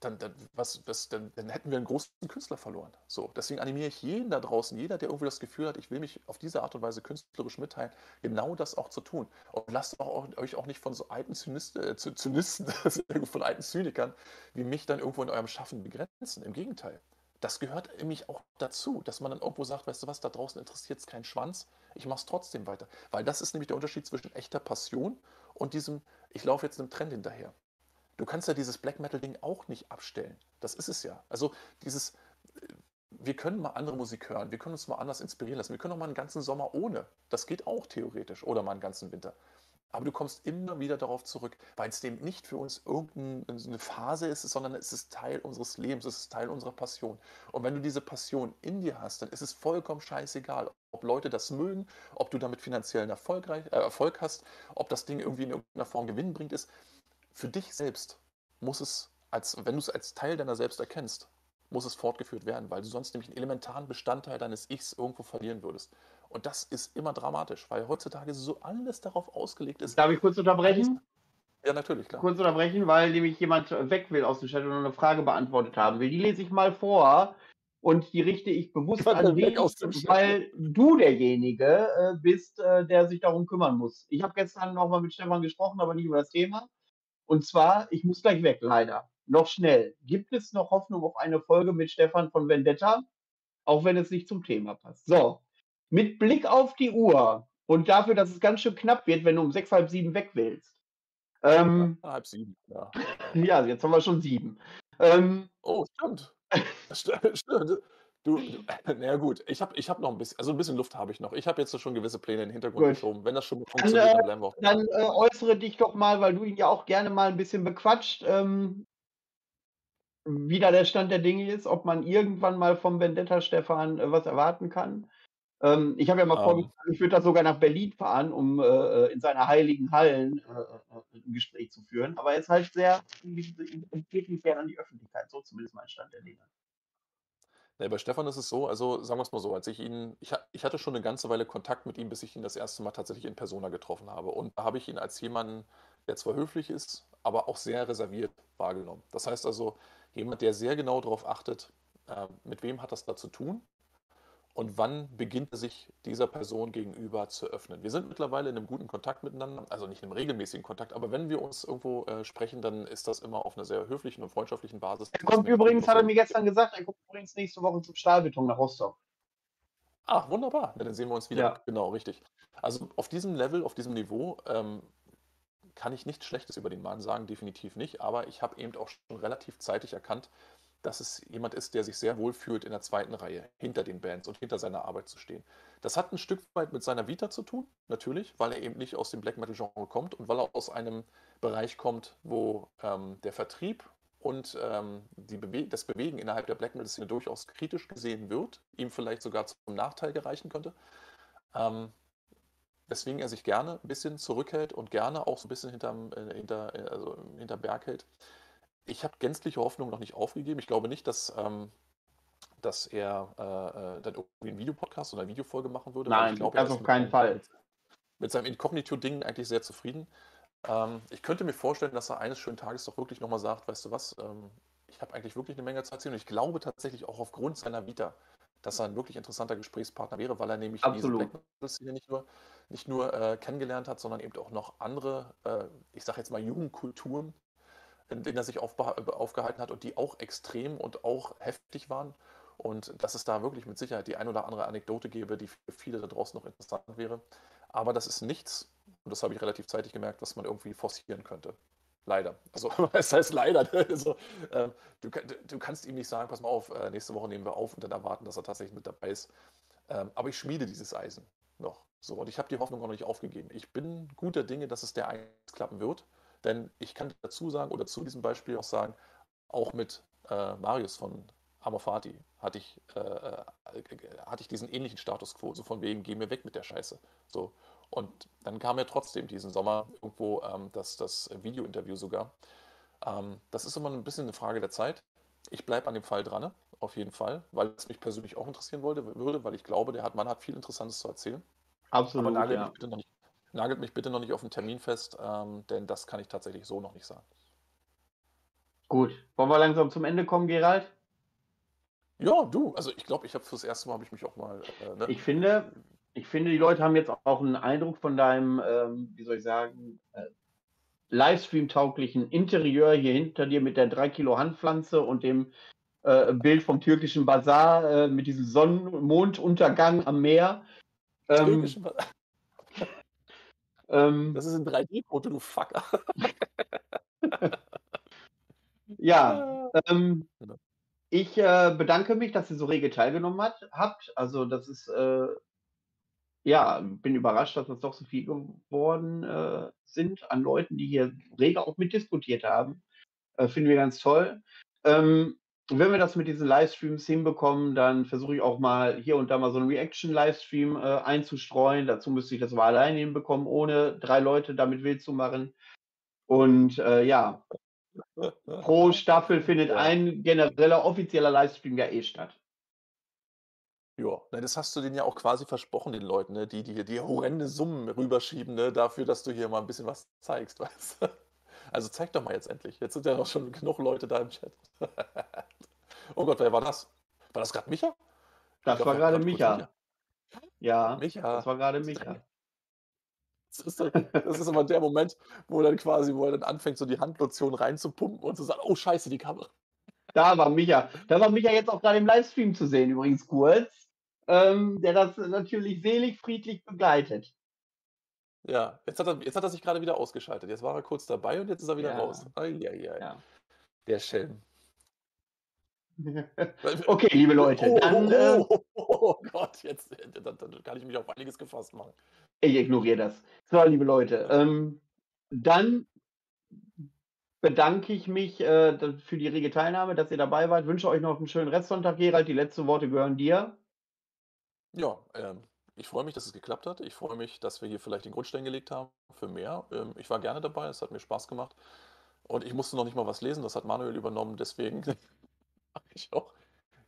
dann, dann, was, was, dann, dann hätten wir einen großen Künstler verloren. So, deswegen animiere ich jeden da draußen, jeder, der irgendwie das Gefühl hat, ich will mich auf diese Art und Weise künstlerisch mitteilen, genau das auch zu tun. Und lasst auch, euch auch nicht von so alten Zynisten, äh, Zynisten, von alten Zynikern wie mich dann irgendwo in eurem Schaffen begrenzen. Im Gegenteil. Das gehört nämlich auch dazu, dass man dann irgendwo sagt, weißt du was, da draußen interessiert es keinen Schwanz, ich mache es trotzdem weiter. Weil das ist nämlich der Unterschied zwischen echter Passion und diesem, ich laufe jetzt einem Trend hinterher. Du kannst ja dieses Black Metal-Ding auch nicht abstellen. Das ist es ja. Also dieses, äh, wir können mal andere Musik hören, wir können uns mal anders inspirieren lassen, wir können auch mal einen ganzen Sommer ohne. Das geht auch theoretisch. Oder mal einen ganzen Winter. Aber du kommst immer wieder darauf zurück, weil es dem nicht für uns irgendeine Phase ist, sondern es ist Teil unseres Lebens, es ist Teil unserer Passion. Und wenn du diese Passion in dir hast, dann ist es vollkommen scheißegal, ob Leute das mögen, ob du damit finanziellen Erfolg, äh, Erfolg hast, ob das Ding irgendwie in irgendeiner Form Gewinn bringt ist für dich selbst muss es, als, wenn du es als Teil deiner selbst erkennst, muss es fortgeführt werden, weil du sonst nämlich einen elementaren Bestandteil deines Ichs irgendwo verlieren würdest. Und das ist immer dramatisch, weil heutzutage so alles darauf ausgelegt ist.
Darf ich kurz unterbrechen?
Ja, natürlich, klar.
Kurz unterbrechen, weil nämlich jemand weg will aus dem Chat und eine Frage beantwortet haben will. Die lese ich mal vor und die richte ich bewusst an dich, weil du derjenige äh, bist, äh, der sich darum kümmern muss. Ich habe gestern nochmal mit Stefan gesprochen, aber nicht über das Thema. Und zwar, ich muss gleich weg, leider. Noch schnell. Gibt es noch Hoffnung auf eine Folge mit Stefan von Vendetta? Auch wenn es nicht zum Thema passt. So. Mit Blick auf die Uhr und dafür, dass es ganz schön knapp wird, wenn du um sechs, halb sieben weg willst.
Ähm, halb sieben, ja.
ja, jetzt haben wir schon sieben. Ähm,
oh, stimmt. stimmt. Du, du na gut, ich habe ich hab noch ein bisschen, also ein bisschen Luft habe ich noch. Ich habe jetzt schon gewisse Pläne in den Hintergrund Gut. geschoben. Wenn das schon funktioniert,
dann, äh, dann bleiben wir auch. Dann äh, äußere dich doch mal, weil du ihn ja auch gerne mal ein bisschen bequatscht, ähm, wie da der Stand der Dinge ist, ob man irgendwann mal vom Vendetta Stefan äh, was erwarten kann. Ähm, ich habe ja mal um. Ähm. vorgeschlagen, ich würde da sogar nach Berlin fahren, um äh, äh in seiner heiligen Hallen äh, ein Gespräch zu führen. Aber er ist halt sehr, geht nicht gerne an die Öffentlichkeit, so zumindest mein Stand der Dinge.
Ne, bei Stefan ist es so, also sagen wir es mal so, als ich ihn ich ich hatte schon eine ganze Weile Kontakt mit ihm, bis ich ihn das erste Mal tatsächlich in Persona getroffen habe. Und da habe ich ihn als jemanden, der zwar höflich ist, aber auch sehr reserviert wahrgenommen. Das heißt also, jemand, der sehr genau darauf achtet, äh, mit wem hat das da zu tun und wann beginnt er sich dieser Person gegenüber zu öffnen. Wir sind mittlerweile in einem guten Kontakt miteinander, also nicht in einem regelmäßigen Kontakt, aber wenn wir uns irgendwo äh, sprechen, dann ist das immer auf einer sehr höflichen und freundschaftlichen Basis.
Er kommt übrigens, hat er mir gestern gesagt, er kommt übrigens nächste Woche zum Stahlbeton nach Rostock.
Ach, wunderbar. Ja, dann sehen wir uns wieder. Ja. Genau, richtig. Also auf diesem Level, auf diesem Niveau ähm, kann ich nichts Schlechtes über den Mann sagen, definitiv nicht. Aber ich habe eben auch schon relativ zeitig erkannt, dass es jemand ist, der sich sehr wohl fühlt, in der zweiten Reihe hinter den Bands und hinter seiner Arbeit zu stehen. Das hat ein Stück weit mit seiner Vita zu tun, natürlich, weil er eben nicht aus dem Black Metal-Genre kommt und weil er aus einem Bereich kommt, wo ähm, der Vertrieb und ähm, Bewe das Bewegen innerhalb der Black Metal-Szene durchaus kritisch gesehen wird, ihm vielleicht sogar zum Nachteil gereichen könnte. Ähm, weswegen er sich gerne ein bisschen zurückhält und gerne auch so ein bisschen hinterm, äh, hinter, äh, also hinterm Berg hält. Ich habe gänzliche Hoffnung noch nicht aufgegeben. Ich glaube nicht, dass, ähm, dass er äh, äh dann irgendwie einen Videopodcast oder eine Videofolge machen würde.
Nein,
ich glaube,
das auf keinen Fall.
Mit seinem Inkognito-Ding eigentlich sehr zufrieden. Ähm, ich könnte mir vorstellen, dass er eines schönen Tages doch wirklich nochmal sagt, weißt du was, ähm, ich habe eigentlich wirklich eine Menge zu erzählen und ich glaube tatsächlich auch aufgrund seiner Vita, dass er ein wirklich interessanter Gesprächspartner wäre, weil er nämlich
Absolut.
diese Black nicht nur, nicht nur äh, kennengelernt hat, sondern eben auch noch andere, äh, ich sage jetzt mal Jugendkulturen in denen er sich aufgehalten hat und die auch extrem und auch heftig waren. Und dass es da wirklich mit Sicherheit die ein oder andere Anekdote gäbe, die für viele da draußen noch interessant wäre. Aber das ist nichts, und das habe ich relativ zeitig gemerkt, was man irgendwie forcieren könnte. Leider. Also, es heißt leider. Also, äh, du, du, kannst ihm nicht sagen, pass mal auf, äh, nächste Woche nehmen wir auf und dann erwarten, dass er tatsächlich mit dabei ist. Ähm, aber ich schmiede dieses Eisen noch. So, und ich habe die Hoffnung auch noch nicht aufgegeben. Ich bin guter Dinge, dass es der eins klappen wird, denn ich kann dazu sagen oder zu diesem Beispiel auch sagen, auch mit äh, Marius von Amor Fati hatte ich, äh, äh, hatte ich diesen ähnlichen Status quo, so von wegen, geh mir weg mit der Scheiße. So. Und dann kam ja trotzdem diesen Sommer irgendwo ähm, das, das Video-Interview sogar. Ähm, das ist immer ein bisschen eine Frage der Zeit. Ich bleibe an dem Fall dran, auf jeden Fall, weil es mich persönlich auch interessieren wollte, würde, weil ich glaube, der hat, Mann hat viel Interessantes zu erzählen.
Absolut.
Aber nagelt,
Ja.
mich, bitte noch nicht, nagelt mich bitte noch nicht auf den Termin fest, ähm, denn das kann ich tatsächlich so noch nicht sagen.
Gut. Wollen wir langsam zum Ende kommen, Gerald?
Ja, du, also ich glaube, ich habe fürs erste Mal habe ich mich auch mal. Äh, ne?
Ich finde, ich finde, die Leute haben jetzt auch einen Eindruck von deinem, ähm, wie soll ich sagen, äh, Livestream-tauglichen Interieur hier hinter dir mit der 3 Kilo Handpflanze und dem äh, Bild vom türkischen Bazar äh, mit diesem Sonnen-Monduntergang am Meer. Ähm, ähm,
Das ist ein 3D-Foto, du Fucker.
ja, ähm,
Genau.
ich äh, bedanke mich, dass ihr so rege teilgenommen hat, habt. Also das ist, äh, ja, bin überrascht, dass das doch so viel geworden äh, sind an Leuten, die hier rege auch mitdiskutiert haben. Äh, finden wir ganz toll. Ähm, wenn wir das mit diesen Livestreams hinbekommen, dann versuche ich auch mal hier und da mal so einen Reaction-Livestream äh, einzustreuen. Dazu müsste ich das aber alleine hinbekommen, ohne drei Leute damit wild zu machen. Und äh, ja, pro Staffel findet
Ja.
ein genereller offizieller Livestream ja eh statt.
Ja, das hast du denen ja auch quasi versprochen, den Leuten, ne, die dir die horrende Summen rüberschieben, ne, dafür, dass du hier mal ein bisschen was zeigst, weißt du? Also zeig doch mal jetzt endlich. Jetzt sind ja noch schon genug Leute da im Chat. Oh Gott, wer war das? War das gerade Micha?
Das
Ich
war
glaub,
gerade Micha. Ja,
Micha.
das war gerade Micha.
Das ist, doch- das ist immer der Moment, wo dann quasi, wo er dann anfängt, so die Handlotion reinzupumpen und zu sagen, oh scheiße, die Kamera.
Da war Micha. Da war Micha jetzt auch gerade im Livestream zu sehen, übrigens kurz. Ähm, der das natürlich selig, friedlich begleitet.
Ja, jetzt hat er, jetzt hat er sich gerade wieder ausgeschaltet. Jetzt war er kurz dabei und jetzt ist er wieder
Ja.
raus. Eieiei.
Ja.
Der Schelm.
okay, liebe Leute,
oh,
dann
oh,
äh,
oh, oh Gott, jetzt äh, dann, dann kann ich mich auf einiges gefasst machen.
ich ignoriere das. So, liebe Leute, ähm, dann bedanke ich mich äh, für die rege Teilnahme, dass ihr dabei wart. Wünsche euch noch einen schönen Restsonntag, Gerald. Die letzten Worte gehören dir.
Ja, ähm, ich freue mich, dass es geklappt hat. Ich freue mich, dass wir hier vielleicht den Grundstein gelegt haben für mehr. Ähm, ich war gerne dabei, es hat mir Spaß gemacht. Und ich musste noch nicht mal was lesen, das hat Manuel übernommen, deswegen mache ich auch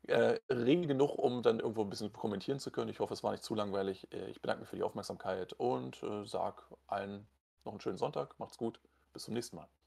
äh, rege genug, um dann irgendwo ein bisschen kommentieren zu können. Ich hoffe, es war nicht zu langweilig. Äh, Ich bedanke mich für die Aufmerksamkeit und äh, sage allen noch einen schönen Sonntag. Macht's gut. Bis zum nächsten Mal.